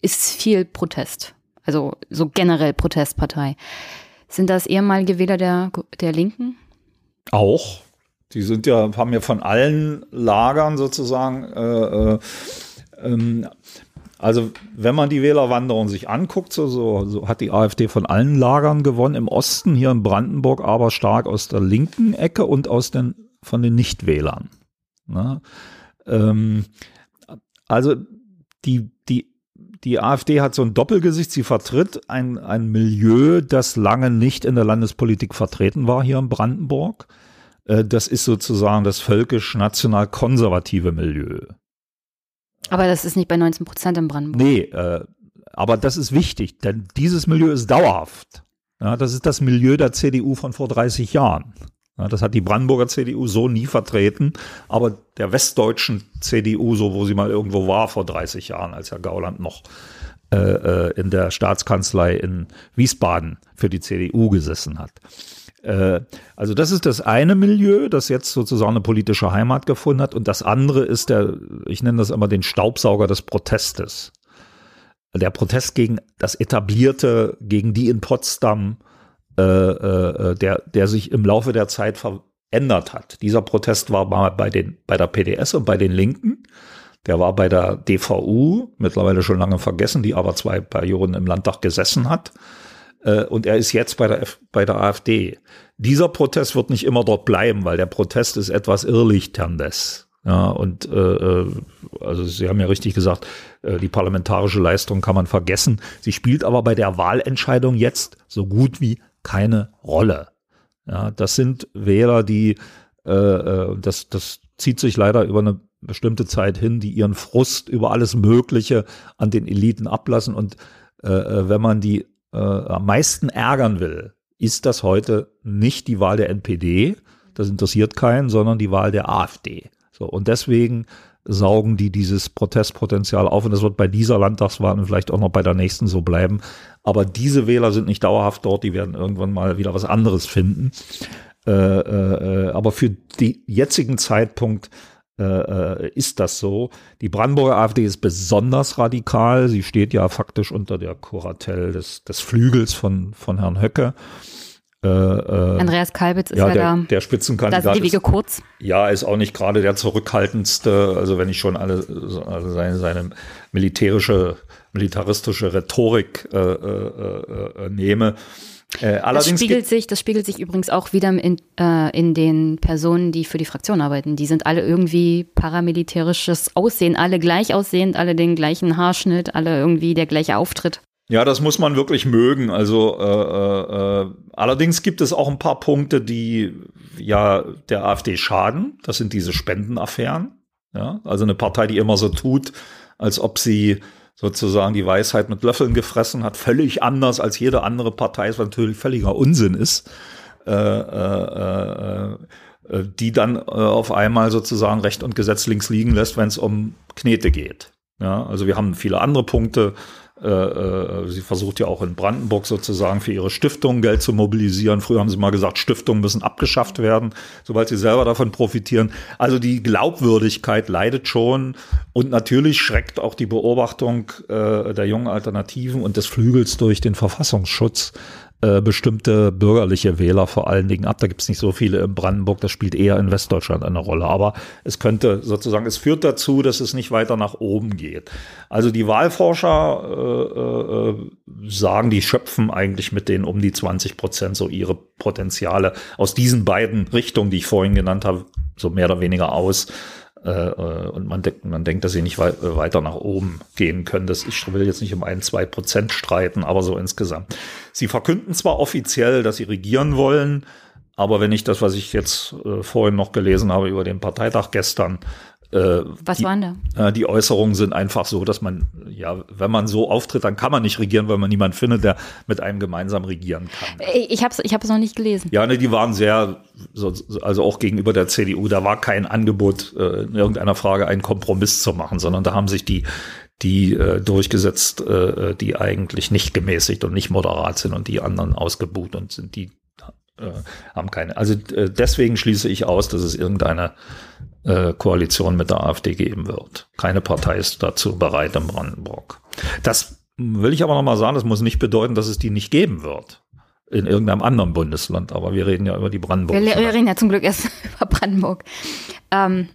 ist viel Protest. Also so generell Protestpartei. Sind das ehemalige Wähler der, der Linken? Auch. Die sind ja, haben ja von allen Lagern sozusagen, äh, äh, ähm, also wenn man die Wählerwanderung sich anguckt, so, so, so, hat die AfD von allen Lagern gewonnen. Im Osten, hier in Brandenburg, aber stark aus der linken Ecke und aus den, von den Nichtwählern. Ne? Ähm, also die, die die AfD hat so ein Doppelgesicht. Sie vertritt ein, ein Milieu, das lange nicht in der Landespolitik vertreten war hier in Brandenburg. Äh, das ist sozusagen das völkisch-national-konservative Milieu. Aber das ist nicht bei 19 Prozent in Brandenburg. Nee, äh, aber das ist wichtig, denn dieses Milieu ist dauerhaft. Ja, das ist das Milieu der CDU von vor 30 Jahren. Ja, das hat die Brandenburger CDU so nie vertreten, aber der westdeutschen CDU, so wo sie mal irgendwo war vor 30 Jahren, als Herr Gauland noch äh, äh, in der Staatskanzlei in Wiesbaden für die CDU gesessen hat. Äh, also das ist das eine Milieu, das jetzt sozusagen eine politische Heimat gefunden hat. Und das andere ist der, ich nenne das immer den Staubsauger des Protestes. Der Protest gegen das Etablierte, gegen die in Potsdam äh, äh, der, der sich im Laufe der Zeit verändert hat. Dieser Protest war mal bei, den, bei der PDS und bei den Linken. Der war bei der DVU, mittlerweile schon lange vergessen, die aber zwei Perioden im Landtag gesessen hat. Äh, und er ist jetzt bei der, bei der AfD. Dieser Protest wird nicht immer dort bleiben, weil der Protest ist etwas Irrlichterndes. Ja, und äh, äh, also Sie haben ja richtig gesagt, äh, die parlamentarische Leistung kann man vergessen. Sie spielt aber bei der Wahlentscheidung jetzt so gut wie keine Rolle. Ja, das sind Wähler, die, äh, äh, das, das zieht sich leider über eine bestimmte Zeit hin, die ihren Frust über alles Mögliche an den Eliten ablassen. Und äh wenn man die äh, am meisten ärgern will, ist das heute nicht die Wahl der NPD, das interessiert keinen, sondern die Wahl der AfD. So, und deswegen saugen die dieses Protestpotenzial auf und das wird bei dieser Landtagswahl und vielleicht auch noch bei der nächsten so bleiben. Aber diese Wähler sind nicht dauerhaft dort, die werden irgendwann mal wieder was anderes finden. Äh, äh, aber für den jetzigen Zeitpunkt äh, äh, ist das so. Die Brandenburger AfD ist besonders radikal. Sie steht ja faktisch unter der Kuratell des, des Flügels von, von Herrn Höcke. Äh, äh, Andreas Kalbitz ist ja, ja der, da. Der Spitzenkandidat. Da sind die Wege kurz. Ja, ist auch nicht gerade der zurückhaltendste. Also wenn ich schon alle also seine, seine militärische, militaristische Rhetorik äh, äh. Äh, das spiegelt sich, das spiegelt sich übrigens auch wieder in, äh, in den Personen, die für die Fraktion arbeiten. Die sind alle irgendwie paramilitärisches Aussehen, alle gleich aussehend, alle den gleichen Haarschnitt, alle irgendwie der gleiche Auftritt. Ja, das muss man wirklich mögen. Also äh, äh, äh, allerdings gibt es auch ein paar Punkte, die ja der AfD schaden. Das sind diese Spendenaffären. Ja, also eine Partei, die immer so tut, als ob sie sozusagen die Weisheit mit Löffeln gefressen hat, völlig anders als jede andere Partei, was natürlich völliger Unsinn ist. Äh, äh, äh, die dann äh, auf einmal sozusagen Recht und Gesetz links liegen lässt, wenn es um Knete geht. Ja, also wir haben viele andere Punkte, äh, äh, sie versucht ja auch in Brandenburg sozusagen für ihre Stiftung Geld zu mobilisieren. Früher haben sie mal gesagt, Stiftungen müssen abgeschafft werden, sobald sie selber davon profitieren. Also die Glaubwürdigkeit leidet schon und natürlich schreckt auch die Beobachtung äh, der jungen Alternativen und des Flügels durch den Verfassungsschutz äh, bestimmte bürgerliche Wähler vor allen Dingen ab. Da gibt es nicht so viele in Brandenburg, das spielt eher in Westdeutschland eine Rolle. Aber es könnte sozusagen, es führt dazu, dass es nicht weiter nach oben geht. Also die Wahlforscher äh, äh, sagen, die schöpfen eigentlich mit den um die 20 Prozent so ihre Potenziale aus diesen beiden Richtungen, die ich vorhin genannt habe, so mehr oder weniger aus. Äh, äh, und man denkt, man denkt, dass sie nicht wei weiter nach oben gehen können. Das, ich will jetzt nicht um ein, zwei Prozent streiten, aber so insgesamt. Sie verkünden zwar offiziell, dass sie regieren wollen, aber wenn ich das, was ich jetzt äh, vorhin noch gelesen habe über den Parteitag gestern, Äh, Was die, waren da? Äh, die Äußerungen sind einfach so, dass man, ja, wenn man so auftritt, dann kann man nicht regieren, weil man niemanden findet, der mit einem gemeinsam regieren kann. Ich habe es ich hab's noch nicht gelesen. Ja, ne, die waren sehr, so, also auch gegenüber der CDU, da war kein Angebot, äh, in irgendeiner Frage einen Kompromiss zu machen, sondern da haben sich die, die äh, durchgesetzt, äh, die eigentlich nicht gemäßigt und nicht moderat sind und die anderen ausgebucht und sind die äh, haben keine. Also äh, deswegen schließe ich aus, dass es irgendeine äh, Koalition mit der AfD geben wird. Keine Partei ist dazu bereit in Brandenburg. Das will ich aber nochmal sagen, das muss nicht bedeuten, dass es die nicht geben wird. In irgendeinem anderen Bundesland, aber wir reden ja über die Brandenburg. Wir, wir reden ja zum Glück erst über Brandenburg. Ähm,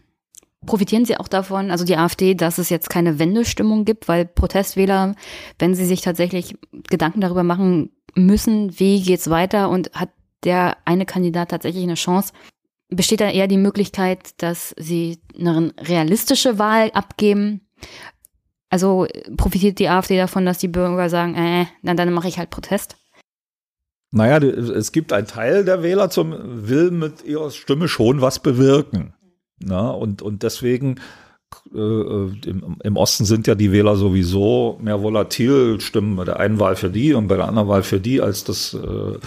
profitieren Sie auch davon, also die AfD, dass es jetzt keine Wendestimmung gibt, weil Protestwähler, wenn sie sich tatsächlich Gedanken darüber machen müssen, wie geht's weiter und hat der eine Kandidat tatsächlich eine Chance, besteht da eher die Möglichkeit, dass sie eine realistische Wahl abgeben. Also profitiert die AfD davon, dass die Bürger sagen, äh, na, dann mache ich halt Protest? Naja, es gibt einen Teil der Wähler, zum will mit ihrer Stimme schon was bewirken. Na, und, und deswegen äh, im, im, Osten sind ja die Wähler sowieso mehr volatil, stimmen bei der einen Wahl für die und bei der anderen Wahl für die, als das äh, äh, äh,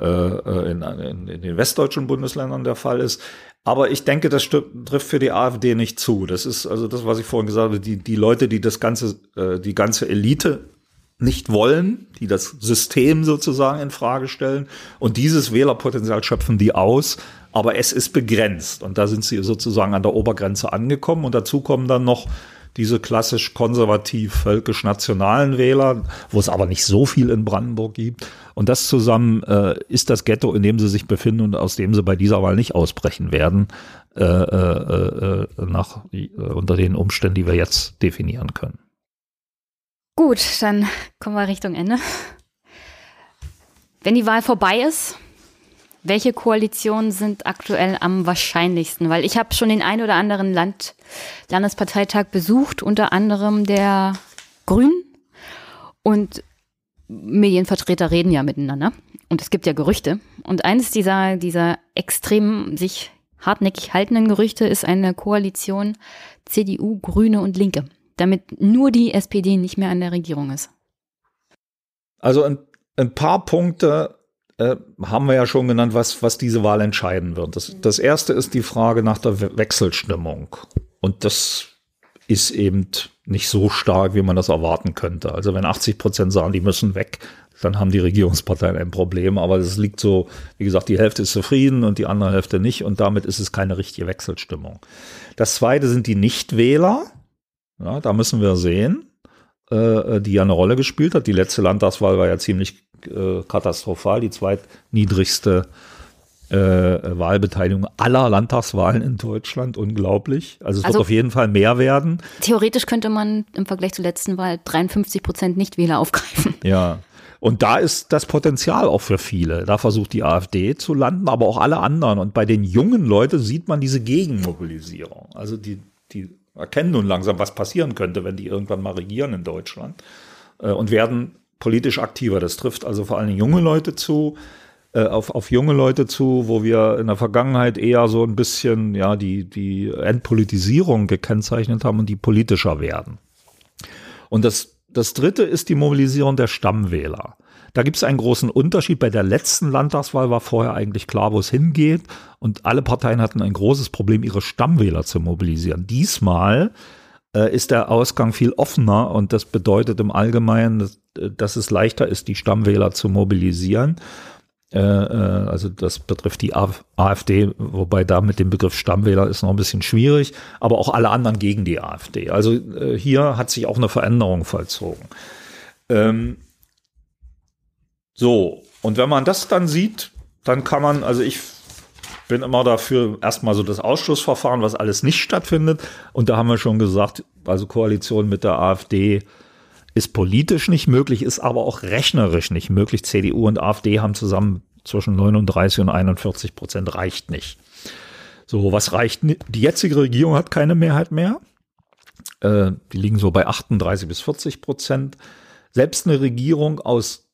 in, in, in den westdeutschen Bundesländern der Fall ist. Aber ich denke, das trifft für die AfD nicht zu. Das ist also das, was ich vorhin gesagt habe, die, die Leute, die das ganze, äh, die ganze Elite nicht wollen, die das System sozusagen in Frage stellen. Und dieses Wählerpotenzial schöpfen die aus. Aber es ist begrenzt. Und da sind sie sozusagen an der Obergrenze angekommen. Und dazu kommen dann noch diese klassisch konservativ völkisch-nationalen Wähler, wo es aber nicht so viel in Brandenburg gibt. Und das zusammen äh, ist das Ghetto, in dem sie sich befinden und aus dem sie bei dieser Wahl nicht ausbrechen werden, äh, äh, äh nach, äh, unter den Umständen, die wir jetzt definieren können. Gut, dann kommen wir Richtung Ende. Wenn die Wahl vorbei ist, welche Koalitionen sind aktuell am wahrscheinlichsten? Weil ich habe schon den ein oder anderen Land Landesparteitag besucht, unter anderem der Grünen. Und Medienvertreter reden ja miteinander. Und es gibt ja Gerüchte. Und eines dieser, dieser extrem sich hartnäckig haltenden Gerüchte ist eine Koalition CDU, Grüne und Linke. Damit nur die SPD nicht mehr an der Regierung ist. Also ein, ein paar Punkte äh, haben wir ja schon genannt, was, was diese Wahl entscheiden wird. Das, das erste ist die Frage nach der Wechselstimmung. Und das ist eben nicht so stark, wie man das erwarten könnte. Also wenn 80 Prozent sagen, die müssen weg, dann haben die Regierungsparteien ein Problem. Aber es liegt so, wie gesagt, die Hälfte ist zufrieden und die andere Hälfte nicht. Und damit ist es keine richtige Wechselstimmung. Das zweite sind die Nichtwähler. Ja, da müssen wir sehen, äh, die ja eine Rolle gespielt hat. Die letzte Landtagswahl war ja ziemlich äh, katastrophal, die zweitniedrigste äh, Wahlbeteiligung aller Landtagswahlen in Deutschland. Unglaublich. Also es also, wird auf jeden Fall mehr werden. Theoretisch könnte man im Vergleich zur letzten Wahl 53 Prozent Nichtwähler aufgreifen. Ja. Und da ist das Potenzial auch für viele. Da versucht die AfD zu landen, aber auch alle anderen. Und bei den jungen Leuten sieht man diese Gegenmobilisierung. Also die, die erkennen nun langsam, was passieren könnte, wenn die irgendwann mal regieren in Deutschland äh, und werden politisch aktiver. Das trifft also vor allem junge Leute zu, äh, auf, auf junge Leute zu, wo wir in der Vergangenheit eher so ein bisschen ja die, die Entpolitisierung gekennzeichnet haben und die politischer werden. Und das, das dritte ist die Mobilisierung der Stammwähler. Da gibt es einen großen Unterschied. Bei der letzten Landtagswahl war vorher eigentlich klar, wo es hingeht. Und alle Parteien hatten ein großes Problem, ihre Stammwähler zu mobilisieren. Diesmal äh, ist der Ausgang viel offener und das bedeutet im Allgemeinen, dass, dass es leichter ist, die Stammwähler zu mobilisieren. Äh, äh also das betrifft die AfD, wobei da mit dem Begriff Stammwähler ist noch ein bisschen schwierig, aber auch alle anderen gegen die AfD. Also äh, hier hat sich auch eine Veränderung vollzogen. Ähm, so, und wenn man das dann sieht, dann kann man, also ich bin immer dafür erstmal so das Ausschussverfahren, was alles nicht stattfindet. Und da haben wir schon gesagt, also Koalition mit der AfD ist politisch nicht möglich, ist aber auch rechnerisch nicht möglich. CDU und AfD haben zusammen zwischen 39 und 41 Prozent, reicht nicht. So, was reicht? Die jetzige Regierung hat keine Mehrheit mehr. Äh, die liegen so bei 38 bis 40 Prozent. Selbst eine Regierung aus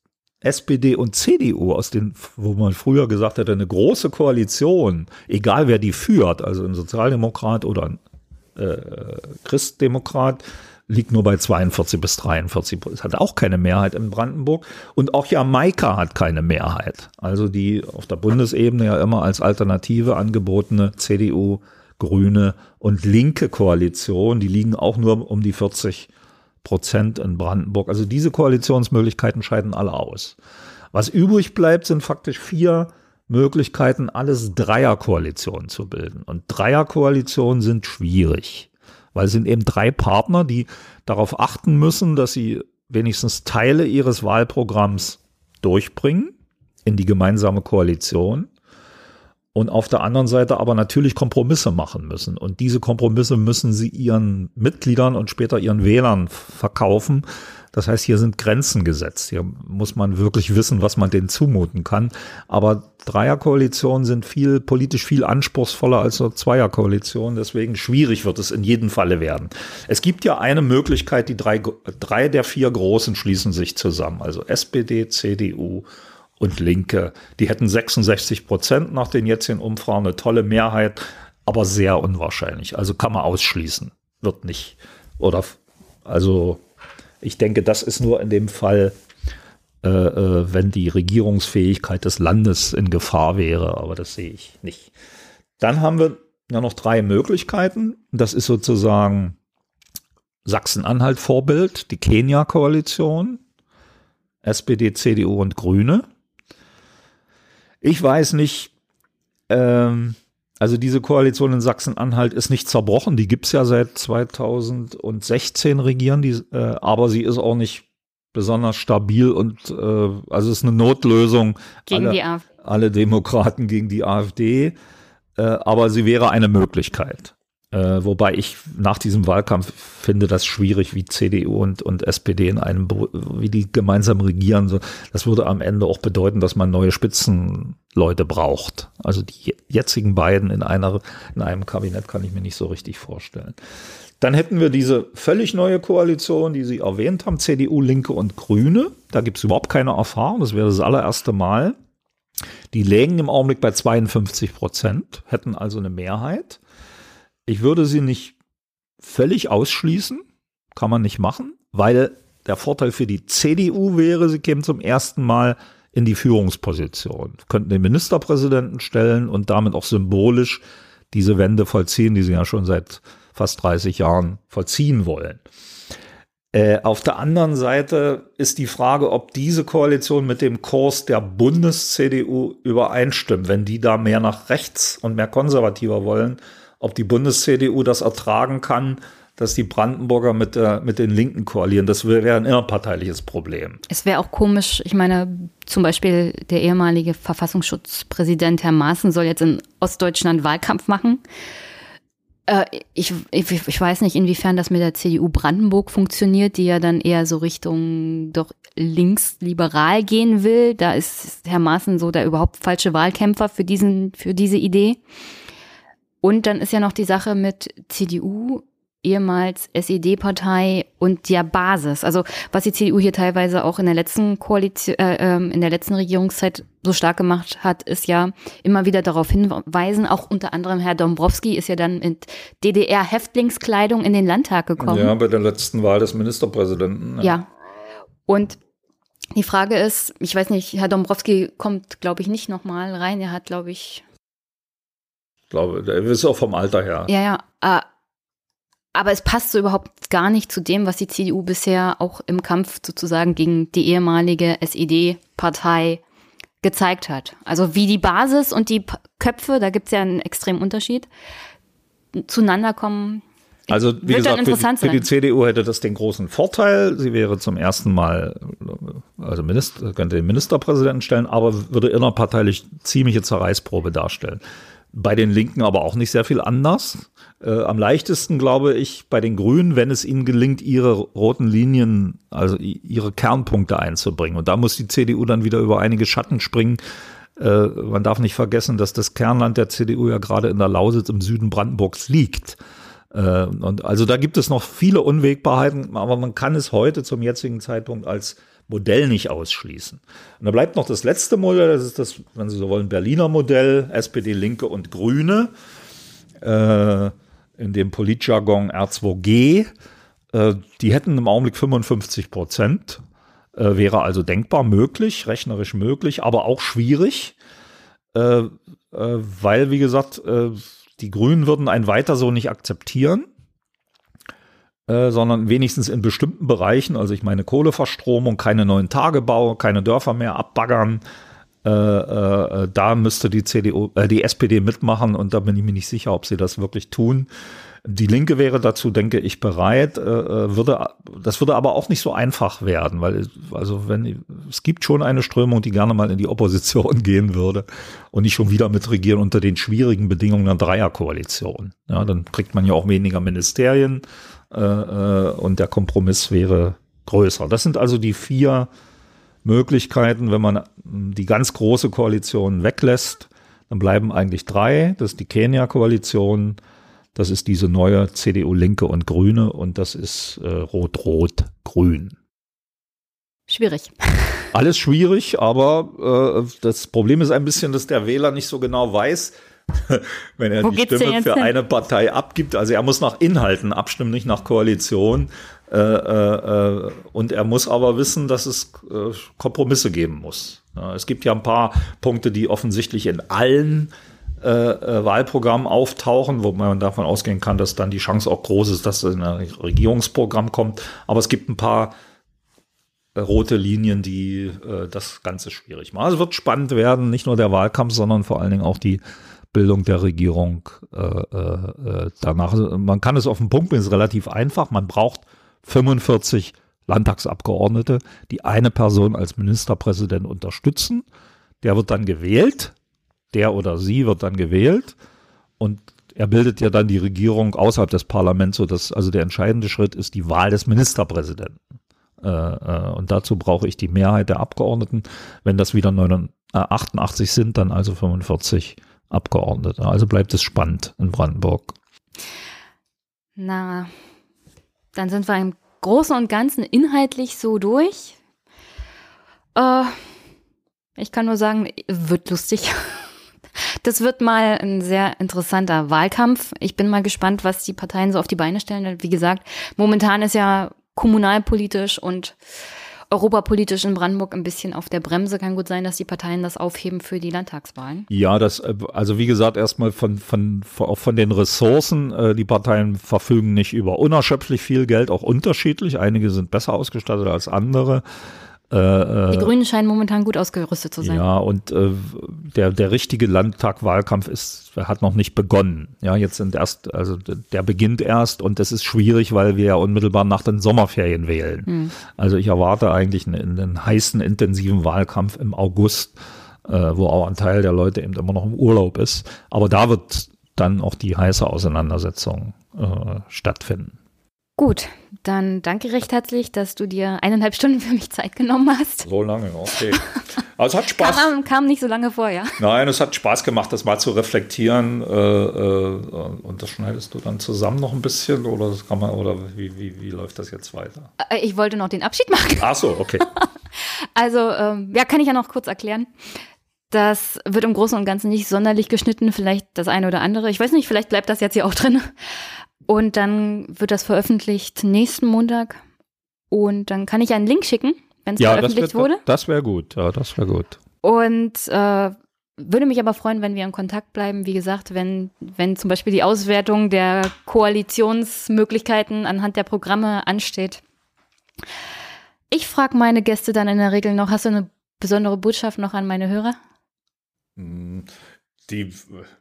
SPD und CDU, aus den, wo man früher gesagt hätte, eine große Koalition, egal wer die führt, also ein Sozialdemokrat oder ein äh, Christdemokrat, liegt nur bei 42 bis 43 Prozent. Hat auch keine Mehrheit in Brandenburg. Und auch Jamaika hat keine Mehrheit. Also die auf der Bundesebene ja immer als Alternative angebotene CDU, Grüne und linke Koalition, die liegen auch nur um die 40 Prozent in Brandenburg. Also diese Koalitionsmöglichkeiten scheiden alle aus. Was übrig bleibt, sind faktisch vier Möglichkeiten, alles Dreierkoalitionen zu bilden. Und Dreierkoalitionen sind schwierig, weil es sind eben drei Partner, die darauf achten müssen, dass sie wenigstens Teile ihres Wahlprogramms durchbringen in die gemeinsame Koalition und auf der anderen Seite aber natürlich Kompromisse machen müssen. Und diese Kompromisse müssen sie ihren Mitgliedern und später ihren Wählern verkaufen. Das heißt, hier sind Grenzen gesetzt. Hier muss man wirklich wissen, was man denen zumuten kann. Aber Dreierkoalitionen sind viel, politisch viel anspruchsvoller als so Zweierkoalitionen. Deswegen schwierig wird es in jedem Falle werden. Es gibt ja eine Möglichkeit, die drei, drei der vier Großen schließen sich zusammen. Also SPD, CDU und Linke. Die hätten 66 Prozent nach den jetzigen Umfragen, eine tolle Mehrheit, aber sehr unwahrscheinlich. Also kann man ausschließen. Wird nicht. Oder also ich denke, das ist nur in dem Fall, äh, äh, wenn die Regierungsfähigkeit des Landes in Gefahr wäre, aber das sehe ich nicht. Dann haben wir ja noch drei Möglichkeiten. Das ist sozusagen Sachsen-Anhalt Vorbild, die Kenia-Koalition, SPD, CDU und Grüne. Ich weiß nicht, ähm, also diese Koalition in Sachsen-Anhalt ist nicht zerbrochen, die gibt's ja seit 2016 regieren, die, äh, aber sie ist auch nicht besonders stabil und äh, also es ist eine Notlösung. Gegen alle, die AfD. Alle Demokraten gegen die AfD, äh, aber sie wäre eine Möglichkeit. Äh, wobei ich nach diesem Wahlkampf finde das schwierig, wie CDU und, und SPD in einem, wie die gemeinsam regieren. So, das würde am Ende auch bedeuten, dass man neue Spitzenleute braucht. Also die jetzigen beiden in einer, in einem Kabinett kann ich mir nicht so richtig vorstellen. Dann hätten wir diese völlig neue Koalition, die Sie erwähnt haben, CDU, Linke und Grüne. Da gibt es überhaupt keine Erfahrung. Das wäre das allererste Mal. Die lägen im Augenblick bei 52 Prozent, hätten also eine Mehrheit. Ich würde sie nicht völlig ausschließen, kann man nicht machen, weil der Vorteil für die CDU wäre, sie kämen zum ersten Mal in die Führungsposition, könnten den Ministerpräsidenten stellen und damit auch symbolisch diese Wende vollziehen, die sie ja schon seit fast 30 Jahren vollziehen wollen. Äh, auf der anderen Seite ist die Frage, ob diese Koalition mit dem Kurs der Bundes-CDU übereinstimmt. Wenn die da mehr nach rechts und mehr konservativer wollen, ob die Bundes-CDU das ertragen kann, dass die Brandenburger mit, der, mit den Linken koalieren. Das wäre ein innerparteiliches Problem. Es wäre auch komisch, ich meine, zum Beispiel der ehemalige Verfassungsschutzpräsident Herr Maaßen soll jetzt in Ostdeutschland Wahlkampf machen. Äh, ich, ich, ich weiß nicht, inwiefern das mit der CDU Brandenburg funktioniert, die ja dann eher so Richtung doch linksliberal gehen will. Da ist Herr Maaßen so der überhaupt falsche Wahlkämpfer für diesen, für diese Idee. Und dann ist ja noch die Sache mit CDU, ehemals SED-Partei und der Basis. Also was die CDU hier teilweise auch in der letzten Koalition, äh, ähm, in der letzten Regierungszeit so stark gemacht hat, ist ja immer wieder darauf hinweisen. Auch unter anderem Herr Dombrowski ist ja dann mit DDR-Häftlingskleidung in den Landtag gekommen. Ja, bei der letzten Wahl des Ministerpräsidenten. Ja. ja. Und die Frage ist, ich weiß nicht, Herr Dombrowski kommt, glaube ich, nicht nochmal rein. Er hat, glaube ich, glaube, der ist auch vom Alter her. Ja, ja. Äh, aber es passt so überhaupt gar nicht zu dem, was die CDU bisher auch im Kampf sozusagen gegen die ehemalige SED-Partei gezeigt hat. Also wie die Basis und die Köpfe, da gibt es ja einen extremen Unterschied, zueinander kommen. Also wie gesagt, für, für, die CDU hätte das den großen Vorteil, sie wäre zum ersten Mal, also Minister, könnte den Ministerpräsidenten stellen, aber würde innerparteilich ziemliche Zerreißprobe darstellen. Bei den Linken aber auch nicht sehr viel anders. Äh, am leichtesten glaube ich bei den Grünen, wenn es ihnen gelingt, ihre roten Linien, also ihre Kernpunkte einzubringen. Und da muss die CDU dann wieder über einige Schatten springen. Äh, man darf nicht vergessen, dass das Kernland der CDU ja gerade in der Lausitz im Süden Brandenburgs liegt. Äh, und also da gibt es noch viele Unwägbarheiten, aber man kann es heute zum jetzigen Zeitpunkt als Modell nicht ausschließen. Und da bleibt noch das letzte Modell, das ist das, wenn Sie so wollen, Berliner Modell, SPD, Linke und Grüne. Äh, in dem Politjargon R2G. Äh, die hätten im Augenblick 55 Prozent. Äh, wäre also denkbar möglich, rechnerisch möglich, aber auch schwierig, äh, äh weil, wie gesagt, äh, die Grünen würden ein weiter so nicht akzeptieren. Äh, sondern wenigstens in bestimmten Bereichen, also ich meine Kohleverstromung, keine neuen Tagebau, keine Dörfer mehr abbaggern, äh, äh, da müsste die CDU, äh, die SPD mitmachen und da bin ich mir nicht sicher, ob sie das wirklich tun. Die Linke wäre dazu, denke ich, bereit, äh, äh, würde, das würde aber auch nicht so einfach werden, weil, also wenn, es gibt schon eine Strömung, die gerne mal in die Opposition gehen würde und nicht schon wieder mitregieren unter den schwierigen Bedingungen einer Dreierkoalition. Ja, dann kriegt man ja auch weniger Ministerien, äh, äh, und der Kompromiss wäre größer. Das sind also die vier Möglichkeiten, wenn man die ganz große Koalition weglässt, dann bleiben eigentlich drei. Das ist die Kenia-Koalition, das ist diese neue CDU Linke und Grüne und das ist äh, Rot-Rot-Grün. Schwierig. Alles schwierig, aber äh, das Problem ist ein bisschen, dass der Wähler nicht so genau weiß, wenn er Wo die Stimme für hin? eine Partei abgibt. Also er muss nach Inhalten abstimmen, nicht nach Koalition. Äh, äh, äh, und er muss aber wissen, dass es äh, Kompromisse geben muss. Ja, es gibt ja ein paar Punkte, die offensichtlich in allen äh, äh, Wahlprogrammen auftauchen, wo man davon ausgehen kann, dass dann die Chance auch groß ist, dass es in ein Regierungsprogramm kommt. Aber es gibt ein paar rote Linien, die das Ganze schwierig machen. Also es wird spannend werden, nicht nur der Wahlkampf, sondern vor allen Dingen auch die Bildung der Regierung äh, äh, danach. Also man kann es auf den Punkt bringen, ist relativ einfach. Man braucht 45 Landtagsabgeordnete, die eine Person als Ministerpräsident unterstützen. Der wird dann gewählt, der oder sie wird dann gewählt und er bildet ja dann die Regierung außerhalb des Parlaments, so dass also der entscheidende Schritt ist die Wahl des Ministerpräsidenten. Äh, äh, und dazu brauche ich die Mehrheit der Abgeordneten. Wenn das wieder 88 sind, dann also 45 Abgeordnete. Also bleibt es spannend in Brandenburg. Na, dann sind wir im Großen und Ganzen inhaltlich so durch. Äh, ich kann nur sagen, wird lustig. Das wird mal ein sehr interessanter Wahlkampf. Ich bin mal gespannt, was die Parteien so auf die Beine stellen. Wie gesagt, momentan ist ja kommunalpolitisch und europapolitisch in Brandenburg ein bisschen auf der Bremse. Kann gut sein, dass die Parteien das aufheben für die Landtagswahlen. Ja, das, äh, also wie gesagt, erstmal von, von, von den Ressourcen. Äh, die Parteien verfügen nicht über unerschöpflich viel Geld, auch unterschiedlich. Einige sind besser ausgestattet als andere. Äh, äh, die Grünen scheinen momentan gut ausgerüstet zu sein. Ja, und äh, der, der richtige Landtagwahlkampf ist, hat noch nicht begonnen. Ja, jetzt sind erst, also der beginnt erst und das ist schwierig, weil wir ja unmittelbar nach den Sommerferien wählen. Hm. Also ich erwarte eigentlich einen, einen heißen, intensiven Wahlkampf im August, äh, wo auch ein Teil der Leute eben immer noch im Urlaub ist. Aber da wird dann auch die heiße Auseinandersetzung äh, stattfinden. Gut, dann danke recht herzlich, dass du dir eineinhalb Stunden für mich Zeit genommen hast. So lange, okay. Also es hat Spaß. Kam, kam, nicht so lange vor, ja. Nein, es hat Spaß gemacht, das mal zu reflektieren. Äh, äh, und das schneidest du dann zusammen noch ein bisschen oder kann man oder wie, wie, wie läuft das jetzt weiter? Äh, ich wollte noch den Abschied machen. Ach so, okay. also ähm, ja, kann ich ja noch kurz erklären. Das wird im Großen und Ganzen nicht sonderlich geschnitten, vielleicht das eine oder andere. Ich weiß nicht, vielleicht bleibt das jetzt hier auch drin. Und dann wird das veröffentlicht nächsten Montag. Und dann kann ich einen Link schicken, wenn es ja, veröffentlicht das wär, wurde. Das wäre gut, ja, das wäre gut. Und äh, würde mich aber freuen, wenn wir in Kontakt bleiben. Wie gesagt, wenn, wenn zum Beispiel die Auswertung der Koalitionsmöglichkeiten anhand der Programme ansteht. Ich frage meine Gäste dann in der Regel noch, hast du eine besondere Botschaft noch an meine Hörer? Die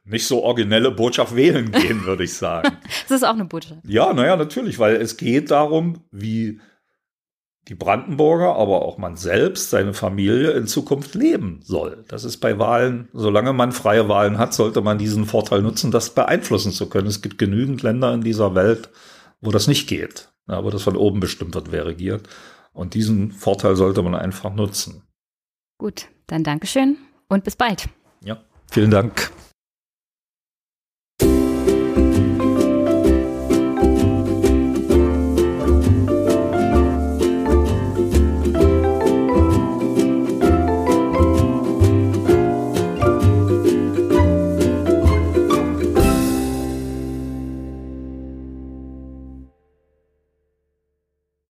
nicht so originelle Botschaft wählen gehen, würde ich sagen. das ist auch eine Botschaft. Ja, naja, natürlich, weil es geht darum, wie die Brandenburger, aber auch man selbst, seine Familie in Zukunft leben soll. Das ist bei Wahlen, solange man freie Wahlen hat, sollte man diesen Vorteil nutzen, das beeinflussen zu können. Es gibt genügend Länder in dieser Welt, wo das nicht geht, wo das von oben bestimmt wird, wer regiert. Und diesen Vorteil sollte man einfach nutzen. Gut, dann Dankeschön und bis bald. Ja. Vielen Dank.